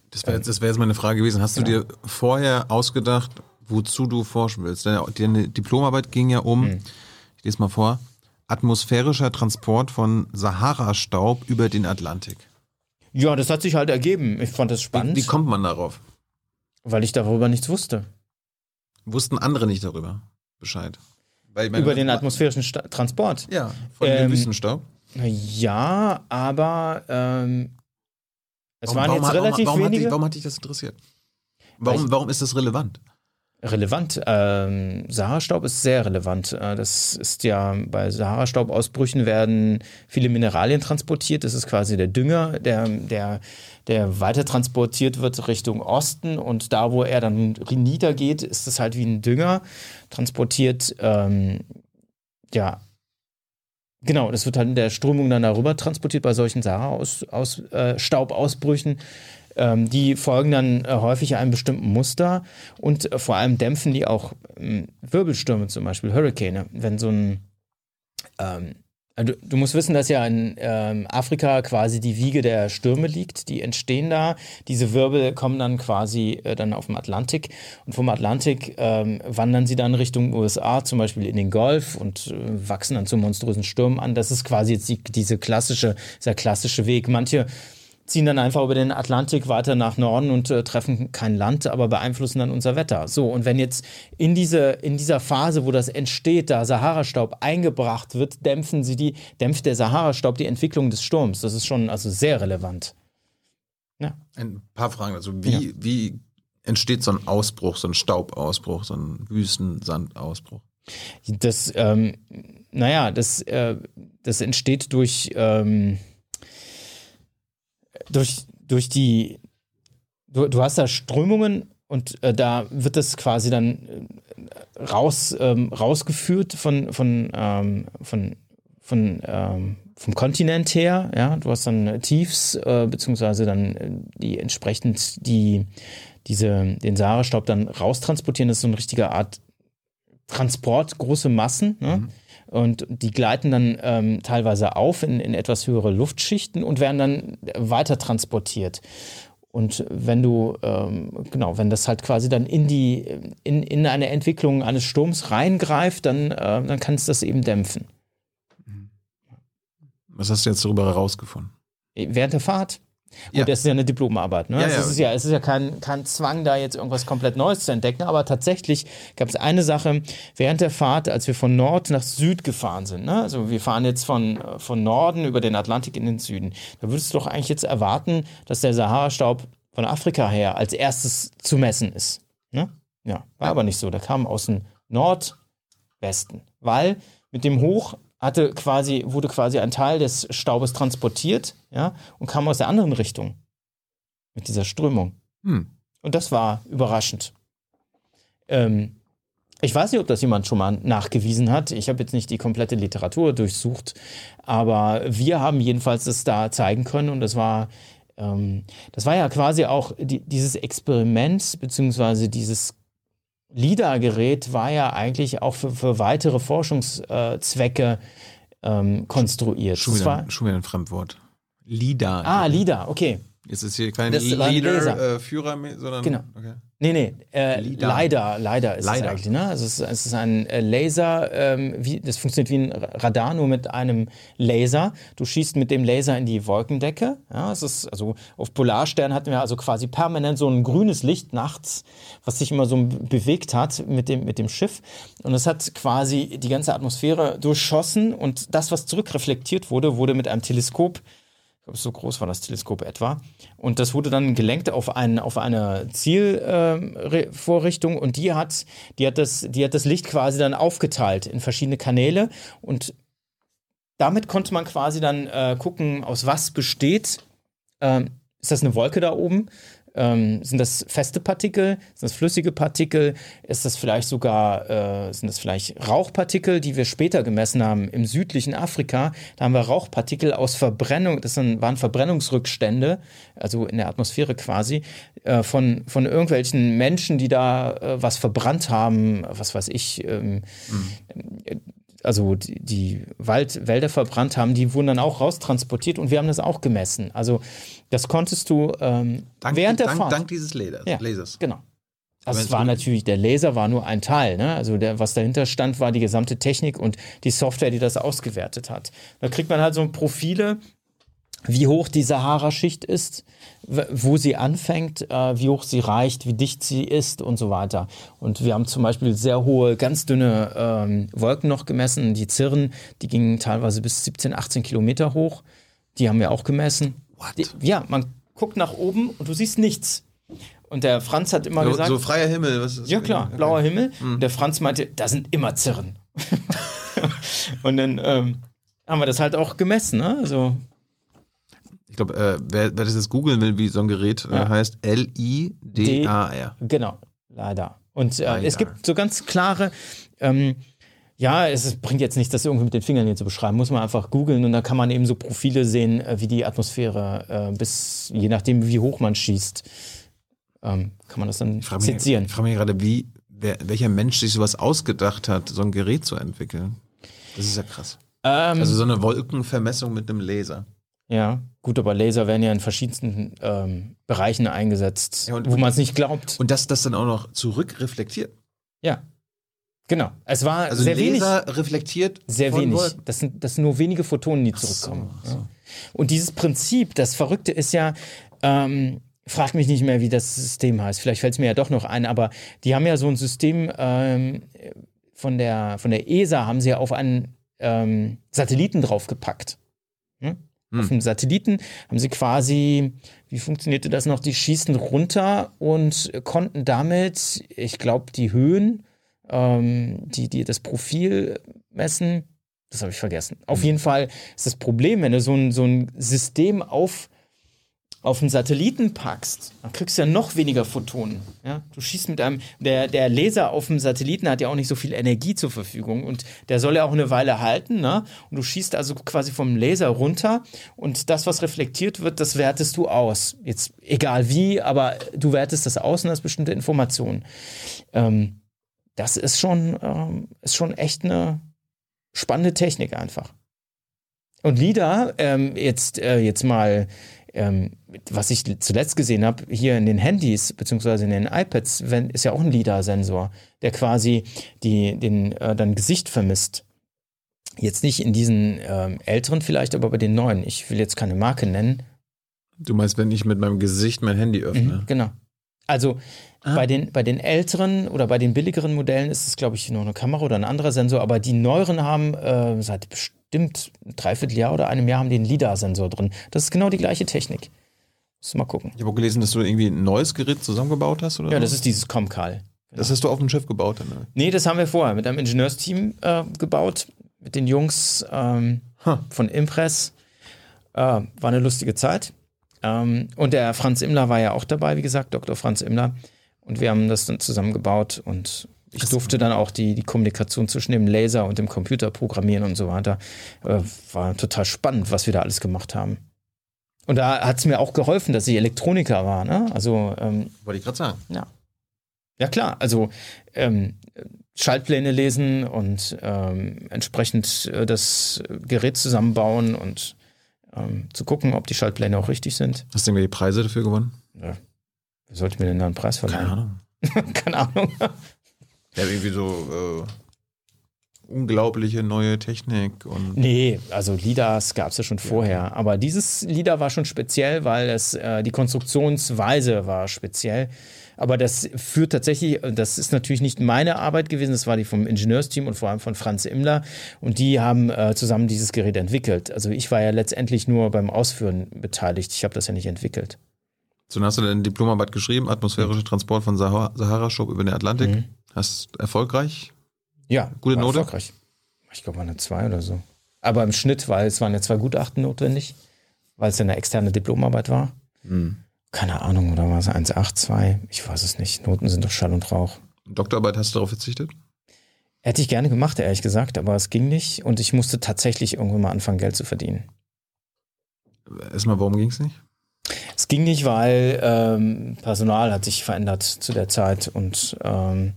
Speaker 1: Das wäre jetzt, wär jetzt meine Frage gewesen. Hast du ja. dir vorher ausgedacht, wozu du forschen willst? Deine Diplomarbeit ging ja um, hm. ich lese mal vor, atmosphärischer Transport von Sahara-Staub über den Atlantik.
Speaker 2: Ja, das hat sich halt ergeben. Ich fand das spannend.
Speaker 1: Wie, wie kommt man darauf?
Speaker 2: Weil ich darüber nichts wusste.
Speaker 1: Wussten andere nicht darüber Bescheid?
Speaker 2: Meine, Über den atmosphärischen Sta Transport?
Speaker 1: Ja, von ähm, dem Wüstenstaub?
Speaker 2: Ja, aber ähm, es warum, waren
Speaker 1: warum,
Speaker 2: jetzt relativ
Speaker 1: warum,
Speaker 2: wenige.
Speaker 1: Hat dich, warum hat dich das interessiert? Warum, warum ist das relevant?
Speaker 2: Relevant. Ähm, Sahara-Staub ist sehr relevant. Äh, das ist ja bei Sahara-Staubausbrüchen werden viele Mineralien transportiert. Das ist quasi der Dünger, der, der, der weiter transportiert wird Richtung Osten und da, wo er dann niedergeht, ist es halt wie ein Dünger transportiert. Ähm, ja, Genau, das wird halt in der Strömung dann darüber transportiert bei solchen Sahara-Staubausbrüchen. Äh, ähm, die folgen dann äh, häufig einem bestimmten Muster und äh, vor allem dämpfen die auch ähm, Wirbelstürme, zum Beispiel Hurricane. Wenn so ein ähm, also du musst wissen, dass ja in ähm, Afrika quasi die Wiege der Stürme liegt. Die entstehen da. Diese Wirbel kommen dann quasi äh, dann auf dem Atlantik. Und vom Atlantik ähm, wandern sie dann Richtung USA, zum Beispiel in den Golf und äh, wachsen dann zu monströsen Stürmen an. Das ist quasi jetzt die, diese klassische, sehr klassische Weg. Manche ziehen dann einfach über den Atlantik weiter nach Norden und äh, treffen kein Land, aber beeinflussen dann unser Wetter. So, und wenn jetzt in, diese, in dieser Phase, wo das entsteht, da Sahara-Staub eingebracht wird, dämpfen sie die, dämpft der Sahara-Staub die Entwicklung des Sturms. Das ist schon also sehr relevant.
Speaker 1: Ja. Ein paar Fragen. Also wie, ja. wie entsteht so ein Ausbruch, so ein Staubausbruch, so ein Wüstensandausbruch?
Speaker 2: Das, ähm, naja, das, äh, das entsteht durch ähm, durch, durch die, du, du hast da Strömungen Und äh, da wird das quasi dann äh, raus, ähm, rausgeführt von, von, ähm, von, von ähm, vom Kontinent her. Ja, du hast dann Tiefs, äh, beziehungsweise dann äh, die entsprechend die, diese, den Sahara-Staub dann raustransportieren. Das ist so eine richtige Art Transport, große Massen. Ne? Mhm. Und die gleiten dann ähm, teilweise auf in, in etwas höhere Luftschichten und werden dann weiter transportiert. Und wenn du, ähm, genau, wenn das halt quasi dann in die, in, in eine Entwicklung eines Sturms reingreift, dann, äh, dann kann es das eben dämpfen.
Speaker 1: Was hast du jetzt darüber herausgefunden?
Speaker 2: Während der Fahrt. Gut, ja. das ist ja eine Diplomarbeit. Ne? Ja, ja. Es, ist ja, es ist ja kein, kein Zwang, da jetzt irgendwas komplett Neues zu entdecken, aber tatsächlich gab es eine Sache während der Fahrt, als wir von Nord nach Süd gefahren sind. Ne? Also wir fahren jetzt von, von Norden über den Atlantik in den Süden. Da würdest du doch eigentlich jetzt erwarten, dass der Sahara-Staub von Afrika her als erstes zu messen ist. Ne? Ja, war aber nicht so. Der kam aus dem Nordwesten, weil mit dem Hoch hatte quasi, wurde quasi ein Teil des Staubes transportiert, ja, und kam aus der anderen Richtung. Mit dieser Strömung. Hm. Und das war überraschend. Ähm, ich weiß nicht, ob das jemand schon mal nachgewiesen hat. Ich habe jetzt nicht die komplette Literatur durchsucht, aber wir haben jedenfalls das da zeigen können und das war, ähm, das war ja quasi auch die, dieses Experiment beziehungsweise dieses LIDAR-Gerät war ja eigentlich auch für, für weitere Forschungszwecke ähm,
Speaker 1: konstruiert. Schon wieder, ein Fremdwort. LIDAR.
Speaker 2: Ah, LIDAR, okay.
Speaker 1: Jetzt ist hier kein Leader-Führer, äh, sondern.
Speaker 2: Genau. Okay. Nee, nee, äh, leider, leider ist leider. es eigentlich. Ne? Also es, ist, es ist ein äh, Laser, ähm, wie, das funktioniert wie ein Radar, nur mit einem Laser. Du schießt mit dem Laser in die Wolkendecke. Ja, es ist, also auf Polarstern hatten wir also quasi permanent so ein grünes Licht nachts, was sich immer so bewegt hat mit dem, mit dem Schiff. Und es hat quasi die ganze Atmosphäre durchschossen und das, was zurückreflektiert wurde, wurde mit einem Teleskop ich glaube, so groß war das Teleskop etwa. Und das wurde dann gelenkt auf, ein, auf eine Zielvorrichtung äh, und die hat, die, hat das, die hat das Licht quasi dann aufgeteilt in verschiedene Kanäle und damit konnte man quasi dann äh, gucken, aus was besteht. Ähm, ist das eine Wolke da oben? Ähm, sind das feste Partikel? Sind das flüssige Partikel? Ist das vielleicht sogar, äh, sind das vielleicht Rauchpartikel, die wir später gemessen haben im südlichen Afrika? Da haben wir Rauchpartikel aus Verbrennung, das waren Verbrennungsrückstände, also in der Atmosphäre quasi, äh, von, von irgendwelchen Menschen, die da äh, was verbrannt haben, was weiß ich, ähm, mhm also die, die Wald, Wälder verbrannt haben, die wurden dann auch raustransportiert und wir haben das auch gemessen. Also das konntest du ähm, dank, während der
Speaker 1: dank,
Speaker 2: Fahrt.
Speaker 1: Dank dieses Lasers.
Speaker 2: Ja, Lasers. Genau. Also es war natürlich, der Laser war nur ein Teil. Ne? Also der, was dahinter stand, war die gesamte Technik und die Software, die das ausgewertet hat. Da kriegt man halt so Profile wie hoch die Sahara-Schicht ist, wo sie anfängt, äh, wie hoch sie reicht, wie dicht sie ist und so weiter. Und wir haben zum Beispiel sehr hohe, ganz dünne ähm, Wolken noch gemessen. Die Zirren, die gingen teilweise bis 17, 18 Kilometer hoch. Die haben wir auch gemessen. Die, ja, man guckt nach oben und du siehst nichts. Und der Franz hat immer
Speaker 1: so,
Speaker 2: gesagt.
Speaker 1: So freier Himmel. Was
Speaker 2: ist ja, klar, okay. blauer Himmel. Mhm. Der Franz meinte, da sind immer Zirren. und dann ähm, haben wir das halt auch gemessen. Ne? Also
Speaker 1: ich glaube, äh, wer, wer, das jetzt googeln will, wie so ein Gerät äh, ja. heißt, L-I-D-A-R.
Speaker 2: Genau, leider. Und äh, es gibt so ganz klare, ähm, ja, es bringt jetzt nicht, das irgendwie mit den Fingern hier zu beschreiben, muss man einfach googeln und da kann man eben so Profile sehen, äh, wie die Atmosphäre äh, bis, je nachdem, wie hoch man schießt, ähm, kann man das dann
Speaker 1: ich sezieren. Mich, ich frage mich gerade, wie, wer, welcher Mensch sich sowas ausgedacht hat, so ein Gerät zu entwickeln. Das ist ja krass. Ähm, also so eine Wolkenvermessung mit einem Laser.
Speaker 2: Ja, gut, aber Laser werden ja in verschiedensten ähm, Bereichen eingesetzt, ja, und, wo man es nicht glaubt.
Speaker 1: Und dass das dann auch noch zurückreflektiert.
Speaker 2: Ja. Genau. Es war
Speaker 1: also
Speaker 2: sehr
Speaker 1: Laser
Speaker 2: wenig.
Speaker 1: reflektiert.
Speaker 2: Sehr wenig. Das sind, das sind nur wenige Photonen, die zurückkommen. So, so. Ja. Und dieses Prinzip, das Verrückte ist ja, ähm, frag mich nicht mehr, wie das System heißt. Vielleicht fällt es mir ja doch noch ein, aber die haben ja so ein System ähm, von, der, von der ESA, haben sie ja auf einen ähm, Satelliten draufgepackt. Hm? Hm. Auf dem Satelliten haben sie quasi, wie funktionierte das noch? Die schießen runter und konnten damit, ich glaube, die Höhen, ähm, die, die das Profil messen. Das habe ich vergessen. Auf hm. jeden Fall ist das Problem, wenn du so ein, so ein System auf, auf einen Satelliten packst, dann kriegst du ja noch weniger Photonen. Ja? Du schießt mit einem, der, der Laser auf dem Satelliten hat ja auch nicht so viel Energie zur Verfügung und der soll ja auch eine Weile halten. Ne? Und du schießt also quasi vom Laser runter und das, was reflektiert wird, das wertest du aus. Jetzt egal wie, aber du wertest das aus und hast bestimmte Informationen. Ähm, das ist schon, ähm, ist schon echt eine spannende Technik einfach. Und LIDAR, ähm, jetzt, äh, jetzt mal ähm, was ich zuletzt gesehen habe, hier in den Handys beziehungsweise in den iPads, wenn, ist ja auch ein LIDAR-Sensor, der quasi die, den, äh, dein Gesicht vermisst. Jetzt nicht in diesen ähm, älteren vielleicht, aber bei den neuen. Ich will jetzt keine Marke nennen.
Speaker 1: Du meinst, wenn ich mit meinem Gesicht mein Handy öffne?
Speaker 2: Mhm, genau. Also ah. bei, den, bei den älteren oder bei den billigeren Modellen ist es, glaube ich, nur eine Kamera oder ein anderer Sensor, aber die neueren haben äh, seit bestimmt ein Dreivierteljahr oder einem Jahr haben die einen LIDAR-Sensor drin. Das ist genau die gleiche Technik. Muss mal gucken.
Speaker 1: Ich habe auch gelesen, dass du irgendwie ein neues Gerät zusammengebaut hast, oder?
Speaker 2: Ja, das ist dieses Comcal.
Speaker 1: Genau. Das hast du auf dem Schiff gebaut, dann? Ne?
Speaker 2: Nee, das haben wir vorher mit einem Ingenieursteam äh, gebaut, mit den Jungs ähm, huh. von Impress. Äh, war eine lustige Zeit. Ähm, und der Franz Immler war ja auch dabei, wie gesagt, Dr. Franz Immler. Und wir haben das dann zusammengebaut und ich durfte dann auch die, die Kommunikation zwischen dem Laser und dem Computer programmieren und so weiter. Äh, war total spannend, was wir da alles gemacht haben. Und da hat es mir auch geholfen, dass ich Elektroniker war. Ne? Also, ähm,
Speaker 1: Wollte ich gerade sagen.
Speaker 2: Ja. Ja, klar. Also ähm, Schaltpläne lesen und ähm, entsprechend äh, das Gerät zusammenbauen und ähm, zu gucken, ob die Schaltpläne auch richtig sind.
Speaker 1: Hast du irgendwie die Preise dafür gewonnen?
Speaker 2: Ja. Wer sollte mir denn da einen Preis verleihen?
Speaker 1: Keine Ahnung.
Speaker 2: Keine Ahnung.
Speaker 1: Ja, irgendwie so äh, unglaubliche neue Technik und.
Speaker 2: Nee, also LIDARs gab es ja schon vorher. Aber dieses LIDAR war schon speziell, weil es äh, die Konstruktionsweise war speziell. Aber das führt tatsächlich, das ist natürlich nicht meine Arbeit gewesen, das war die vom Ingenieursteam und vor allem von Franz Immler. Und die haben äh, zusammen dieses Gerät entwickelt. Also ich war ja letztendlich nur beim Ausführen beteiligt. Ich habe das ja nicht entwickelt.
Speaker 1: So, dann hast du deine Diplomarbeit geschrieben, atmosphärischer Transport von Sahara-Schub über den Atlantik. Mhm. Hast erfolgreich?
Speaker 2: Ja, gute Note. Erfolgreich. Ich glaube, eine 2 oder so. Aber im Schnitt, weil es waren ja zwei Gutachten notwendig, weil es ja eine externe Diplomarbeit war. Mhm. Keine Ahnung, oder war es 1,8, 2? Ich weiß es nicht. Noten sind doch Schall und Rauch.
Speaker 1: Doktorarbeit hast du darauf verzichtet?
Speaker 2: Hätte ich gerne gemacht, ehrlich gesagt, aber es ging nicht und ich musste tatsächlich irgendwann mal anfangen, Geld zu verdienen.
Speaker 1: Erstmal, warum ging es nicht?
Speaker 2: Es ging nicht, weil ähm, Personal hat sich verändert zu der Zeit und ähm,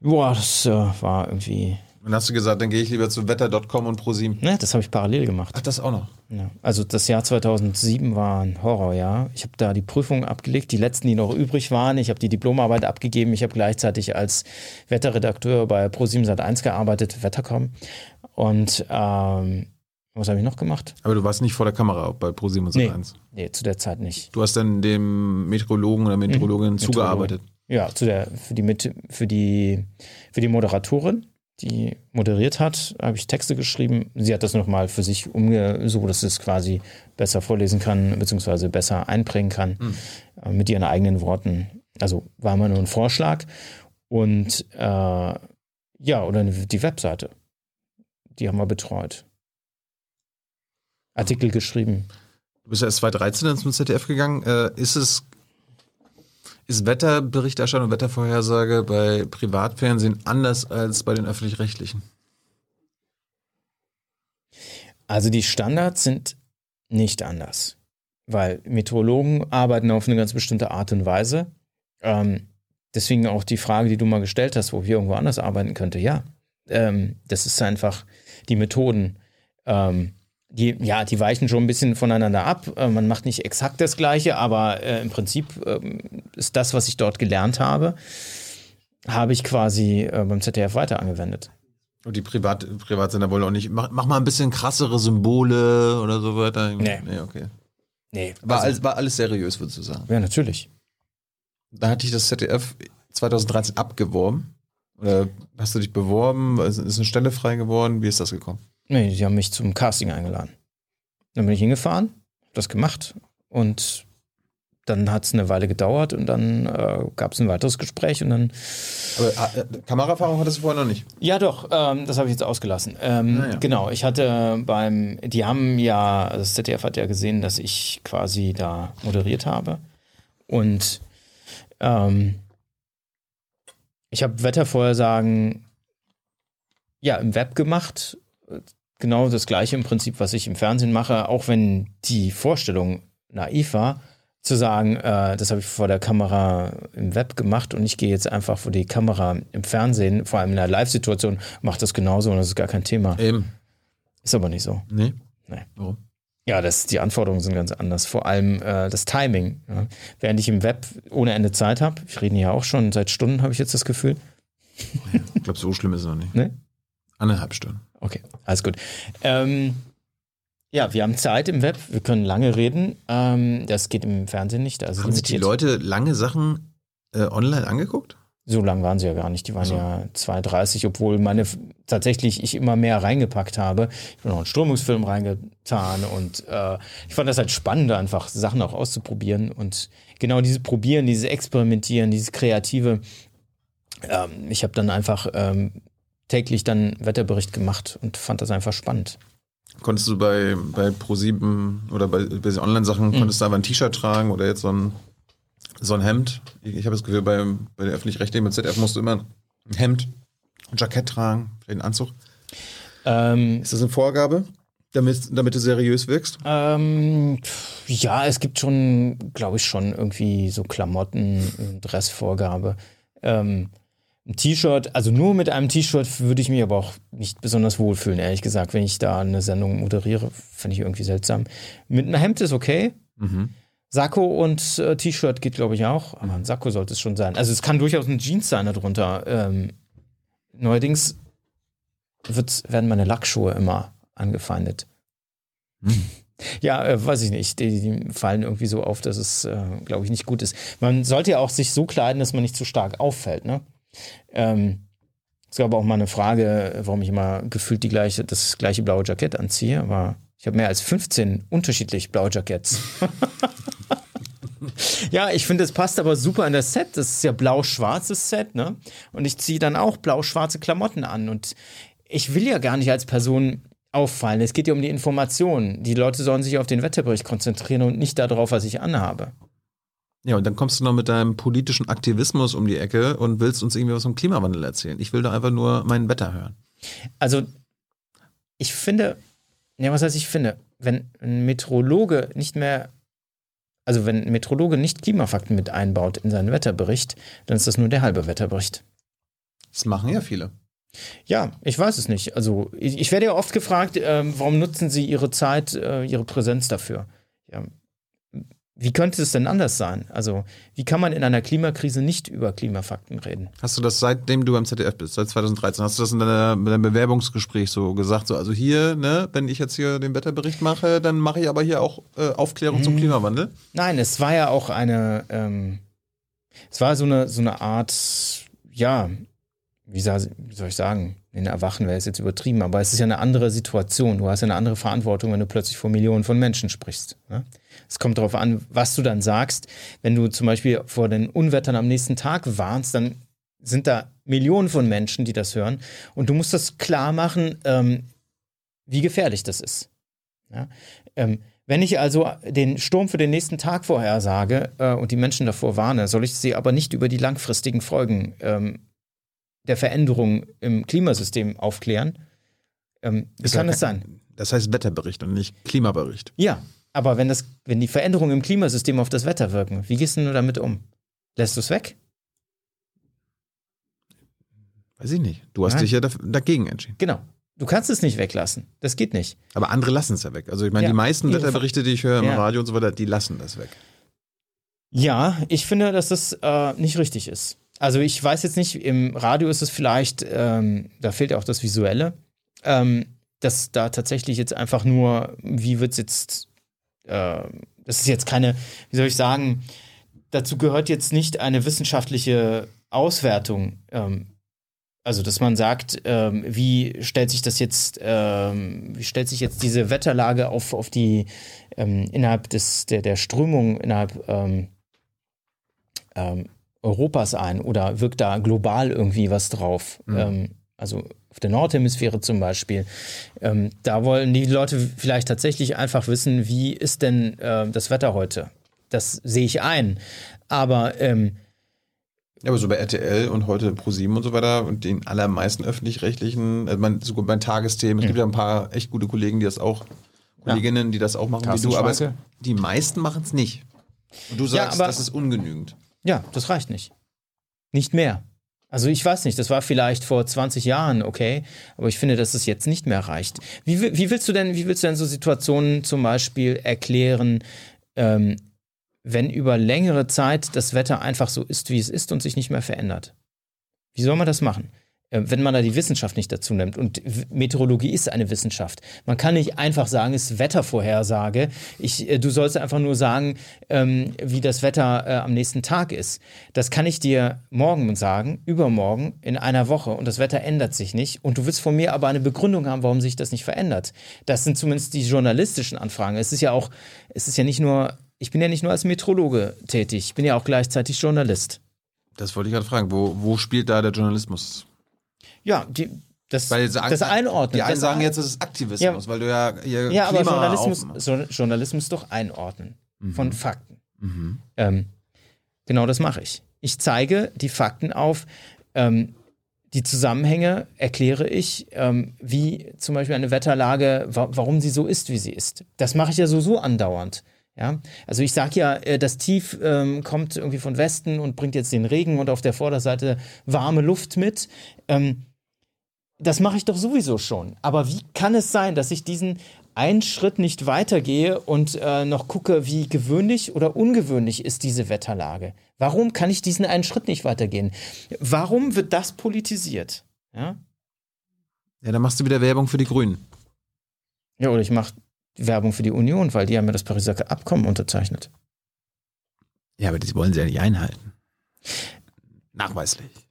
Speaker 2: boah, das äh, war irgendwie.
Speaker 1: Dann hast du gesagt, dann gehe ich lieber zu wetter.com und ProSieben.
Speaker 2: Ne, das habe ich parallel gemacht.
Speaker 1: Ach, das auch noch?
Speaker 2: Ja. Also das Jahr 2007 war ein Horrorjahr. Ich habe da die Prüfungen abgelegt, die letzten, die noch übrig waren. Ich habe die Diplomarbeit abgegeben. Ich habe gleichzeitig als Wetterredakteur bei ProSieben Sat1 gearbeitet, Wettercom. Und ähm, was habe ich noch gemacht?
Speaker 1: Aber du warst nicht vor der Kamera bei ProSieben und
Speaker 2: nee, nee, zu der Zeit nicht.
Speaker 1: Du hast dann dem Meteorologen oder Meteorologin mhm. zugearbeitet?
Speaker 2: Ja, zu der, für, die, für, die, für die Moderatorin, die moderiert hat, habe ich Texte geschrieben. Sie hat das nochmal für sich umgesucht, dass sie es quasi besser vorlesen kann, beziehungsweise besser einbringen kann mhm. mit ihren eigenen Worten. Also war mal nur ein Vorschlag. Und äh, ja, oder die Webseite. Die haben wir betreut. Artikel geschrieben.
Speaker 1: Du bist ja erst 2013 ins ZDF gegangen. Äh, ist es ist Wetterberichterstattung und Wettervorhersage bei Privatfernsehen anders als bei den öffentlich-rechtlichen?
Speaker 2: Also die Standards sind nicht anders, weil Meteorologen arbeiten auf eine ganz bestimmte Art und Weise. Ähm, deswegen auch die Frage, die du mal gestellt hast, wo wir irgendwo anders arbeiten könnte. Ja, ähm, das ist einfach die Methoden. Ähm, die, ja, die weichen schon ein bisschen voneinander ab. Äh, man macht nicht exakt das Gleiche, aber äh, im Prinzip äh, ist das, was ich dort gelernt habe, habe ich quasi äh, beim ZDF weiter angewendet.
Speaker 1: Und die Privat Privatsender wollen auch nicht, mach, mach, mal ein bisschen krassere Symbole oder so weiter.
Speaker 2: Nee.
Speaker 1: Nee, okay.
Speaker 2: Nee.
Speaker 1: War, also, alles, war alles seriös, würdest du sagen?
Speaker 2: Ja, natürlich.
Speaker 1: Da hatte ich das ZDF 2013 abgeworben. Oder hast du dich beworben? Ist eine Stelle frei geworden? Wie ist das gekommen?
Speaker 2: Nee, die haben mich zum Casting eingeladen. Dann bin ich hingefahren, hab das gemacht und dann hat es eine Weile gedauert und dann äh, gab es ein weiteres Gespräch und dann.
Speaker 1: Aber äh, Kameraerfahrung hattest du vorher noch nicht?
Speaker 2: Ja, doch, ähm, das habe ich jetzt ausgelassen. Ähm,
Speaker 1: Ah, ja.
Speaker 2: Genau, ich hatte beim, die haben ja, also das ZDF hat ja gesehen, dass ich quasi da moderiert habe. Und ähm, ich habe Wettervorhersagen ja im Web gemacht. Genau das gleiche im Prinzip, was ich im Fernsehen mache, auch wenn die Vorstellung naiv war, zu sagen, äh, das habe ich vor der Kamera im Web gemacht und ich gehe jetzt einfach vor die Kamera im Fernsehen, vor allem in einer Live-Situation, mache das genauso und das ist gar kein Thema.
Speaker 1: Eben.
Speaker 2: Ist aber nicht so.
Speaker 1: Nee.
Speaker 2: Nee.
Speaker 1: Warum?
Speaker 2: Ja, das, die Anforderungen sind ganz anders. Vor allem äh, das Timing. Ja. Während ich im Web ohne Ende Zeit habe, ich rede ja auch schon seit Stunden, habe ich jetzt das Gefühl.
Speaker 1: Ich glaube, so schlimm ist es noch nicht.
Speaker 2: Ne?
Speaker 1: Anderthalb Stunden.
Speaker 2: Okay, alles gut. Ähm, ja, wir haben Zeit im Web, wir können lange reden. Ähm, das geht im Fernsehen nicht. Also
Speaker 1: Haben sich die. Leute lange Sachen äh, online angeguckt?
Speaker 2: So lang waren sie ja gar nicht. Die waren
Speaker 1: so.
Speaker 2: ja 2,30, obwohl meine tatsächlich ich immer mehr reingepackt habe. Ich habe noch einen Strömungsfilm reingetan und äh, ich fand das halt spannend, einfach Sachen auch auszuprobieren. Und genau dieses Probieren, dieses Experimentieren, dieses Kreative. Ähm, ich habe dann einfach ähm, täglich dann Wetterbericht gemacht und fand das einfach spannend.
Speaker 1: Konntest du bei, bei Pro7 oder bei, bei Online-Sachen, konntest du einfach ein T-Shirt tragen oder jetzt so ein, so ein Hemd? Ich, ich habe das Gefühl, bei, bei der öffentlich-rechtlichen mit ZDF musst du immer ein Hemd, ein Jackett tragen, vielleicht einen Anzug.
Speaker 2: Ähm,
Speaker 1: Ist das eine Vorgabe, damit, damit du seriös wirkst?
Speaker 2: Ähm, ja, es gibt schon, glaube ich, schon irgendwie so Klamotten, Dressvorgabe. Ähm, ein T-Shirt, also nur mit einem T-Shirt würde ich mich aber auch nicht besonders wohlfühlen, ehrlich gesagt, wenn ich da eine Sendung moderiere, finde ich irgendwie seltsam. Mit einem Hemd ist okay. Sakko und äh, T-Shirt geht, glaube ich, auch, aber ein Sakko sollte es schon sein. Also es kann durchaus ein Jeans sein darunter. Ähm, neuerdings wird's, werden meine Lackschuhe immer angefeindet. Ja, äh, weiß ich nicht. Die, die fallen irgendwie so auf, dass es, äh, glaube ich, nicht gut ist. Man sollte ja auch sich so kleiden, dass man nicht zu stark auffällt. Ne? Ähm, es gab auch mal eine Frage, warum ich immer gefühlt die gleiche, das gleiche blaue Jackett anziehe, aber ich habe mehr als 15 unterschiedlich blaue Jacketts. ja, ich finde, es passt aber super in das Set. Das ist ja blau-schwarzes Set, ne? Und ich ziehe dann auch blau-schwarze Klamotten an. Und ich will ja gar nicht als Person auffallen. Es geht ja um die Information. Die Leute sollen sich auf den Wetterbericht konzentrieren und nicht darauf, was ich anhabe.
Speaker 1: Ja, und dann kommst du noch mit deinem politischen Aktivismus um die Ecke und willst uns irgendwie was vom Klimawandel erzählen. Ich will da einfach nur mein Wetter hören.
Speaker 2: Also, ich finde, ja, was heißt ich finde, wenn ein Meteorologe nicht mehr, also wenn ein Meteorologe nicht Klimafakten mit einbaut in seinen Wetterbericht, dann ist das nur der halbe Wetterbericht.
Speaker 1: Das machen ja viele.
Speaker 2: Ja, ich weiß es nicht. Also ich, ich werde ja oft gefragt, ähm, warum nutzen Sie Ihre Zeit, äh, Ihre Präsenz dafür? Ja. Wie könnte es denn anders sein? Also wie kann man in einer Klimakrise nicht über Klimafakten reden?
Speaker 1: Hast du das seitdem du beim ZDF bist, seit 2013, hast du das in deinem Bewerbungsgespräch so gesagt? So, also hier, ne, wenn ich jetzt hier den Wetterbericht mache, dann mache ich aber hier auch äh, Aufklärung zum Klimawandel.
Speaker 2: Nein, es war ja auch eine, ähm, es war so eine, so eine Art, ja, wie, soll ich sagen, in Erwachen wäre es jetzt übertrieben, aber es ist ja eine andere Situation. Du hast ja eine andere Verantwortung, wenn du plötzlich vor Millionen von Menschen sprichst. Ne? Es kommt darauf an, was du dann sagst. Wenn du zum Beispiel vor den Unwettern am nächsten Tag warnst, dann sind da Millionen von Menschen, die das hören. Und du musst das klar machen, ähm, wie gefährlich das ist. Ja? Ähm, wenn ich also den Sturm für den nächsten Tag vorhersage äh, und die Menschen davor warne, soll ich sie aber nicht über die langfristigen Folgen ähm, der Veränderung im Klimasystem aufklären? Ähm, wie kann
Speaker 1: ja
Speaker 2: es sein?
Speaker 1: Das heißt Wetterbericht und nicht Klimabericht.
Speaker 2: Ja, aber wenn, das, wenn die Veränderungen im Klimasystem auf das Wetter wirken, wie gehst du damit um? Lässt du es weg?
Speaker 1: Weiß ich nicht. Du hast
Speaker 2: Nein.
Speaker 1: dich ja dagegen entschieden.
Speaker 2: Genau. Du kannst es nicht weglassen. Das geht nicht.
Speaker 1: Aber andere lassen es ja weg. Also ich meine,
Speaker 2: Ja,
Speaker 1: die meisten Wetterberichte, die ich höre im
Speaker 2: Ja.
Speaker 1: Radio und so weiter, die lassen das weg.
Speaker 2: Ja, ich finde, dass das äh, nicht richtig ist. Also ich weiß jetzt nicht, im Radio ist es vielleicht, ähm, da fehlt ja auch das Visuelle, ähm, dass da tatsächlich jetzt einfach nur, wie wird es jetzt, äh, das ist jetzt keine, wie soll ich sagen, dazu gehört jetzt nicht eine wissenschaftliche Auswertung. Ähm, also, dass man sagt, ähm, wie stellt sich das jetzt, ähm, wie stellt sich jetzt diese Wetterlage auf, auf die, ähm, innerhalb des, der, der Strömung, innerhalb ähm, ähm, Europas ein oder wirkt da global irgendwie was drauf? Mhm. Ähm, also auf der Nordhemisphäre zum Beispiel. Ähm, da wollen die Leute vielleicht tatsächlich einfach wissen, wie ist denn äh, das Wetter heute? Das sehe ich ein. Aber ähm,
Speaker 1: ja, aber so bei RTL und heute Pro7 und so weiter und den allermeisten öffentlich-rechtlichen, also mein, sogar bei Tagesthemen, es mhm. gibt ja ein paar echt gute Kollegen, die das auch, Kolleginnen, die das auch machen
Speaker 2: Carsten
Speaker 1: wie du, aber es, die meisten machen es nicht. Und du sagst, ja, aber, das ist ungenügend.
Speaker 2: Ja, das reicht nicht. Nicht mehr. Also ich weiß nicht, das war vielleicht vor 20 Jahren okay, aber ich finde, dass es jetzt nicht mehr reicht. Wie, wie willst du denn, wie willst du denn so Situationen zum Beispiel erklären, ähm, wenn über längere Zeit das Wetter einfach so ist, wie es ist und sich nicht mehr verändert? Wie soll man das machen? Äh, wenn man da die Wissenschaft nicht dazu nimmt. Und Meteorologie ist eine Wissenschaft. Man kann nicht einfach sagen, es ist Wettervorhersage. Ich, äh, du sollst einfach nur sagen, ähm, wie das Wetter äh, am nächsten Tag ist. Das kann ich dir morgen sagen, übermorgen, in einer Woche. Und das Wetter ändert sich nicht. Und du willst von mir aber eine Begründung haben, warum sich das nicht verändert. Das sind zumindest die journalistischen Anfragen. Es ist ja auch, es ist ja nicht nur, ich bin ja nicht nur als Meteorologe tätig, ich bin ja auch gleichzeitig Journalist.
Speaker 1: Das wollte ich gerade fragen. Wo, wo spielt da der Journalismus?
Speaker 2: Ja, die, das,
Speaker 1: weil sagen,
Speaker 2: das Einordnen.
Speaker 1: Die einen sagen jetzt, das ist Aktivismus, ja, weil du ja hier
Speaker 2: Ja, Klima aber Journalismus, so, Journalismus doch einordnen mhm. von Fakten. Mhm. Ähm, genau das mache ich. Ich zeige die Fakten auf, ähm, die Zusammenhänge erkläre ich, ähm, wie zum Beispiel eine Wetterlage, wa warum sie so ist, wie sie ist. Das mache ich ja so, so andauernd. Ja, also ich sage ja, äh, das Tief ähm, kommt irgendwie von Westen und bringt jetzt den Regen und auf der Vorderseite warme Luft mit. Ähm, das mache ich doch sowieso schon. Aber wie kann es sein, dass ich diesen einen Schritt nicht weitergehe und äh, noch gucke, wie gewöhnlich oder ungewöhnlich ist diese Wetterlage? Warum kann ich diesen einen Schritt nicht weitergehen? Warum wird das politisiert? Ja,
Speaker 1: ja dann machst du wieder Werbung für die Grünen.
Speaker 2: Ja, oder ich mache Werbung für die Union, weil die haben ja das Pariser Abkommen unterzeichnet.
Speaker 1: Ja, aber die wollen sie ja nicht einhalten. Nachweislich.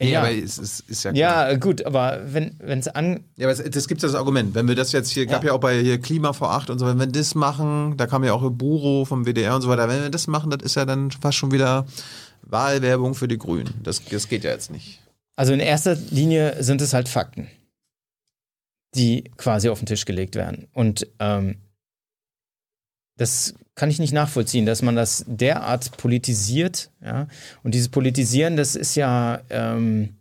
Speaker 2: Nee, ja, aber es ist, ist ja klar. Ja, gut, aber wenn es an.
Speaker 1: Ja, aber es, das gibt das Argument. Wenn wir das jetzt hier, gab ja auch bei hier Klima vor acht und so, wenn wir das machen, da kam ja auch Buro vom WDR und so weiter, wenn wir das machen, das ist ja dann fast schon wieder Wahlwerbung für die Grünen. Das, das geht ja jetzt nicht.
Speaker 2: Also in erster Linie sind es halt Fakten, die quasi auf den Tisch gelegt werden. Und ähm, das kann ich nicht nachvollziehen, dass man das derart politisiert. Ja? Und dieses Politisieren, das ist ja, ähm,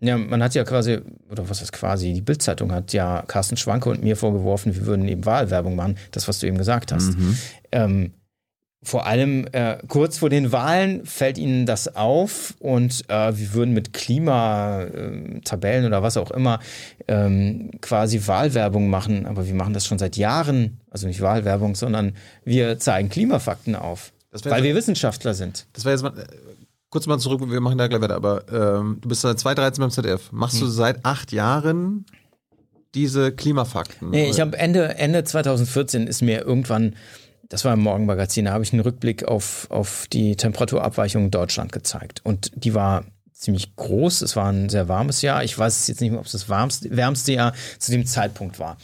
Speaker 2: ja, man hat ja quasi, oder was ist quasi, die Bildzeitung hat ja Carsten Schwanke und mir vorgeworfen, wir würden eben Wahlwerbung machen, das, was du eben gesagt hast. Mhm. Ähm, vor allem äh, kurz vor den Wahlen fällt ihnen das auf und äh, wir würden mit Klimatabellen äh, oder was auch immer ähm, quasi Wahlwerbung machen. Aber wir machen das schon seit Jahren, also nicht Wahlwerbung, sondern wir zeigen Klimafakten auf, weil wir Wissenschaftler sind.
Speaker 1: Das war jetzt mal äh, kurz mal zurück, wir machen da gleich weiter. Aber ähm, du bist seit 2013 beim ZDF. Machst hm. du seit acht Jahren diese Klimafakten?
Speaker 2: Nee, ich habe Ende Ende 2014 ist mir irgendwann das war im Morgenmagazin, da habe ich einen Rückblick auf, auf die Temperaturabweichung in Deutschland gezeigt. Und die war ziemlich groß. Es war ein sehr warmes Jahr. Ich weiß jetzt nicht mehr, ob es das warmste, wärmste Jahr zu dem Zeitpunkt war.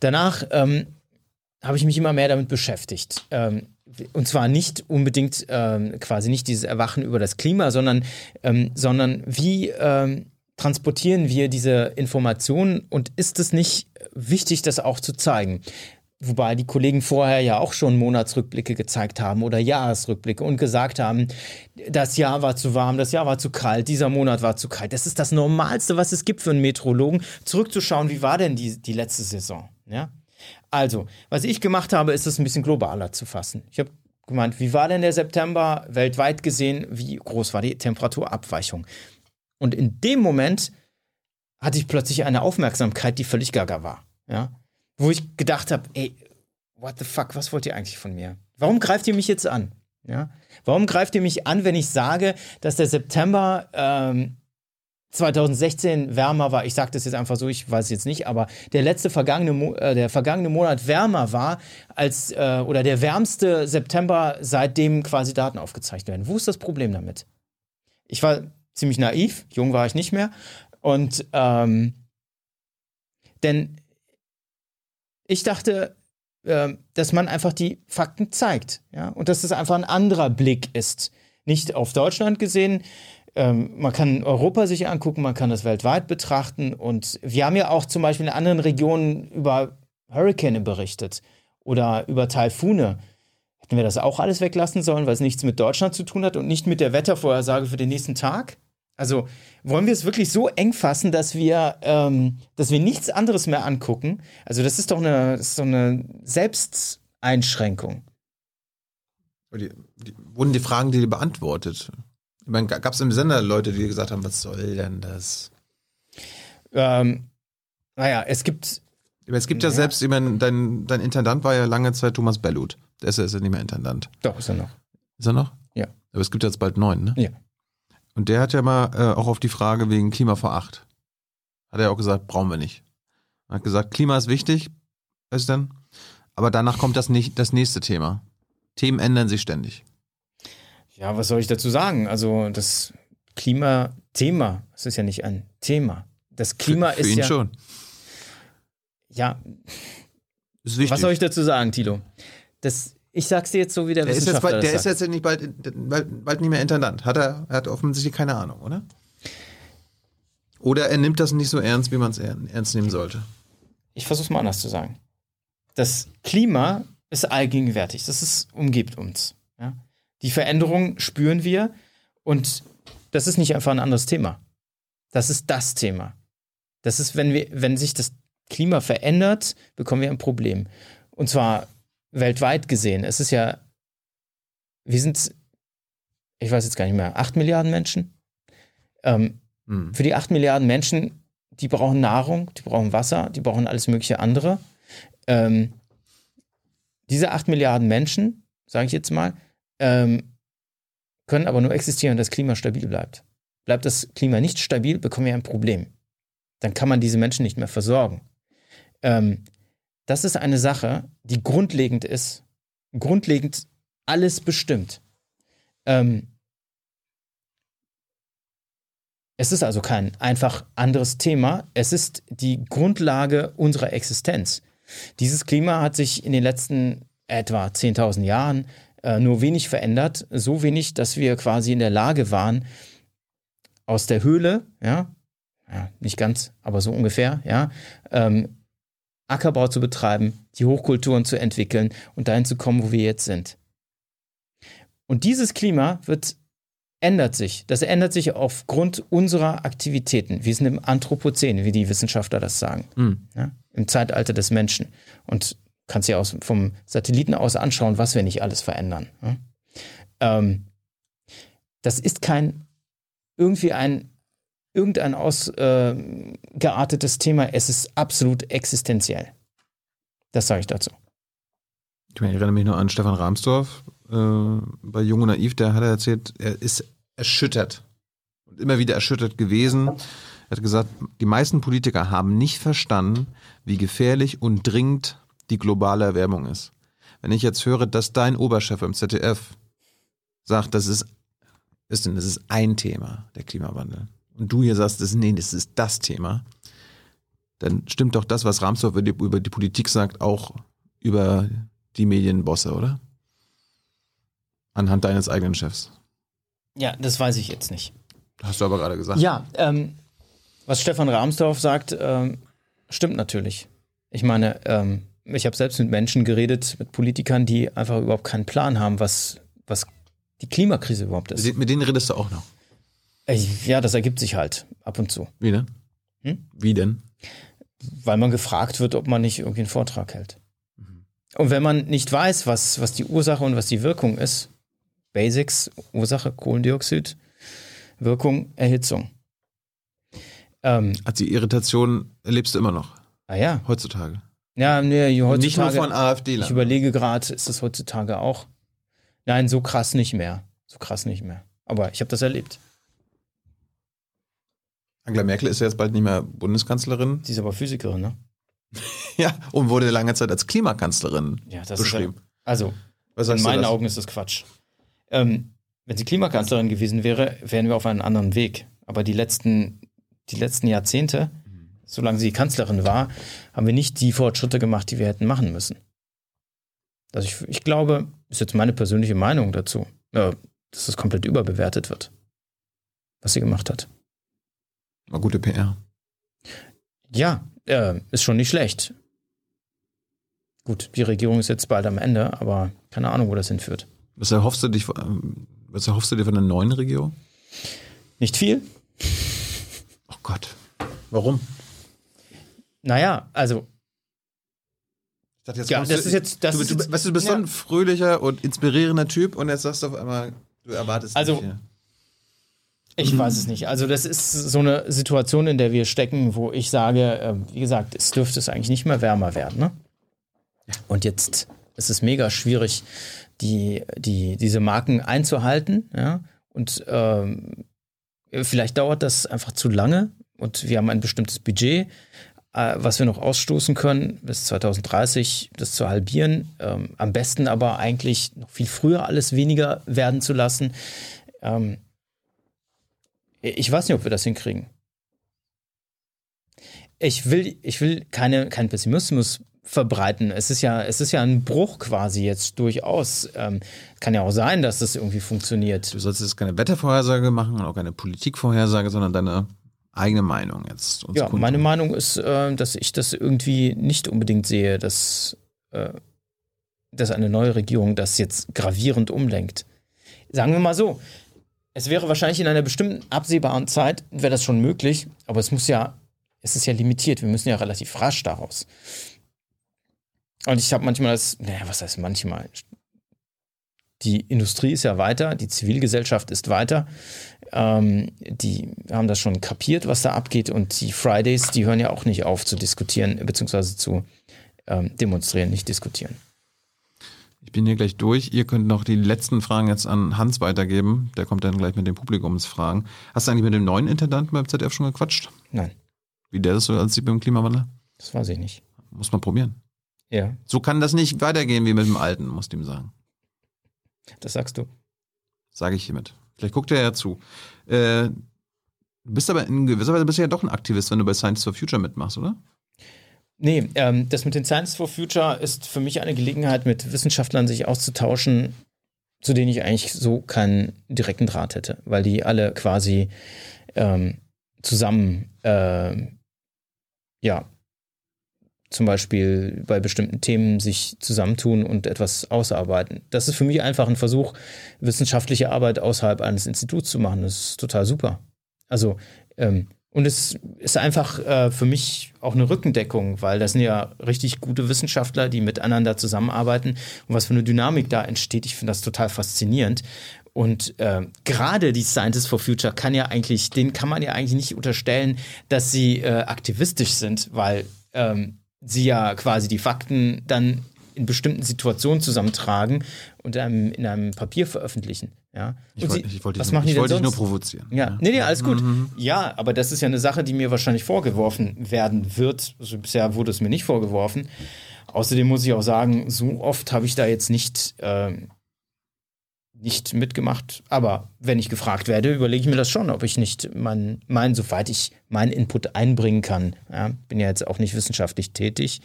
Speaker 2: Danach ähm, habe ich mich immer mehr damit beschäftigt. Ähm, und zwar nicht unbedingt ähm, quasi nicht dieses Erwachen über das Klima, sondern, ähm, sondern wie ähm, transportieren wir diese Informationen und ist es nicht wichtig, das auch zu zeigen? Wobei die Kollegen vorher ja auch schon Monatsrückblicke gezeigt haben oder Jahresrückblicke und gesagt haben, das Jahr war zu warm, das Jahr war zu kalt, dieser Monat war zu kalt. Das ist das Normalste, was es gibt für einen Meteorologen, zurückzuschauen, wie war denn die, die letzte Saison. Ja? Also, was ich gemacht habe, ist es ein bisschen globaler zu fassen. Ich habe gemeint, wie war denn der September weltweit gesehen, wie groß war die Temperaturabweichung? Und in dem Moment hatte ich plötzlich eine Aufmerksamkeit, die völlig gaga war. Ja? Wo ich gedacht habe, ey, what the fuck, was wollt ihr eigentlich von mir? Warum greift ihr mich jetzt an? Ja? Warum greift ihr mich an, wenn ich sage, dass der September ähm, 2016 wärmer war? Ich sage das jetzt einfach so, ich weiß jetzt nicht, aber der letzte vergangene, Mo äh, der vergangene Monat wärmer war als äh, oder der wärmste September, seitdem quasi Daten aufgezeichnet werden. Wo ist das Problem damit? Ich war ziemlich naiv, jung war ich nicht mehr und ähm, denn ich dachte, äh, dass man einfach die Fakten zeigt, ja, und dass es einfach ein anderer Blick ist. Nicht auf Deutschland gesehen. Ähm, man kann Europa sich angucken, man kann das weltweit betrachten. Und wir haben ja auch zum Beispiel in anderen Regionen über Hurricane berichtet oder über Taifune. Hätten wir das auch alles weglassen sollen, weil es nichts mit Deutschland zu tun hat und nicht mit der Wettervorhersage für den nächsten Tag? Also wollen wir es wirklich so eng fassen, dass wir, ähm, dass wir nichts anderes mehr angucken? Also das ist doch eine, das ist doch eine Selbsteinschränkung.
Speaker 1: Die, die, wurden die Fragen die beantwortet? Ich meine, gab es im Sender Leute, die gesagt haben, was soll denn das?
Speaker 2: Ähm, naja, es gibt.
Speaker 1: Es gibt ja, ja selbst, ich meine, dein, dein Intendant war ja lange Zeit Thomas Bellut. Der ist ja, ist ja nicht mehr Intendant.
Speaker 2: Doch, ist er noch.
Speaker 1: Ist er noch?
Speaker 2: Ja.
Speaker 1: Aber es gibt jetzt bald neun, ne?
Speaker 2: Ja.
Speaker 1: Und der hat ja mal äh, auch auf die Frage wegen Klima vor acht. Hat er auch gesagt, brauchen wir nicht. Er hat gesagt, Klima ist wichtig, ist denn? Aber danach kommt das, nicht, das nächste Thema. Themen ändern sich ständig.
Speaker 2: Ja, was soll ich dazu sagen? Also das Klimathema, es ist ja nicht ein Thema. Das Klima
Speaker 1: für, für
Speaker 2: ist
Speaker 1: ihn
Speaker 2: ja.
Speaker 1: schon.
Speaker 2: Ja.
Speaker 1: Ist wichtig.
Speaker 2: Was soll ich dazu sagen, Tilo? Das, ich sag's dir jetzt so, wie der,
Speaker 1: der
Speaker 2: Wissenschaftler
Speaker 1: ist jetzt bald, Der
Speaker 2: das
Speaker 1: ist jetzt nicht bald, bald, bald nicht mehr Intendant. Hat er, er hat offensichtlich keine Ahnung, oder? Oder er nimmt das nicht so ernst, wie man es ernst nehmen sollte.
Speaker 2: Ich versuch's mal anders zu sagen. Das Klima ist allgegenwärtig. Das ist, umgibt uns. Ja? Die Veränderung spüren wir und das ist nicht einfach ein anderes Thema. Das ist das Thema. Das ist, wenn wir, wenn sich das Klima verändert, bekommen wir ein Problem. Und zwar weltweit gesehen. Es ist ja, wir sind, ich weiß jetzt gar nicht mehr, acht Milliarden Menschen. Ähm, hm. Für die acht Milliarden Menschen, die brauchen Nahrung, die brauchen Wasser, die brauchen alles mögliche andere. Ähm, diese acht Milliarden Menschen, sage ich jetzt mal, ähm, können aber nur existieren, wenn das Klima stabil bleibt. Bleibt das Klima nicht stabil, bekommen wir ein Problem. Dann kann man diese Menschen nicht mehr versorgen. Ähm, das ist eine Sache, die grundlegend ist, grundlegend alles bestimmt. Ähm, es ist also kein einfach anderes Thema. Es ist die Grundlage unserer Existenz. Dieses Klima hat sich in den letzten etwa 10.000 Jahren äh, nur wenig verändert. So wenig, dass wir quasi in der Lage waren, aus der Höhle, ja, ja nicht ganz, aber so ungefähr, ja, ähm, Ackerbau zu betreiben, die Hochkulturen zu entwickeln und dahin zu kommen, wo wir jetzt sind. Und dieses Klima wird ändert sich. Das ändert sich aufgrund unserer Aktivitäten. Wir sind im Anthropozän, wie die Wissenschaftler das sagen. Mhm. Ja, Im Zeitalter des Menschen. Und kannst dir aus, vom Satelliten aus anschauen, was wir nicht alles verändern. Ja? Ähm, das ist kein irgendwie ein irgendein ausgeartetes äh, Thema. Es ist absolut existenziell. Das sage ich dazu.
Speaker 1: Ich, meine, ich erinnere mich nur an Stefan Rahmsdorf äh, bei Jung und Naiv, der hat erzählt, er ist erschüttert und immer wieder erschüttert gewesen. Er hat gesagt, die meisten Politiker haben nicht verstanden, wie gefährlich und dringend die globale Erwärmung ist. Wenn ich jetzt höre, dass dein Oberchef im ZDF sagt, das ist, ist denn, das ist ein Thema, der Klimawandel, und du hier sagst, das, nee, das ist das Thema, dann stimmt doch das, was Ramsdorf über die, über die Politik sagt, auch über die Medienbosse, oder? Anhand deines eigenen Chefs.
Speaker 2: Ja, das weiß ich jetzt nicht.
Speaker 1: Hast du aber gerade gesagt.
Speaker 2: Ja, ähm, was Stefan Rahmsdorf sagt, ähm, stimmt natürlich. Ich meine, ähm, ich habe selbst mit Menschen geredet, mit Politikern, die einfach überhaupt keinen Plan haben, was, was die Klimakrise überhaupt ist.
Speaker 1: Mit, mit denen redest du auch noch?
Speaker 2: Ja, das ergibt sich halt ab und zu.
Speaker 1: Wie denn? Hm? Wie denn?
Speaker 2: Weil man gefragt wird, ob man nicht irgendwie einen Vortrag hält. Mhm. Und wenn man nicht weiß, was, was die Ursache und was die Wirkung ist, Basics, Ursache Kohlendioxid, Wirkung Erhitzung.
Speaker 1: Ähm, also die Irritation erlebst du immer noch?
Speaker 2: Ah ja.
Speaker 1: Heutzutage?
Speaker 2: Ja, nee, heutzutage.
Speaker 1: Nicht nur von AfD.
Speaker 2: Ich überlege gerade, ist das heutzutage auch? Nein, so krass nicht mehr. So krass nicht mehr. Aber ich habe das erlebt.
Speaker 1: Angela Merkel ist ja jetzt bald nicht mehr Bundeskanzlerin.
Speaker 2: Sie ist aber Physikerin, ne?
Speaker 1: ja, und wurde lange Zeit als Klimakanzlerin
Speaker 2: ja, das
Speaker 1: beschrieben.
Speaker 2: Ist ja, also, in meinen Augen ist das Quatsch. Ähm, wenn sie Klimakanzlerin gewesen wäre, wären wir auf einem anderen Weg. Aber die letzten, die letzten Jahrzehnte, solange sie Kanzlerin war, haben wir nicht die Fortschritte gemacht, die wir hätten machen müssen. Also ich, ich glaube, ist jetzt meine persönliche Meinung dazu. Äh, dass es komplett überbewertet wird, was sie gemacht hat.
Speaker 1: War gute PR.
Speaker 2: Ja, äh, ist schon nicht schlecht. Gut, die Regierung ist jetzt bald am Ende, aber keine Ahnung, wo das hinführt.
Speaker 1: Was erhoffst du, dich, was erhoffst du dir von der neuen Regierung?
Speaker 2: Nicht viel.
Speaker 1: Oh Gott. Warum?
Speaker 2: Naja, also
Speaker 1: Ich dachte, jetzt
Speaker 2: Ja, das ist jetzt- das
Speaker 1: du,
Speaker 2: ist
Speaker 1: du,
Speaker 2: jetzt-
Speaker 1: weißt du, du bist so
Speaker 2: ja.
Speaker 1: ein fröhlicher und inspirierender Typ und jetzt sagst du auf einmal, du erwartest
Speaker 2: Also-
Speaker 1: nicht. hier.
Speaker 2: Ich weiß es nicht. Also das ist so eine Situation, in der wir stecken, wo ich sage, äh, wie gesagt, es dürfte es eigentlich nicht mehr wärmer werden. Ne? Und jetzt ist es mega schwierig, die, die, diese Marken einzuhalten. Ja? Und ähm, vielleicht dauert das einfach zu lange und wir haben ein bestimmtes Budget, äh, was wir noch ausstoßen können, bis 2030 das zu halbieren. Ähm, am besten aber eigentlich noch viel früher alles weniger werden zu lassen. Ähm, ich weiß nicht, ob wir das hinkriegen. Ich will, ich will keine, keinen Pessimismus verbreiten. Es ist ja, es ist ja ein Bruch quasi jetzt durchaus. Ähm, kann ja auch sein, dass das irgendwie funktioniert.
Speaker 1: Du sollst jetzt keine Wettervorhersage machen und auch keine Politikvorhersage, sondern deine eigene Meinung jetzt.
Speaker 2: Ja,
Speaker 1: kundtun.
Speaker 2: meine Meinung ist, äh, dass ich das irgendwie nicht unbedingt sehe, dass, äh, dass eine neue Regierung das jetzt gravierend umlenkt. Sagen wir mal so, es wäre wahrscheinlich in einer bestimmten absehbaren Zeit, wäre das schon möglich, aber es muss ja, es ist ja limitiert, wir müssen ja relativ rasch daraus. Und ich habe manchmal das, naja, was heißt manchmal? Die Industrie ist ja weiter, die Zivilgesellschaft ist weiter. Ähm, die haben das schon kapiert, was da abgeht. Und die Fridays, die hören ja auch nicht auf zu diskutieren, beziehungsweise zu ähm, demonstrieren, nicht diskutieren.
Speaker 1: Ich bin hier gleich durch. Ihr könnt noch die letzten Fragen jetzt an Hans weitergeben. Der kommt dann gleich mit den Publikumsfragen. Hast du eigentlich mit dem neuen Intendanten beim ZDF schon gequatscht?
Speaker 2: Nein,
Speaker 1: Wie der das so sieht beim Klimawandel?
Speaker 2: das weiß ich nicht.
Speaker 1: Muss man probieren.
Speaker 2: Ja,
Speaker 1: So kann das nicht weitergehen wie mit dem Alten, muss ich ihm sagen.
Speaker 2: das sagst du.
Speaker 1: Sage ich hiermit. Vielleicht guckt er ja zu. Äh, du bist aber in gewisser Weise bist du ja doch ein Aktivist, wenn du bei Science for Future mitmachst, oder?
Speaker 2: Nee, ähm, das mit den Science for Future ist für mich eine Gelegenheit, mit Wissenschaftlern sich auszutauschen, zu denen ich eigentlich so keinen direkten Draht hätte, weil die alle quasi ähm, zusammen, ähm, ja, zum Beispiel bei bestimmten Themen sich zusammentun und etwas ausarbeiten. Das ist für mich einfach ein Versuch, wissenschaftliche Arbeit außerhalb eines Instituts zu machen. Das ist total super. Also, ähm, und es ist einfach äh, für mich auch eine Rückendeckung, weil das sind ja richtig gute Wissenschaftler, die miteinander zusammenarbeiten und was für eine Dynamik da entsteht. Ich finde das total faszinierend. Und äh, gerade die Scientists for Future kann ja eigentlich, denen kann man ja eigentlich nicht unterstellen, dass sie äh, aktivistisch sind, weil ähm, sie ja quasi die Fakten dann in bestimmten Situationen zusammentragen und einem, in einem Papier veröffentlichen. Ja?
Speaker 1: Ich wollte
Speaker 2: sie-
Speaker 1: ich wollte
Speaker 2: was
Speaker 1: dich wollte dich nur provozieren.
Speaker 2: Ja, nee, nee, alles gut. Ja, aber das ist ja eine Sache, die mir wahrscheinlich vorgeworfen werden wird. Also bisher wurde es mir nicht vorgeworfen. Außerdem muss ich auch sagen, so oft habe ich da jetzt nicht, ähm, nicht mitgemacht. Aber wenn ich gefragt werde, überlege ich mir das schon, ob ich nicht mein, mein soweit ich meinen Input einbringen kann. Ja, bin ja jetzt auch nicht wissenschaftlich tätig.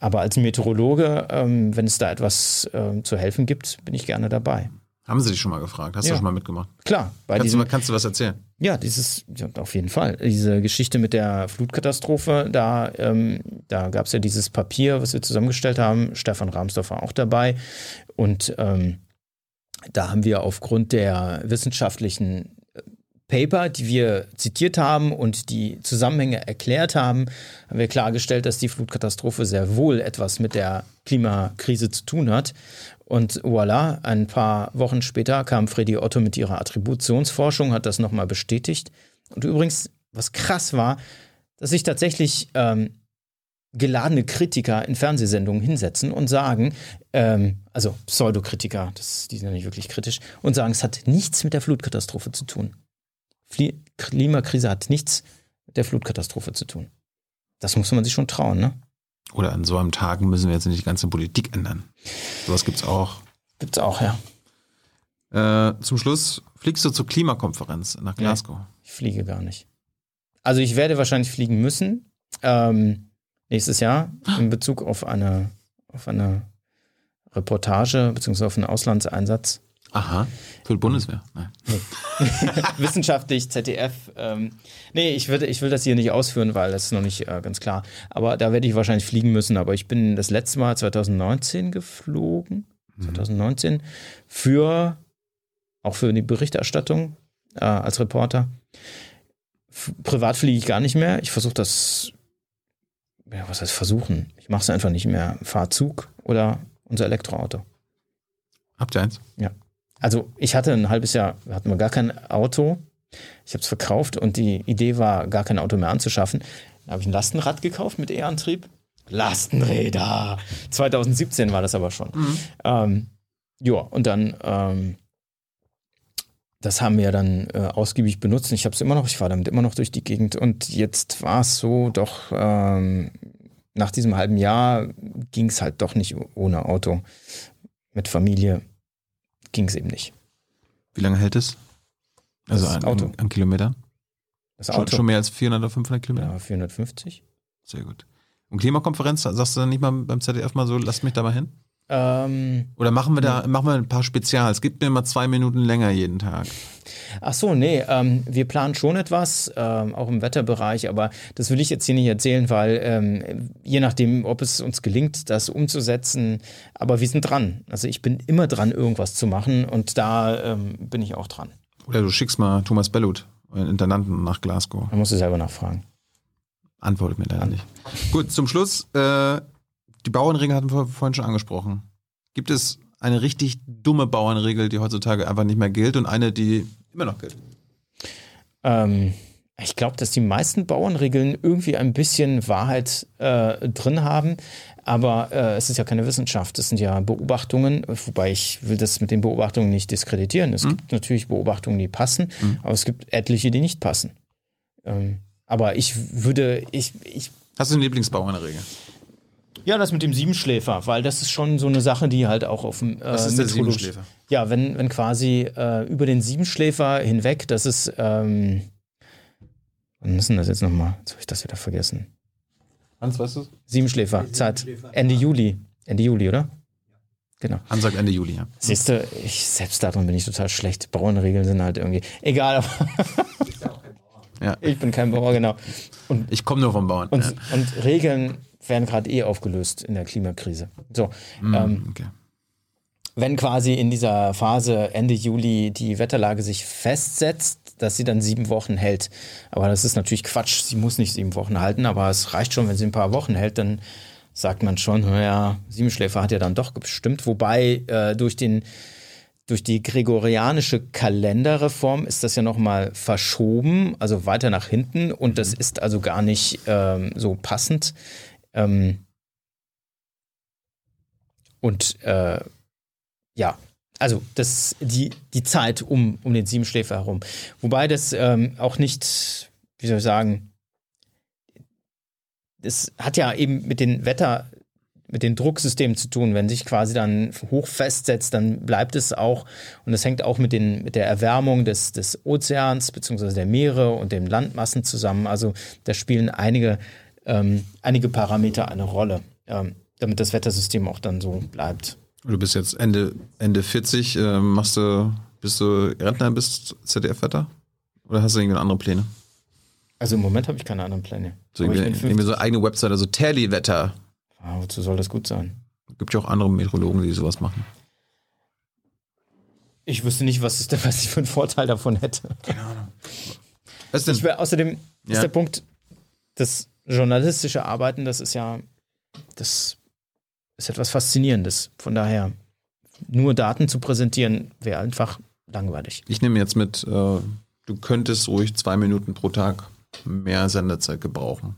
Speaker 2: Aber als Meteorologe, ähm, wenn es da etwas ähm, zu helfen gibt, bin ich gerne dabei.
Speaker 1: Haben sie dich schon mal gefragt? Hast
Speaker 2: Ja.
Speaker 1: du schon mal mitgemacht?
Speaker 2: Klar, bei
Speaker 1: Kannst du,
Speaker 2: diesem,
Speaker 1: mal- kannst du was erzählen?
Speaker 2: ja, dieses, ja, auf jeden Fall. Diese Geschichte mit der Flutkatastrophe, da, ähm, da gab es ja dieses Papier, was wir zusammengestellt haben. Stefan Rahmsdorf war auch dabei. Und ähm, da haben wir aufgrund der wissenschaftlichen äh, Paper, die wir zitiert haben und die Zusammenhänge erklärt haben, haben wir klargestellt, dass die Flutkatastrophe sehr wohl etwas mit der Klimakrise zu tun hat. Und voilà, ein paar Wochen später kam Freddy Otto mit ihrer Attributionsforschung, hat das nochmal bestätigt. Und übrigens, was krass war, dass sich tatsächlich ähm, geladene Kritiker in Fernsehsendungen hinsetzen und sagen, ähm, also Pseudokritiker, das, die sind ja nicht wirklich kritisch, und sagen, es hat nichts mit der Flutkatastrophe zu tun. Flie Klimakrise hat nichts mit der Flutkatastrophe zu tun. Das muss man sich schon trauen, ne?
Speaker 1: Oder an so einem Tag müssen wir jetzt nicht die ganze Politik ändern. Sowas gibt's auch.
Speaker 2: Gibt's auch, ja.
Speaker 1: Äh, zum Schluss fliegst du zur Klimakonferenz nach Glasgow.
Speaker 2: Ich fliege gar nicht. Also ich werde wahrscheinlich fliegen müssen ähm, nächstes Jahr in Bezug auf eine, auf eine Reportage beziehungsweise auf einen Auslandseinsatz.
Speaker 1: Aha. Für die Bundeswehr? Nein.
Speaker 2: Wissenschaftlich, ZDF. Ähm, nee, ich, würde, ich will das hier nicht ausführen, weil das ist noch nicht äh, ganz klar. Aber da werde ich wahrscheinlich fliegen müssen. Aber ich bin das letzte Mal 2019 geflogen. 2019 für auch für die Berichterstattung äh, als Reporter. F privat fliege ich gar nicht mehr. Ich versuche das, ja, was heißt versuchen? Ich mache es einfach nicht mehr. Fahr Zug oder unser Elektroauto.
Speaker 1: Habt ihr eins?
Speaker 2: Ja. Also ich hatte ein halbes Jahr, hatten wir gar kein Auto. Ich habe es verkauft und die Idee war, gar kein Auto mehr anzuschaffen. Da habe ich ein Lastenrad gekauft mit E-Antrieb. Lastenräder. 2017 war das aber schon.
Speaker 1: Mhm.
Speaker 2: Ähm, ja, und dann, ähm, das haben wir dann äh, ausgiebig benutzt. Ich habe es immer noch, ich fahre damit immer noch durch die Gegend. Und jetzt war es so, doch ähm, nach diesem halben Jahr ging es halt doch nicht ohne Auto. Mit Familie ging es eben nicht.
Speaker 1: Wie lange hält es? Also
Speaker 2: Das
Speaker 1: an,
Speaker 2: Auto.
Speaker 1: an, Kilometern?
Speaker 2: Das
Speaker 1: Schon,
Speaker 2: Auto.
Speaker 1: schon mehr als 400 oder 500 Kilometer?
Speaker 2: ja, 450.
Speaker 1: Sehr gut. Und Klimakonferenz, sagst du dann nicht mal beim ZDF mal so, lasst mich da mal hin?
Speaker 2: Ähm,
Speaker 1: Oder machen wir da, machen wir ein paar Spezials? Gib mir mal zwei Minuten länger jeden Tag.
Speaker 2: Ach so, nee, ähm, wir planen schon etwas, ähm, auch im Wetterbereich, aber das will ich jetzt hier nicht erzählen, weil ähm, je nachdem, ob es uns gelingt, das umzusetzen, aber wir sind dran. Also ich bin immer dran, irgendwas zu machen und da ähm, bin ich auch dran.
Speaker 1: Oder du schickst mal Thomas Bellut, euren Intendanten, nach Glasgow.
Speaker 2: Man muss du selber nachfragen.
Speaker 1: Antwortet mir leider nicht. Gut, zum Schluss, äh, die Bauernregel hatten wir vorhin schon angesprochen. Gibt es eine richtig dumme Bauernregel, die heutzutage einfach nicht mehr gilt und eine, die immer noch gilt?
Speaker 2: Ähm, ich glaube, dass die meisten Bauernregeln irgendwie ein bisschen Wahrheit äh, drin haben, aber äh, es ist ja keine Wissenschaft, es sind ja Beobachtungen, wobei ich will das mit den Beobachtungen nicht diskreditieren. Es gibt natürlich Beobachtungen, die passen, aber es gibt etliche, die nicht passen. Ähm, aber ich würde, ich, ich
Speaker 1: Hast du eine Lieblingsbauernregel?
Speaker 2: Ja, das mit dem Siebenschläfer, weil das ist schon so eine Sache, die halt auch auf dem. Äh,
Speaker 1: Was ist der Siebenschläfer?
Speaker 2: Ja, wenn, wenn quasi äh, über den Siebenschläfer hinweg, das ist. Ähm, wann ist denn das jetzt nochmal? Jetzt habe ich das wieder vergessen.
Speaker 1: Hans, weißt du
Speaker 2: Siebenschläfer, Zeit. Ende Juli. Ende Juli, oder? Genau.
Speaker 1: Hans sagt Ende Juli, ja.
Speaker 2: Siehst du, ich, selbst darin bin ich total schlecht. Bauernregeln sind halt irgendwie. Egal, aber
Speaker 1: Ja.
Speaker 2: ich bin kein Bauer, genau.
Speaker 1: Ich komme nur vom Bauern.
Speaker 2: Und,
Speaker 1: ja.
Speaker 2: und Regeln werden gerade eh aufgelöst in der Klimakrise. So,
Speaker 1: Mm,
Speaker 2: ähm,
Speaker 1: okay.
Speaker 2: wenn quasi in dieser Phase Ende Juli die Wetterlage sich festsetzt, dass sie dann sieben Wochen hält. Aber das ist natürlich Quatsch. Sie muss nicht sieben Wochen halten, aber es reicht schon, wenn sie ein paar Wochen hält, dann sagt man schon, naja, Siebenschläfer hat ja dann doch gestimmt. Wobei äh, durch den durch die gregorianische Kalenderreform ist das ja nochmal verschoben, also weiter nach hinten und das ist also gar nicht ähm, so passend. Ähm, und äh, ja, also das die, die Zeit um, um den Siebenschläfer herum. Wobei das ähm, auch nicht, wie soll ich sagen, es hat ja eben mit den Wetter, mit den Drucksystemen zu tun. Wenn sich quasi dann hoch festsetzt, dann bleibt es auch, und das hängt auch mit, den, mit der Erwärmung des, des Ozeans beziehungsweise der Meere und den Landmassen zusammen. Also da spielen einige, ähm, einige Parameter eine Rolle, ähm, damit das Wettersystem auch dann so bleibt.
Speaker 1: Du bist jetzt Ende, Ende 40, äh, machst du, bist du Rentner, bist ZDF-Wetter? Oder hast du irgendwie andere Pläne?
Speaker 2: Also im Moment habe ich keine anderen Pläne.
Speaker 1: So irgendwie, irgendwie
Speaker 2: 50.
Speaker 1: so eigene Website, also Tally-Wetter.
Speaker 2: Ah, wozu soll das gut sein?
Speaker 1: Gibt ja auch andere Meteorologen, die sowas machen.
Speaker 2: Ich wüsste nicht, was, ist denn, was ich für einen Vorteil davon hätte.
Speaker 1: Was ist denn?
Speaker 2: Ich außerdem
Speaker 1: Ja.
Speaker 2: ist der Punkt, das journalistische Arbeiten, das ist ja, das ist etwas Faszinierendes. Von daher, nur Daten zu präsentieren, wäre einfach langweilig.
Speaker 1: Ich nehme jetzt mit, äh, du könntest ruhig zwei Minuten pro Tag mehr Sendezeit gebrauchen.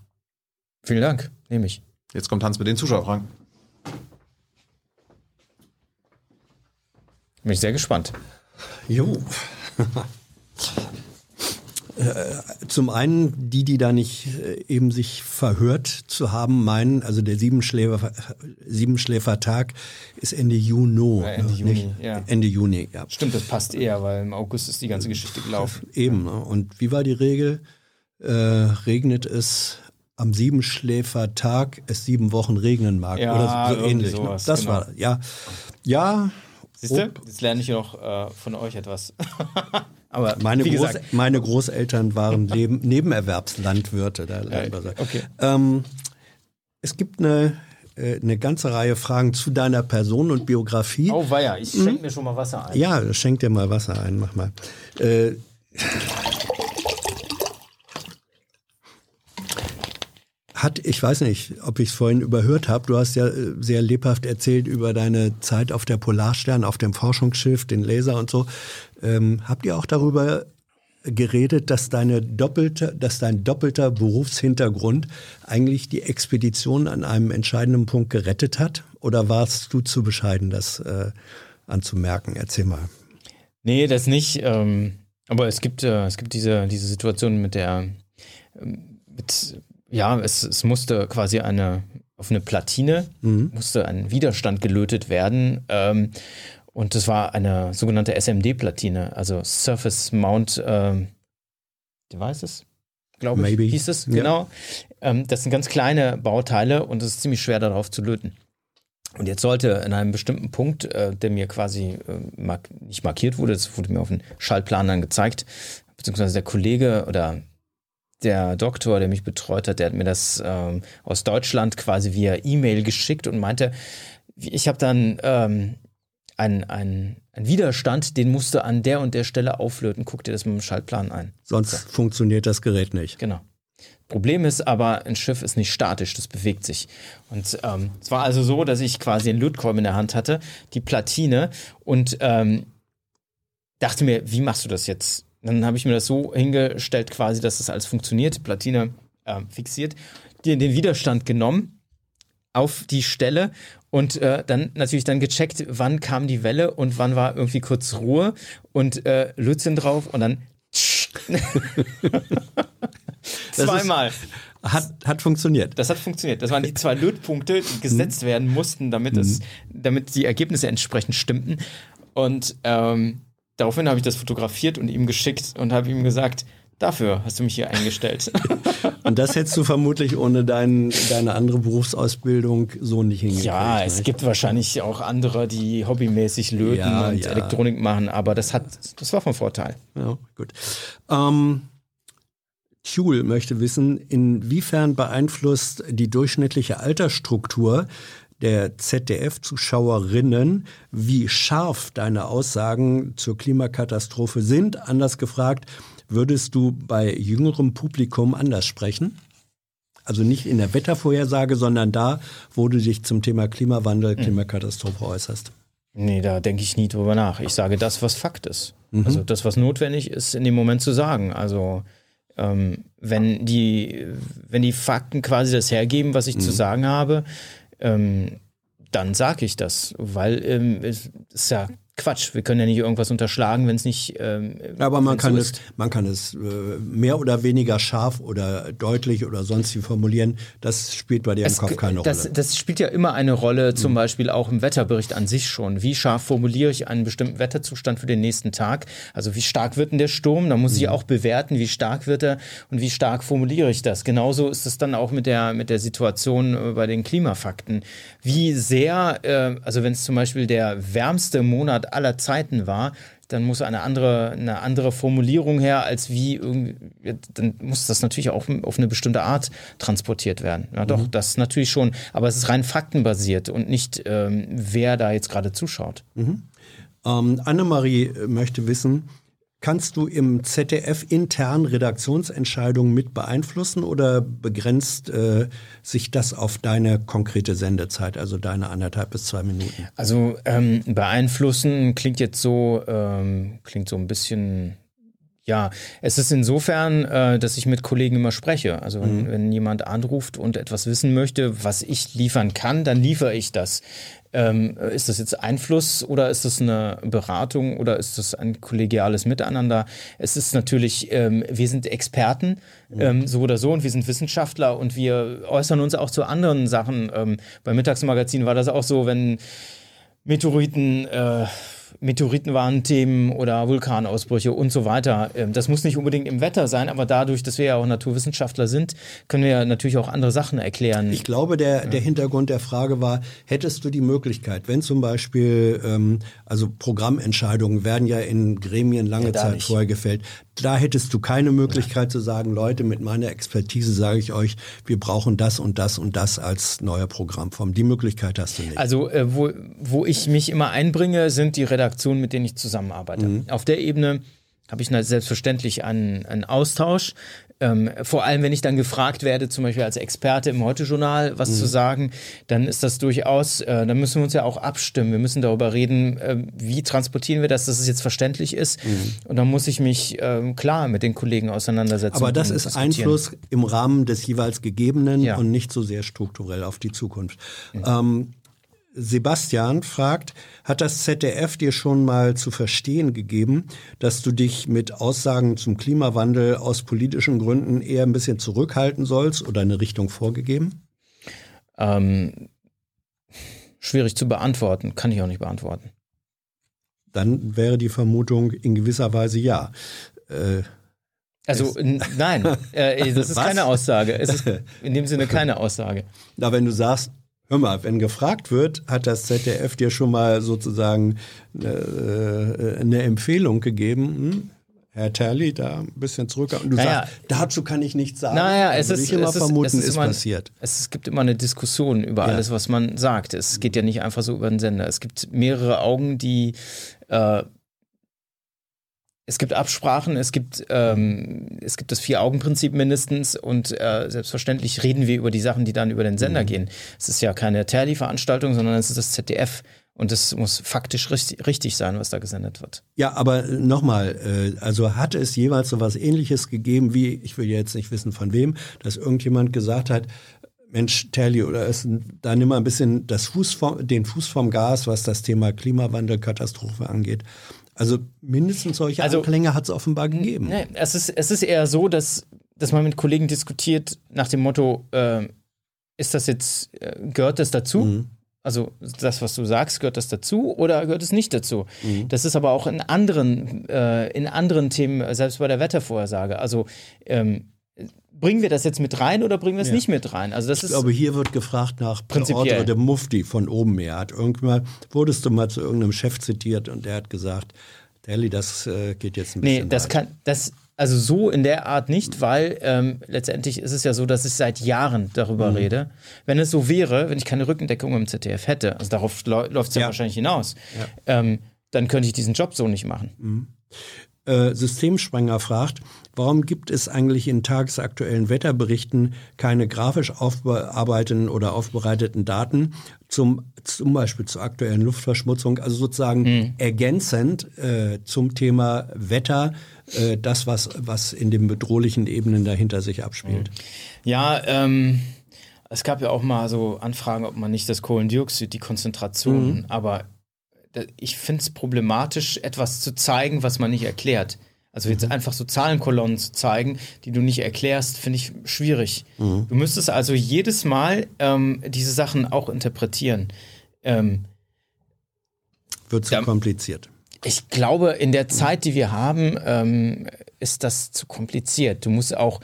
Speaker 2: Vielen Dank, nehme ich.
Speaker 1: Jetzt kommt Hans mit den Zuschauerfragen.
Speaker 2: Bin ich sehr gespannt.
Speaker 4: Jo. Äh, Zum einen, die, die da nicht äh, eben sich verhört zu haben, meinen, also der Siebenschläfer, Siebenschläfertag ist Ende Juni.
Speaker 2: Ja, Ende
Speaker 4: ne,
Speaker 2: Juni,
Speaker 4: nicht?
Speaker 2: ja.
Speaker 4: Ende Juni, ja.
Speaker 2: Stimmt, das passt eher, weil im August ist die ganze Geschichte gelaufen.
Speaker 4: Eben. Ne? Und wie war die Regel? Äh, regnet es am Siebenschläfertag, es sieben Wochen regnen mag.
Speaker 2: Ja,
Speaker 4: oder so, so ähnlich. Ne?
Speaker 2: sowas,
Speaker 4: Das
Speaker 2: genau.
Speaker 4: war, ja. Ja,
Speaker 2: Siehst du? Jetzt lerne ich noch äh, von euch etwas.
Speaker 4: Aber meine, Groß, meine Großeltern waren Leben, Nebenerwerbslandwirte. Da
Speaker 2: ja, okay.
Speaker 4: Ähm, es gibt eine, äh, eine ganze Reihe Fragen zu deiner Person und Biografie.
Speaker 2: Oh weia, ich schenke hm? mir schon mal Wasser ein.
Speaker 4: Ja, schenk dir mal Wasser ein, mach mal. Äh, hat, ich weiß nicht, ob ich es vorhin überhört habe, du hast ja äh, sehr lebhaft erzählt über deine Zeit auf der Polarstern, auf dem Forschungsschiff, den Laser und so. Ähm, habt ihr auch darüber geredet, dass deine doppelte, dass dein doppelter Berufshintergrund eigentlich die Expedition an einem entscheidenden Punkt gerettet hat? Oder warst du zu bescheiden, das äh, anzumerken? Erzähl mal.
Speaker 2: Nee, das nicht. Ähm, aber es gibt, äh, es gibt diese, diese Situation mit der, ähm, mit, ja, es, es musste quasi eine, auf eine Platine, mhm. musste ein Widerstand gelötet werden. Ähm, und das war eine sogenannte SMD-Platine, also Surface Mount ähm, Devices, glaube ich, Maybe. hieß es. Ja. Genau. Ähm, das sind ganz kleine Bauteile und es ist ziemlich schwer darauf zu löten. Und jetzt sollte in einem bestimmten Punkt, äh, der mir quasi äh, mark nicht markiert wurde, das wurde mir auf dem Schaltplan dann gezeigt, beziehungsweise der Kollege oder der Doktor, der mich betreut hat, der hat mir das ähm, aus Deutschland quasi via E-Mail geschickt und meinte, ich habe dann ähm, ein, ein, ein Widerstand, den musst du an der und der Stelle auflöten. Guck dir das mit dem Schaltplan ein.
Speaker 4: Sonst so. funktioniert das Gerät nicht.
Speaker 2: Genau. Problem ist aber, ein Schiff ist nicht statisch, das bewegt sich. Und ähm, es war also so, dass ich quasi einen Lötkolben in der Hand hatte, die Platine und ähm, dachte mir, wie machst du das jetzt? Dann habe ich mir das so hingestellt, quasi, dass das alles funktioniert, Platine äh, fixiert, den, den Widerstand genommen auf die Stelle und äh, dann natürlich dann gecheckt, wann kam die Welle und wann war irgendwie kurz Ruhe und äh, Lützen drauf und dann zweimal.
Speaker 4: hat, hat funktioniert.
Speaker 2: Das hat funktioniert. Das waren die zwei Lötpunkte, die gesetzt mhm. werden mussten, damit, es, mhm. damit die Ergebnisse entsprechend stimmten. Und ähm, daraufhin habe ich das fotografiert und ihm geschickt und habe ihm gesagt, Dafür hast du mich hier eingestellt.
Speaker 4: Und das hättest du vermutlich ohne dein, deine andere Berufsausbildung so nicht hingekriegt.
Speaker 2: Ja, es nicht? gibt wahrscheinlich auch andere, die hobbymäßig löten ja, und ja. Elektronik machen, aber das hat, das war von Vorteil.
Speaker 4: Ja, gut. Ähm, Thule möchte wissen, inwiefern beeinflusst die durchschnittliche Altersstruktur der ZDF-Zuschauerinnen, wie scharf deine Aussagen zur Klimakatastrophe sind. Anders gefragt, würdest du bei jüngerem Publikum anders sprechen? Also nicht in der Wettervorhersage, sondern da, wo du dich zum Thema Klimawandel, hm. Klimakatastrophe äußerst.
Speaker 2: Nee, da denke ich nie drüber nach. Ich sage das, was Fakt ist. Mhm. Also das, was notwendig ist, in dem Moment zu sagen. Also ähm, wenn, die, wenn die Fakten quasi das hergeben, was ich mhm. zu sagen habe, ähm, dann sage ich das, weil ähm, es ist ja Quatsch. Wir können ja nicht irgendwas unterschlagen, wenn es nicht. Ähm,
Speaker 4: Aber man kann, so es, man kann es äh, mehr oder weniger scharf oder deutlich oder sonst wie formulieren. Das spielt bei dir es, im Kopf keine
Speaker 2: das,
Speaker 4: Rolle.
Speaker 2: Das spielt ja immer eine Rolle, zum mhm. Beispiel auch im Wetterbericht an sich schon. Wie scharf formuliere ich einen bestimmten Wetterzustand für den nächsten Tag? Also wie stark wird denn der Sturm? Da muss mhm. ich auch bewerten, wie stark wird er und wie stark formuliere ich das. Genauso ist es dann auch mit der, mit der Situation äh, bei den Klimafakten. Wie sehr, äh, also wenn es zum Beispiel der wärmste Monat aller Zeiten war, dann muss eine andere, eine andere Formulierung her, als wie irgendwie, dann muss das natürlich auch auf eine bestimmte Art transportiert werden. Ja, doch, mhm. das natürlich schon. Aber es ist rein faktenbasiert und nicht, ähm, wer da jetzt gerade zuschaut.
Speaker 4: Mhm. Ähm, Annemarie möchte wissen, Kannst du im ZDF intern Redaktionsentscheidungen mit beeinflussen oder begrenzt äh, sich das auf deine konkrete Sendezeit, also deine anderthalb bis zwei Minuten?
Speaker 2: Also ähm, beeinflussen klingt jetzt so, ähm, klingt so ein bisschen ja, es ist insofern, äh, dass ich mit Kollegen immer spreche. Also wenn, mhm. wenn jemand anruft und etwas wissen möchte, was ich liefern kann, dann liefere ich das. Ähm, ist das jetzt Einfluss oder ist das eine Beratung oder ist das ein kollegiales Miteinander? Es ist natürlich, ähm, wir sind Experten, mhm. ähm, so oder so, und wir sind Wissenschaftler und wir äußern uns auch zu anderen Sachen. Ähm, beim Mittagsmagazin war das auch so, wenn Meteoriten äh, Meteoritenwarnthemen oder Vulkanausbrüche und so weiter. Ähm, das muss nicht unbedingt im Wetter sein, aber dadurch, dass wir ja auch Naturwissenschaftler sind, können wir ja natürlich auch andere Sachen erklären.
Speaker 4: Ich glaube, der, der Hintergrund der Frage war, hättest du die Möglichkeit, wenn zum Beispiel, ähm, also Programmentscheidungen werden ja in Gremien lange
Speaker 2: Ja,
Speaker 4: Zeit
Speaker 2: nicht.
Speaker 4: vorher gefällt, da hättest du keine Möglichkeit zu sagen, Leute, mit meiner Expertise sage ich euch, wir brauchen das und das und das als neue Programmform. Die Möglichkeit hast du nicht.
Speaker 2: Also, äh, wo, wo ich mich immer einbringe, sind die Redaktionen, mit denen ich zusammenarbeite.
Speaker 4: Mhm.
Speaker 2: Auf der Ebene habe ich selbstverständlich einen, einen Austausch. Ähm, vor allem, wenn ich dann gefragt werde, zum Beispiel als Experte im Heute-Journal was
Speaker 4: Mhm.
Speaker 2: zu sagen, dann ist das durchaus, äh, dann müssen wir uns ja auch abstimmen. Wir müssen darüber reden, äh, wie transportieren wir das, dass es jetzt verständlich ist.
Speaker 4: Mhm.
Speaker 2: Und dann muss ich mich ähm, klar mit den Kollegen auseinandersetzen.
Speaker 4: Aber das ist. Einfluss im Rahmen des jeweils Gegebenen
Speaker 2: Ja.
Speaker 4: und nicht so sehr strukturell auf die Zukunft. Ähm, Sebastian fragt, hat das ZDF dir schon mal zu verstehen gegeben, dass du dich mit Aussagen zum Klimawandel aus politischen Gründen eher ein bisschen zurückhalten sollst oder eine Richtung vorgegeben?
Speaker 2: Ähm, schwierig zu beantworten, kann ich auch nicht beantworten.
Speaker 4: Dann wäre die Vermutung in gewisser Weise ja. Äh,
Speaker 2: Also nein, äh, das ist
Speaker 4: Was?
Speaker 2: keine Aussage. Es ist in dem Sinne keine Aussage.
Speaker 4: Na, wenn du sagst, hör mal, wenn gefragt wird, hat das ZDF dir schon mal sozusagen äh, eine Empfehlung gegeben, hm? Herr Terli, da ein bisschen zurück. Und du
Speaker 2: Naja.
Speaker 4: sagst, dazu kann ich nichts sagen.
Speaker 2: Naja, es
Speaker 4: würde
Speaker 2: ist,
Speaker 4: immer
Speaker 2: es ist,
Speaker 4: vermuten,
Speaker 2: es ist,
Speaker 4: ist
Speaker 2: immer,
Speaker 4: passiert.
Speaker 2: Es, es gibt immer eine Diskussion über
Speaker 4: Ja.
Speaker 2: alles, was man sagt. Es geht ja nicht einfach so über den Sender. Es gibt mehrere Augen, die äh, es gibt Absprachen, es gibt, ähm, es gibt das Vier-Augen-Prinzip mindestens und äh, selbstverständlich reden wir über die Sachen, die dann über den Sender gehen. Es ist ja keine Terli-Veranstaltung, sondern es ist das ZDF und es muss faktisch richtig, richtig sein, was da gesendet wird.
Speaker 4: Ja, aber nochmal, äh, also hat es jeweils so was ähnliches gegeben, wie, ich will jetzt nicht wissen von wem, dass irgendjemand gesagt hat, Mensch, Terli, oder ist da nimm mal ein bisschen das Fuß vom, den Fuß vom Gas, was das Thema Klimawandel, Katastrophe angeht. Also mindestens solche
Speaker 2: Also-
Speaker 4: Anklänge hat es offenbar gegeben.
Speaker 2: Nee, es, ist, es ist eher so, dass, dass man mit Kollegen diskutiert nach dem Motto, äh, ist das jetzt, äh, gehört das dazu?
Speaker 4: Mhm.
Speaker 2: Also das, was du sagst, gehört das dazu oder gehört es nicht dazu?
Speaker 4: Mhm.
Speaker 2: Das ist aber auch in anderen, äh, in anderen Themen, selbst bei der Wettervorhersage. Also ähm, bringen wir das jetzt mit rein oder bringen wir es
Speaker 4: Ja.
Speaker 2: nicht mit rein? Also das
Speaker 4: Ich
Speaker 2: ist
Speaker 4: glaube, hier wird gefragt nach der
Speaker 2: Prinzipiell.
Speaker 4: Ordre de Mufti von oben her. Hat irgendwann, wurdest du mal zu irgendeinem Chef zitiert und der hat gesagt, Terli, das äh, geht jetzt ein
Speaker 2: Nee,
Speaker 4: bisschen
Speaker 2: das
Speaker 4: weit.
Speaker 2: kann, das, also so in der Art nicht, weil ähm, letztendlich ist es ja so, dass ich seit Jahren darüber
Speaker 4: Mhm.
Speaker 2: rede. Wenn es so wäre, wenn ich keine Rückendeckung im ZDF hätte, also darauf läuft es ja.
Speaker 4: Ja.
Speaker 2: wahrscheinlich hinaus, ähm, dann könnte ich diesen Job so nicht machen.
Speaker 4: Äh, Systemsprenger fragt, warum gibt es eigentlich in tagesaktuellen Wetterberichten keine grafisch aufbearbeiteten oder aufbereiteten Daten zum, zum Beispiel zur aktuellen Luftverschmutzung, also sozusagen ergänzend äh, zum Thema Wetter, äh, das, was, was in den bedrohlichen Ebenen dahinter sich abspielt.
Speaker 2: Ja, ähm, es gab ja auch mal so Anfragen, ob man nicht das Kohlendioxid, die Konzentration, aber da- ich finde es problematisch, etwas zu zeigen, was man nicht erklärt. Also jetzt einfach so Zahlenkolonnen zu zeigen, die du nicht erklärst, finde ich schwierig. Du müsstest also jedes Mal ähm, diese Sachen auch interpretieren. Ähm,
Speaker 4: Wird zu kompliziert.
Speaker 2: ich glaube, in der Zeit, die wir haben, ähm, ist das zu kompliziert. Du musst auch,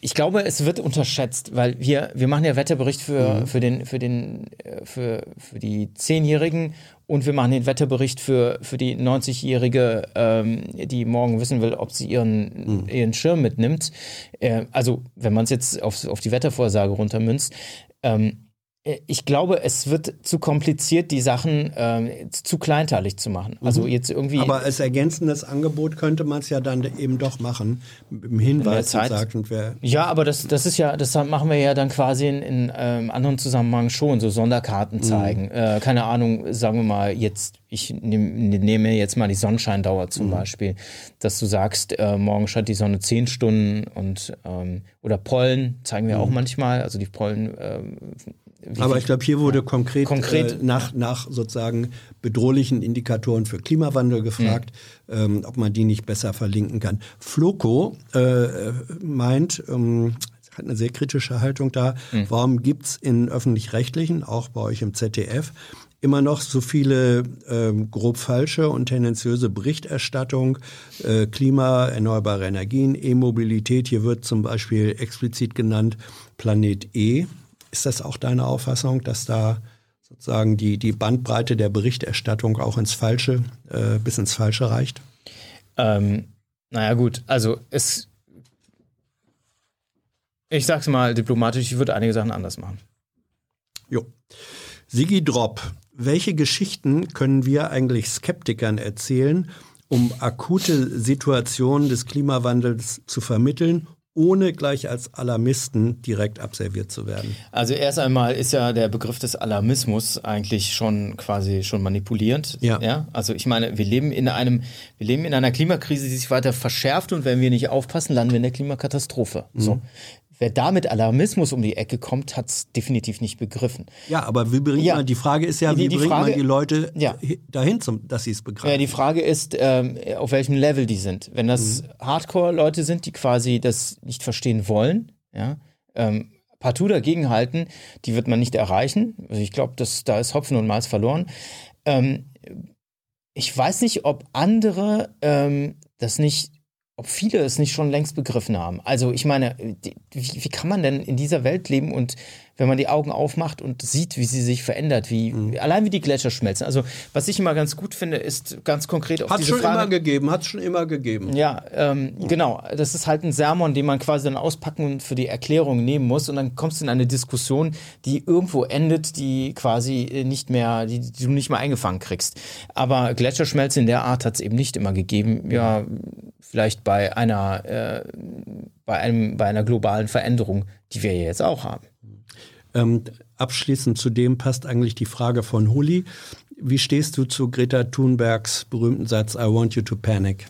Speaker 2: ich glaube, es wird unterschätzt, weil wir, wir machen ja Wetterbericht für, für, den, für, den, äh, für, für die Zehnjährigen und wir machen den Wetterbericht für, für die 90-Jährige, ähm, die morgen wissen will, ob sie ihren, ihren Schirm mitnimmt. Äh, also, wenn man es jetzt auf, auf die Wettervorsage runtermünzt. Ähm, äh, ich glaube, es wird zu kompliziert, die Sachen ähm, zu kleinteilig zu machen. Also jetzt irgendwie.
Speaker 4: Aber als ergänzendes Angebot könnte man es ja dann eben doch machen, im Hinweis gesagt und wer
Speaker 2: ja, aber das, das ist ja, das machen wir ja dann quasi in, in ähm, anderen Zusammenhang schon, so Sonderkarten zeigen. Äh, keine Ahnung, sagen wir mal jetzt, ich nehm, nehme jetzt mal die Sonnenscheindauer zum Beispiel, dass du sagst, äh, morgen scheint die Sonne zehn Stunden und ähm, oder Pollen zeigen wir auch manchmal, also die Pollen. Wie
Speaker 4: Aber ich glaube, hier wurde konkret,
Speaker 2: Konkret,
Speaker 4: äh, nach, nach sozusagen bedrohlichen Indikatoren für Klimawandel gefragt, ähm, ob man die nicht besser verlinken kann. Floco äh, meint, ähm, hat eine sehr kritische Haltung da, warum gibt's in öffentlich-rechtlichen, auch bei euch im ZDF, immer noch so viele ähm, grob falsche und tendenziöse Berichterstattung, äh, Klima, erneuerbare Energien, E-Mobilität. Hier wird zum Beispiel explizit genannt Planet E. Ist das auch deine Auffassung, dass da sozusagen die, die Bandbreite der Berichterstattung auch ins Falsche, äh, bis ins Falsche reicht?
Speaker 2: Ähm, naja, gut, also es. Ich sag's mal diplomatisch, ich würde einige Sachen anders machen.
Speaker 4: Jo. Sigi Drop, welche Geschichten können wir eigentlich Skeptikern erzählen, um akute Situationen des Klimawandels zu vermitteln ohne gleich als Alarmisten direkt abserviert zu werden.
Speaker 2: Also erst einmal ist ja der Begriff des Alarmismus eigentlich schon quasi schon manipulierend.
Speaker 4: Ja.
Speaker 2: ja. Also ich meine, wir leben in einem, wir leben in einer Klimakrise, die sich weiter verschärft und wenn wir nicht aufpassen, landen wir in der Klimakatastrophe. Mhm. So. Wer da mit Alarmismus um die Ecke kommt, hat es definitiv nicht begriffen.
Speaker 4: Ja, aber wie bringt ja. man, die Frage ist ja, wie die, die bringt Frage, man die Leute ja. dahin, zum, dass sie es begreifen?
Speaker 2: Ja, die Frage ist, ähm, auf welchem Level die sind. Wenn das mhm. Hardcore-Leute sind, die quasi das nicht verstehen wollen, ja, ähm, partout dagegenhalten, die wird man nicht erreichen. Also ich glaube, da ist Hopfen und Malz verloren. Ähm, ich weiß nicht, ob andere ähm, das nicht ob viele es nicht schon längst begriffen haben. Also ich meine, wie, wie, kann man denn in dieser Welt leben und wenn man die Augen aufmacht und sieht, wie sie sich verändert, wie mhm. allein wie die Gletscher schmelzen. Also was ich immer ganz gut finde, ist ganz konkret
Speaker 4: auf hat's diese Frage. Hat schon immer gegeben, hat es schon immer gegeben.
Speaker 2: Ja, ähm, mhm. genau. Das ist halt ein Sermon, den man quasi dann auspacken und für die Erklärung nehmen muss und dann kommst du in eine Diskussion, die irgendwo endet, die quasi nicht mehr, die, die du nicht mehr eingefangen kriegst. Aber Gletscherschmelze in der Art hat es eben nicht immer gegeben. Ja, vielleicht bei einer, äh, bei einem, bei einer globalen Veränderung, die wir jetzt auch haben.
Speaker 4: Ähm, abschließend zu dem passt eigentlich die Frage von Huli. Wie stehst du zu Greta Thunbergs berühmten Satz I want you to panic?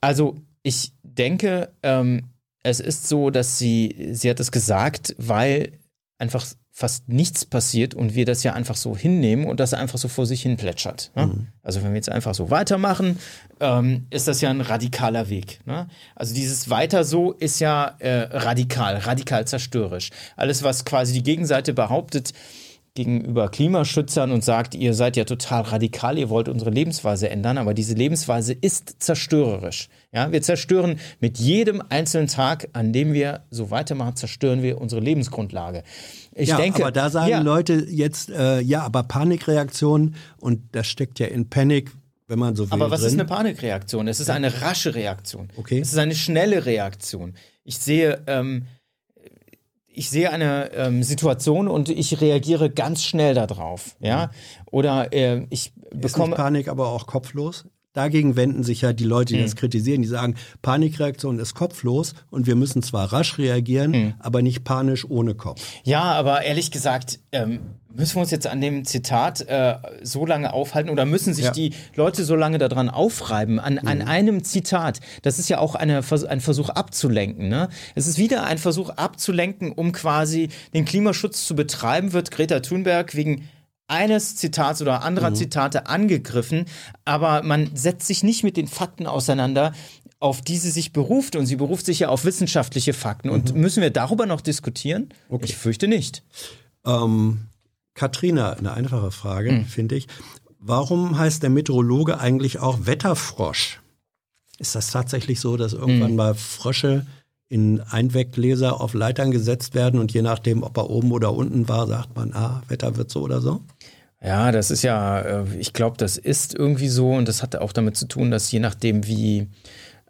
Speaker 2: Also ich denke, ähm, es ist so, dass sie, sie hat es gesagt, weil einfach fast nichts passiert und wir das ja einfach so hinnehmen und das einfach so vor sich hin plätschert. Ne? Mhm. Also wenn wir jetzt einfach so weitermachen, ähm, ist das ja ein radikaler Weg. Ne? Also dieses Weiter so ist ja äh, radikal, radikal zerstörerisch. Alles, was quasi die Gegenseite behauptet, gegenüber Klimaschützern und sagt, ihr seid ja total radikal, ihr wollt unsere Lebensweise ändern, aber diese Lebensweise ist zerstörerisch. Ja, wir zerstören mit jedem einzelnen Tag, an dem wir so weitermachen, zerstören wir unsere Lebensgrundlage.
Speaker 4: Ich ja, denke, aber da sagen ja. Leute jetzt, äh, ja, aber Panikreaktion und das steckt ja in Panik, wenn man so will.
Speaker 2: Aber was
Speaker 4: drin.
Speaker 2: ist eine Panikreaktion? Es ist eine rasche Reaktion.
Speaker 4: Okay.
Speaker 2: Es ist eine schnelle Reaktion. Ich sehe, ähm, ich sehe eine ähm, Situation und ich reagiere ganz schnell darauf, ja. Oder äh, ich bekomme
Speaker 4: Panik, aber auch kopflos. Dagegen wenden sich ja die Leute, die hm. das kritisieren, die sagen, Panikreaktion ist kopflos und wir müssen zwar rasch reagieren, hm. aber nicht panisch ohne Kopf.
Speaker 2: Ja, aber ehrlich gesagt, ähm, müssen wir uns jetzt an dem Zitat äh, so lange aufhalten oder müssen sich ja. die Leute so lange daran aufreiben, an, mhm. an einem Zitat? Das ist ja auch eine, ein Versuch abzulenken. Ne? Es ist wieder ein Versuch abzulenken, um quasi den Klimaschutz zu betreiben, wird Greta Thunberg wegen eines Zitats oder anderer mhm. Zitate angegriffen, aber man setzt sich nicht mit den Fakten auseinander, auf die sie sich beruft. Und sie beruft sich ja auf wissenschaftliche Fakten. Mhm. Und müssen wir darüber noch diskutieren? Okay. Ich fürchte nicht.
Speaker 4: Ähm, Katrina, eine einfache Frage, mhm. finde ich. Warum heißt der Meteorologe eigentlich auch Wetterfrosch? Ist das tatsächlich so, dass irgendwann mhm. mal Frösche in Einweggläser auf Leitern gesetzt werden und je nachdem, ob er oben oder unten war, sagt man, ah, Wetter wird so oder so?
Speaker 2: Ja, das ist ja, äh, ich glaube, das ist irgendwie so und das hat auch damit zu tun, dass je nachdem, wie,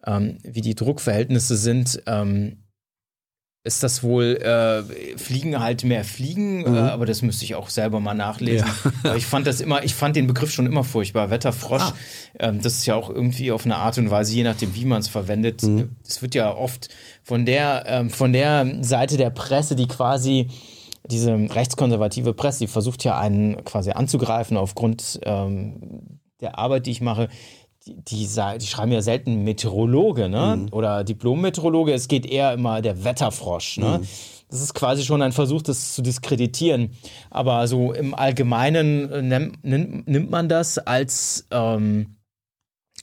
Speaker 2: ähm, wie die Druckverhältnisse sind, ähm, ist das wohl, äh, Fliegen halt mehr Fliegen, äh, mhm. äh, aber das müsste ich auch selber mal nachlesen. Ja. ich fand das immer, ich fand den Begriff schon immer furchtbar. Wetterfrosch, ah. ähm, das ist ja auch irgendwie auf eine Art und Weise, je nachdem, wie man es verwendet. Es mhm. wird ja oft von der, ähm, von der Seite der Presse, die quasi diese rechtskonservative Presse, die versucht ja einen quasi anzugreifen aufgrund ähm, der Arbeit, die ich mache, die, die, die, schreiben ja selten Meteorologe ne? Mhm. oder Diplom-Meteorologe. Es geht eher immer der Wetterfrosch. Ne? Mhm. Das ist quasi schon ein Versuch, das zu diskreditieren. Aber so im Allgemeinen äh, nimmt, nimmt man das als, ähm,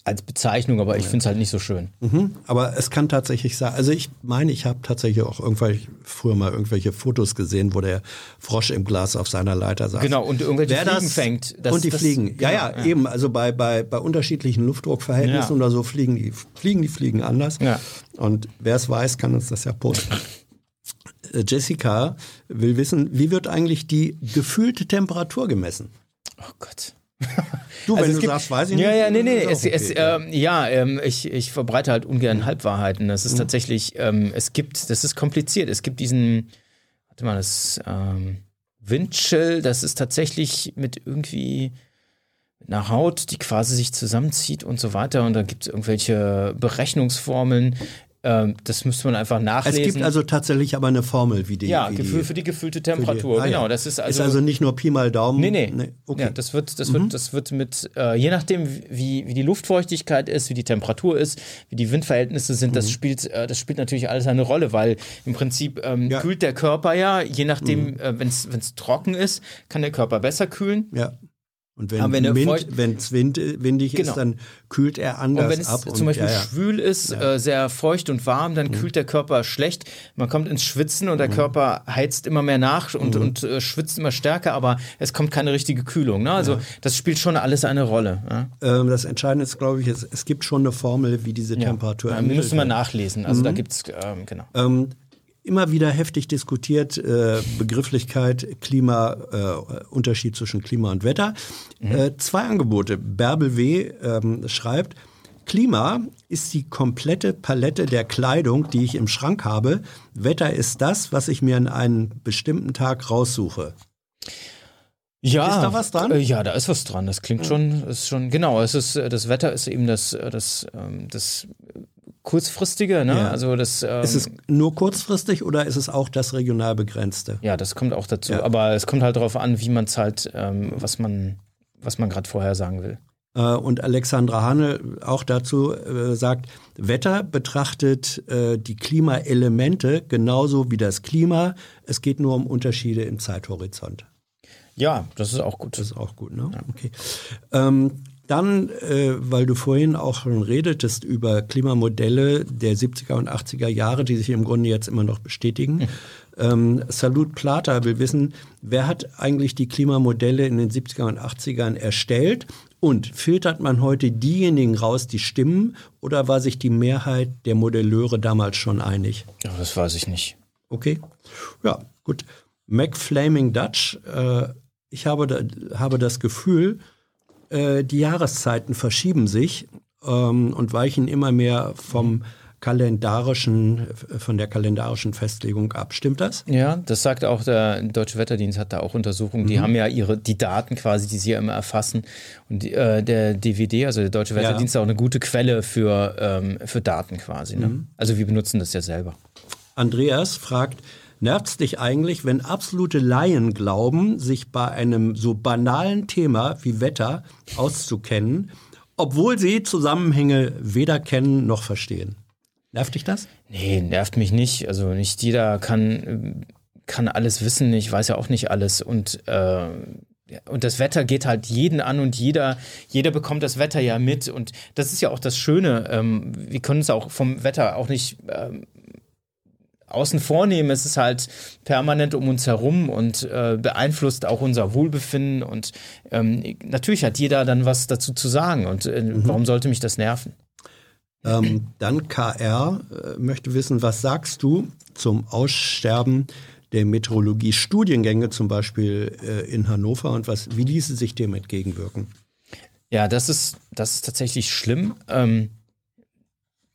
Speaker 2: als Bezeichnung, aber ich finde es halt nicht so schön.
Speaker 4: Mhm, aber es kann tatsächlich sein, also ich meine, ich habe tatsächlich auch irgendwelche, früher mal irgendwelche Fotos gesehen, wo der Frosch im Glas auf seiner Leiter saß.
Speaker 2: Genau, und irgendwelche
Speaker 4: Wer
Speaker 2: Fliegen
Speaker 4: das,
Speaker 2: fängt.
Speaker 4: und die
Speaker 2: das,
Speaker 4: fliegen.
Speaker 2: genau,
Speaker 4: ja, ja, eben. Also bei, bei, bei unterschiedlichen Luftdruckverhältnissen
Speaker 2: Ja.
Speaker 4: oder so fliegen die, fliegen die Fliegen anders.
Speaker 2: Ja.
Speaker 4: Und wer es weiß, kann uns das ja posten. Äh, Jessica will wissen, wie wird eigentlich die gefühlte Temperatur gemessen?
Speaker 2: Oh Gott.
Speaker 4: Du, wenn
Speaker 2: Also es
Speaker 4: du
Speaker 2: gibt-
Speaker 4: sagst, weiß ich
Speaker 2: ja,
Speaker 4: nicht.
Speaker 2: Ja, nee, nee.
Speaker 4: ist auch
Speaker 2: Es, es,
Speaker 4: okay, ja.
Speaker 2: ähm, ja, ähm, ich, ich verbreite halt ungern Halbwahrheiten. Das ist tatsächlich, ähm, es gibt, das ist kompliziert. Es gibt diesen, warte mal, das ähm, Windchill, das ist tatsächlich mit irgendwie einer Haut, die quasi sich zusammenzieht und so weiter. Und da gibt es irgendwelche Berechnungsformeln. Ähm, das müsste man einfach
Speaker 4: Es
Speaker 2: nachlesen.
Speaker 4: gibt also tatsächlich aber eine Formel, wie die.
Speaker 2: ja,
Speaker 4: wie
Speaker 2: Gefühl
Speaker 4: die,
Speaker 2: für die gefühlte
Speaker 4: für die-
Speaker 2: Temperatur.
Speaker 4: Ah, ja.
Speaker 2: genau, das ist also.
Speaker 4: ist also nicht nur Pi mal Daumen.
Speaker 2: Nee, nee.
Speaker 4: okay.
Speaker 2: Ja, das wird, das wird, das wird mit, äh, je nachdem, wie, wie die Luftfeuchtigkeit ist, wie die Temperatur ist, wie die Windverhältnisse sind, das spielt, äh, das spielt natürlich alles eine Rolle, weil im Prinzip ähm,
Speaker 4: Ja.
Speaker 2: kühlt der Körper ja, je nachdem, äh, wenn es trocken ist, kann der Körper besser kühlen.
Speaker 4: ja. Und wenn
Speaker 2: wenn
Speaker 4: Wind, wenn's Wind, windig
Speaker 2: Genau.
Speaker 4: ist, dann kühlt er anders
Speaker 2: Und wenn es
Speaker 4: ab.
Speaker 2: zum Beispiel
Speaker 4: ja, ja.
Speaker 2: schwül ist, äh, sehr feucht und warm, dann kühlt der Körper schlecht. Man kommt ins Schwitzen und der Körper heizt immer mehr nach und, und äh, schwitzt immer stärker, aber es kommt keine richtige Kühlung. Ne? Also das spielt schon alles eine Rolle. Ja?
Speaker 4: Ähm, das Entscheidende ist, glaube ich, es, es gibt schon eine Formel, wie diese Temperatur
Speaker 2: Ja,
Speaker 4: ermittelt
Speaker 2: müsste man
Speaker 4: wird.
Speaker 2: nachlesen. Also da gibt es, ähm, genau.
Speaker 4: Ähm, immer wieder heftig diskutiert, äh, Begrifflichkeit, Klima, äh, Unterschied zwischen Klima und Wetter. Äh, zwei Angebote. Bärbel W. Ähm, schreibt, Klima ist die komplette Palette der Kleidung, die ich im Schrank habe. Wetter ist das, was ich mir an einem bestimmten Tag raussuche.
Speaker 2: Ja,
Speaker 4: Ist da was dran?
Speaker 2: Äh, ja, da ist was dran. Das klingt schon, ist schon, genau. Es ist, äh, das Wetter ist eben das, äh, das, ähm, das kurzfristige, ne?
Speaker 4: Ja.
Speaker 2: Also das, ähm,
Speaker 4: Ist es nur kurzfristig oder ist es auch das regional begrenzte?
Speaker 2: ja, das kommt auch dazu.
Speaker 4: Ja.
Speaker 2: Aber es kommt halt darauf an, wie man es halt, ähm, was man, was man gerade vorher sagen will.
Speaker 4: Äh, Und Alexandra Hanne auch dazu äh, sagt, Wetter betrachtet äh, die Klimaelemente genauso wie das Klima. Es geht nur um Unterschiede im Zeithorizont.
Speaker 2: Ja, das ist auch gut.
Speaker 4: Das ist auch gut, ne? Okay. Ähm, dann, äh, weil du vorhin auch schon redetest über Klimamodelle der 70er und 80er Jahre, die sich im Grunde jetzt immer noch bestätigen. Ähm, Salut Plata will wissen, wer hat eigentlich die Klimamodelle in den 70er und 80ern erstellt? Und filtert man heute diejenigen raus, die stimmen? Oder war sich die Mehrheit der Modelleure damals schon einig?
Speaker 2: Ja, das weiß ich nicht.
Speaker 4: Okay. Ja, gut. McFlaming Dutch, äh, ich habe, da, habe das Gefühl, äh, die Jahreszeiten verschieben sich ähm, und weichen immer mehr vom kalendarischen, von der kalendarischen Festlegung ab. Stimmt das?
Speaker 2: Ja, das sagt auch der Deutsche Wetterdienst, hat da auch Untersuchungen.
Speaker 4: Mhm.
Speaker 2: Die haben ja ihre, die Daten quasi, die sie ja immer erfassen. Und die, äh, der DWD, also der Deutsche Wetterdienst, ist auch eine gute Quelle für, ähm, für Daten quasi. Ne?
Speaker 4: Mhm.
Speaker 2: Also wir benutzen das ja selber.
Speaker 4: Andreas fragt, nervt's dich eigentlich, wenn absolute Laien glauben, sich bei einem so banalen Thema wie Wetter auszukennen, obwohl sie Zusammenhänge weder kennen noch verstehen? Nervt dich das?
Speaker 2: Nee, nervt mich nicht. Also nicht jeder kann, kann alles wissen. Ich weiß ja auch nicht alles. Und, äh, und das Wetter geht halt jeden an und jeder, jeder bekommt das Wetter ja mit. Und das ist ja auch das Schöne. Ähm, wir können es auch vom Wetter auch nicht ähm, außen vornehmen. Es ist halt permanent um uns herum und äh, beeinflusst auch unser Wohlbefinden. Und ähm, natürlich hat jeder dann was dazu zu sagen. Und äh, warum sollte mich das nerven?
Speaker 4: Ähm, dann KR äh, möchte wissen, was sagst du zum Aussterben der Meteorologie-Studiengänge, zum Beispiel äh, in Hannover, und was, wie ließe sich dem entgegenwirken?
Speaker 2: Ja, das ist, das ist tatsächlich schlimm. Ähm,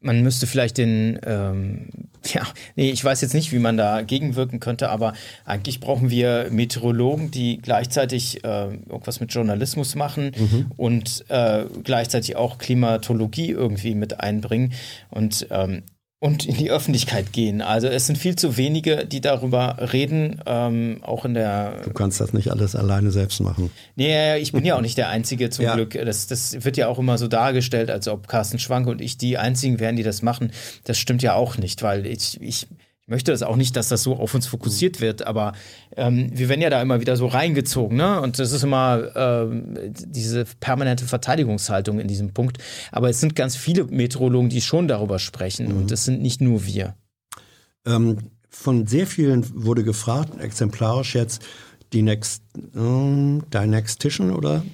Speaker 2: man müsste vielleicht den, ähm, ja, nee, ich weiß jetzt nicht, wie man da gegenwirken könnte, aber eigentlich brauchen wir Meteorologen, die gleichzeitig äh, irgendwas mit Journalismus machen und äh, gleichzeitig auch Klimatologie irgendwie mit einbringen. Und ähm, und in die Öffentlichkeit gehen. Also es sind viel zu wenige, die darüber reden, ähm, auch in der
Speaker 4: Du kannst das nicht alles alleine selbst machen.
Speaker 2: Nee, ich bin ja auch nicht der Einzige zum
Speaker 4: Ja.
Speaker 2: Glück. Das, das wird ja auch immer so dargestellt, als ob Carsten Schwanke und ich die Einzigen wären, die das machen. Das stimmt ja auch nicht, weil ich, ich, ich möchte das auch nicht, dass das so auf uns fokussiert wird, aber ähm, wir werden ja da immer wieder so reingezogen, ne? Und das ist immer ähm, diese permanente Verteidigungshaltung in diesem Punkt. Aber es sind ganz viele Meteorologen, die schon darüber sprechen mhm. und es sind nicht nur wir.
Speaker 4: Ähm, von sehr vielen wurde gefragt, exemplarisch jetzt die Next, äh, Dynextician oder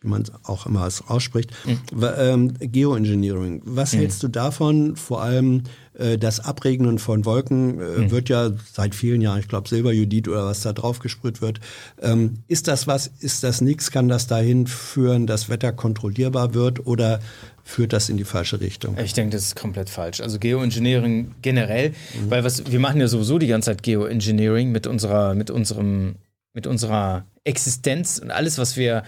Speaker 4: wie man es auch immer ausspricht, mhm. ähm, Geoengineering. Was mhm. hältst du davon? Vor allem das Abregnen von Wolken äh, mhm. wird ja seit vielen Jahren, ich glaube Silberjudit oder was da drauf gesprüht wird. Ähm, ist das was? Ist das nichts? Kann das dahin führen, dass Wetter kontrollierbar wird oder führt das in die falsche Richtung?
Speaker 2: Ich denke, das ist komplett falsch. Also Geoengineering generell, mhm. weil was wir machen ja sowieso die ganze Zeit Geoengineering mit unserer mit unserem mit unserer Existenz und alles, was wir äh,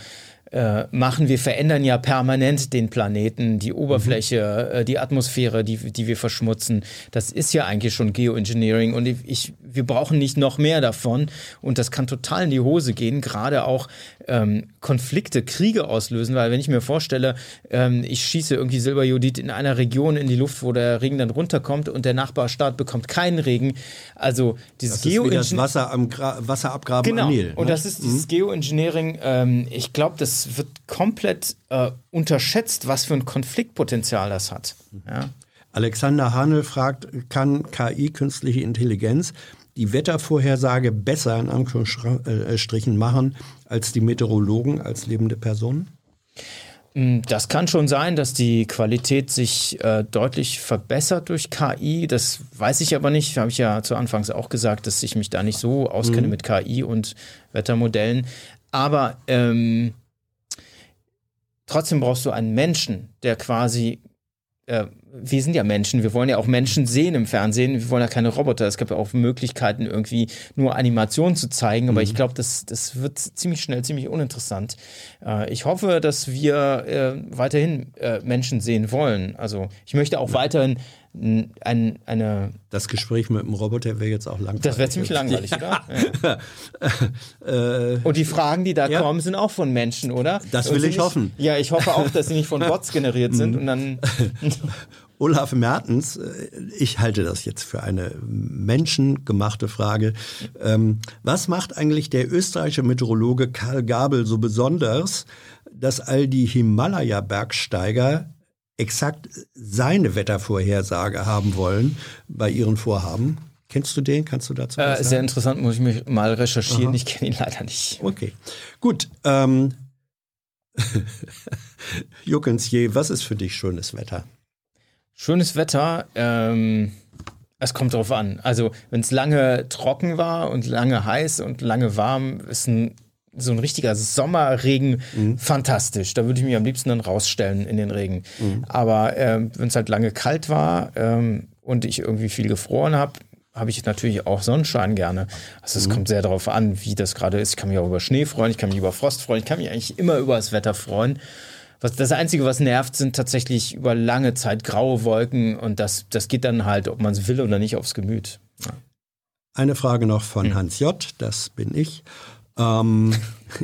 Speaker 2: machen. Wir verändern ja permanent den Planeten, die Oberfläche, mhm. äh, die Atmosphäre, die, die wir verschmutzen. Das ist ja eigentlich schon Geoengineering und ich, wir brauchen nicht noch mehr davon und das kann total in die Hose gehen, gerade auch ähm, Konflikte, Kriege auslösen, weil wenn ich mir vorstelle, ähm, ich schieße irgendwie Silberjodid in einer Region in die Luft, wo der Regen dann runterkommt und der Nachbarstaat bekommt keinen Regen. Also dieses
Speaker 4: Geoengineering. Das Wasser am Gra Wasserabgraben
Speaker 2: genau. Nil, ne? Und das ist dieses mhm. Geoengineering, ähm, ich glaube, das wird komplett äh, unterschätzt, was für ein Konfliktpotenzial das hat. Ja.
Speaker 4: Alexander Hanel fragt, kann KI, künstliche Intelligenz, die Wettervorhersage besser in Anführungsstrichen machen als die Meteorologen, als lebende Personen?
Speaker 2: Mm, das kann schon sein, dass die Qualität sich äh, deutlich verbessert durch KI. Das weiß ich aber nicht. Habe ich ja zu Anfangs auch gesagt, dass ich mich da nicht so auskenne mhm. mit KI und Wettermodellen. Aber ähm, trotzdem brauchst du einen Menschen, der quasi äh, wir sind ja Menschen, wir wollen ja auch Menschen sehen im Fernsehen, wir wollen ja keine Roboter. Es gibt ja auch Möglichkeiten, irgendwie nur Animationen zu zeigen, aber mhm. ich glaube, das, das wird ziemlich schnell ziemlich uninteressant. Äh, ich hoffe, dass wir äh, weiterhin Menschen sehen wollen. Also ich möchte auch weiterhin ein, eine.
Speaker 4: Das Gespräch mit dem Roboter wäre jetzt auch langweilig.
Speaker 2: Das wäre ziemlich langweilig, oder? Ja. Äh, und die Fragen, die da ja. kommen, sind auch von Menschen, oder?
Speaker 4: Das will ich
Speaker 2: nicht,
Speaker 4: hoffen.
Speaker 2: Ja, ich hoffe auch, dass sie nicht von Bots generiert sind und dann.
Speaker 4: Olaf Mertens, äh, ich halte das jetzt für eine menschengemachte Frage. Ähm, was macht eigentlich der österreichische Meteorologe Karl Gabel so besonders, dass all die Himalaya-Bergsteiger exakt seine Wettervorhersage haben wollen bei ihren Vorhaben? Kennst du den? Kannst du dazu
Speaker 2: äh, Sehr interessant, muss ich mich mal recherchieren. Aha. Ich kenne ihn leider nicht.
Speaker 4: Okay, gut. Ähm, Juckensje, was ist für dich schönes Wetter?
Speaker 2: Schönes Wetter, ähm, es kommt drauf an. Also, wenn es lange trocken war und lange heiß und lange warm, ist ein, so ein richtiger Sommerregen mhm. fantastisch. Da würde ich mich am liebsten dann rausstellen in den Regen. Mhm. Aber ähm, wenn es halt lange kalt war ähm, und ich irgendwie viel gefroren habe, habe ich natürlich auch Sonnenschein gerne. Also es mhm. kommt sehr darauf an, wie das gerade ist. Ich kann mich auch über Schnee freuen, ich kann mich über Frost freuen, ich kann mich eigentlich immer über das Wetter freuen. Was, das Einzige, was nervt, sind tatsächlich über lange Zeit graue Wolken und das, das geht dann halt, ob man es will oder nicht, aufs Gemüt. Ja.
Speaker 4: Eine Frage noch von hm. Hans J., das bin ich. Ähm,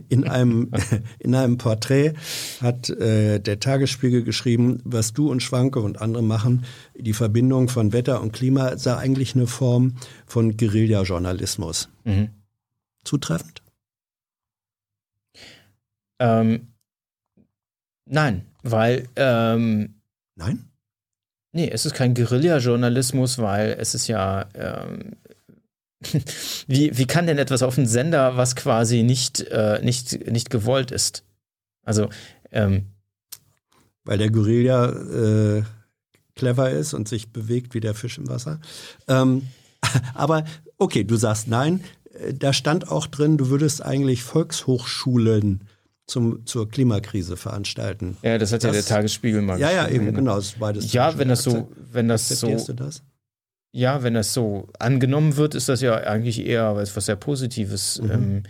Speaker 4: in, einem, in einem Porträt hat äh, der Tagesspiegel geschrieben, was du und Schwanke und andere machen, die Verbindung von Wetter und Klima sei eigentlich eine Form von Guerillajournalismus. Mhm. Zutreffend?
Speaker 2: Ähm, Nein, weil. Ähm,
Speaker 4: Nein?
Speaker 2: Nee, es ist kein Guerilla-Journalismus, weil es ist ja. Ähm, wie, wie kann denn etwas auf den Sender, was quasi nicht, äh, nicht, nicht gewollt ist? Also. Ähm,
Speaker 4: weil der Guerilla äh, clever ist und sich bewegt wie der Fisch im Wasser. Ähm, aber okay, du sagst nein. Äh, da stand auch drin, du würdest eigentlich Volkshochschulen zum, zur Klimakrise veranstalten.
Speaker 2: Ja, das hat das, ja der Tagesspiegel mal
Speaker 4: Ja, ja, eben, genau. Das beides
Speaker 2: ja, wenn das so, wenn das so.
Speaker 4: Du das?
Speaker 2: Ja, wenn das so angenommen wird, ist das ja eigentlich eher was sehr Positives. Mhm. Ähm,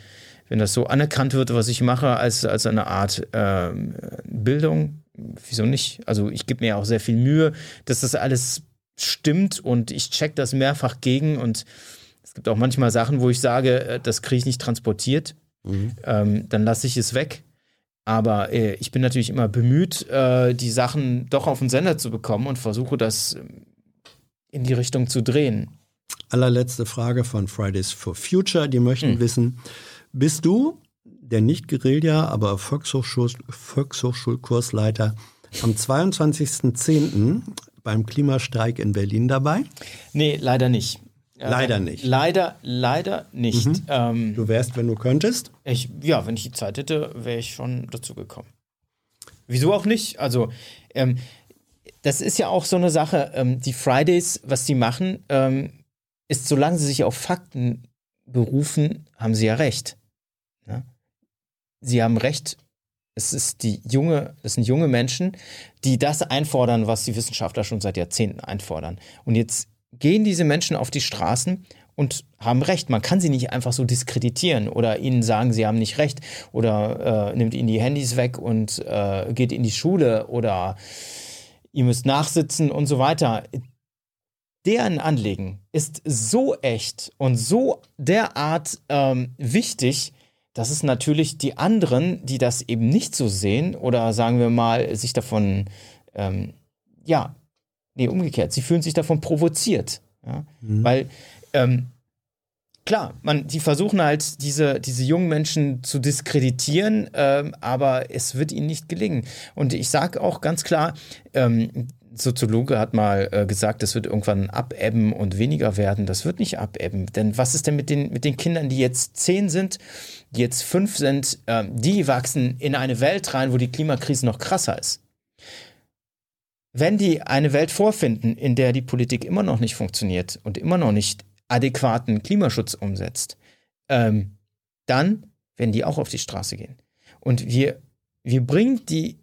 Speaker 2: wenn das so anerkannt wird, was ich mache, als, als eine Art ähm, Bildung, wieso nicht? Also ich gebe mir ja auch sehr viel Mühe, dass das alles stimmt und ich check das mehrfach gegen und es gibt auch manchmal Sachen, wo ich sage, äh, das kriege ich nicht transportiert. Mhm. Ähm, dann lasse ich es weg. Aber äh, ich bin natürlich immer bemüht, äh, die Sachen doch auf den Sender zu bekommen und versuche das ähm, in die Richtung zu drehen.
Speaker 4: allerletzte Frage von Fridays for Future. Die möchten mhm. wissen, bist du der nicht Guerilla, aber Volkshochschul Volkshochschulkursleiter am 22.10. beim Klimastreik in Berlin dabei?
Speaker 2: Nee, leider nicht.
Speaker 4: Leider nicht.
Speaker 2: Leider, leider nicht. Mhm.
Speaker 4: Ähm, du wärst, wenn du könntest?
Speaker 2: Ich, ja, wenn ich die Zeit hätte, wäre ich schon dazu gekommen. Wieso auch nicht? Also, ähm, das ist ja auch so eine Sache. Ähm, die Fridays, was die machen, ähm, ist, solange sie sich auf Fakten berufen, haben sie ja recht. Ja? Sie haben recht. Es ist die junge, es sind junge Menschen, die das einfordern, was die Wissenschaftler schon seit Jahrzehnten einfordern. Und jetzt gehen diese Menschen auf die Straßen und haben recht. Man kann sie nicht einfach so diskreditieren oder ihnen sagen, sie haben nicht recht oder äh, nimmt ihnen die Handys weg und äh, geht in die Schule oder ihr müsst nachsitzen und so weiter. Deren Anliegen ist so echt und so derart ähm, wichtig, dass es natürlich die anderen, die das eben nicht so sehen oder sagen wir mal sich davon, ähm, ja, nee, umgekehrt, sie fühlen sich davon provoziert. Ja? Mhm. Weil, ähm, klar, man, die versuchen halt, diese, diese jungen Menschen zu diskreditieren, ähm, aber es wird ihnen nicht gelingen. Und ich sage auch ganz klar, ähm, Soziologe hat mal äh, gesagt, das wird irgendwann abebben und weniger werden. Das wird nicht abebben. Denn was ist denn mit den, mit den Kindern, die jetzt zehn sind, die jetzt fünf sind, äh, die wachsen in eine Welt rein, wo die Klimakrise noch krasser ist? Wenn die eine Welt vorfinden, in der die Politik immer noch nicht funktioniert und immer noch nicht adäquaten Klimaschutz umsetzt, ähm, dann werden die auch auf die Straße gehen. Und wir, wir bringen die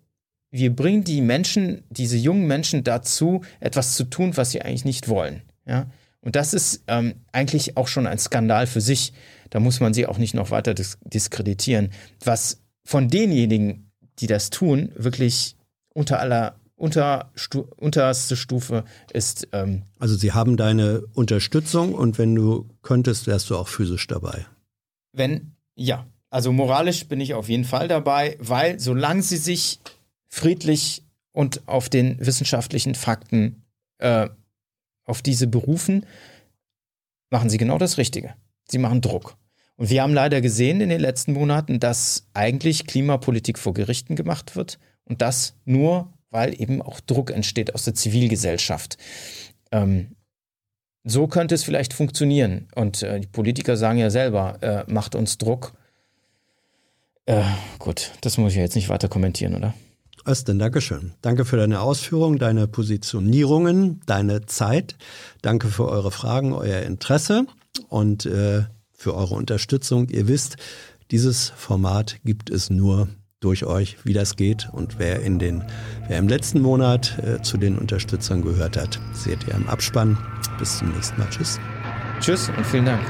Speaker 2: wir bringen die Menschen, diese jungen Menschen dazu, etwas zu tun, was sie eigentlich nicht wollen. Ja? Und das ist ähm, eigentlich auch schon ein Skandal für sich. Da muss man sie auch nicht noch weiter dis diskreditieren. Was von denjenigen, die das tun, wirklich unter aller unter, stu, unterste Stufe ist. Ähm,
Speaker 4: also sie haben deine Unterstützung und wenn du könntest, wärst du auch physisch dabei.
Speaker 2: Wenn, ja. Also moralisch bin ich auf jeden Fall dabei, weil solange sie sich friedlich und auf den wissenschaftlichen Fakten äh, auf diese berufen, machen sie genau das Richtige. Sie machen Druck. Und wir haben leider gesehen in den letzten Monaten, dass eigentlich Klimapolitik vor Gerichten gemacht wird und das nur, weil eben auch Druck entsteht aus der Zivilgesellschaft. Ähm, so könnte es vielleicht funktionieren. Und äh, die Politiker sagen ja selber, äh, macht uns Druck. Äh, gut, das muss ich jetzt nicht weiter kommentieren, oder?
Speaker 4: Östen, Dankeschön. Danke für deine Ausführungen, deine Positionierungen, deine Zeit. Danke für eure Fragen, euer Interesse und äh, für eure Unterstützung. Ihr wisst, dieses Format gibt es nur durch euch, wie das geht. Und wer in den, wer im letzten Monat äh, zu den Unterstützern gehört hat, seht ihr im Abspann. Bis zum nächsten Mal. Tschüss.
Speaker 2: Tschüss und vielen Dank.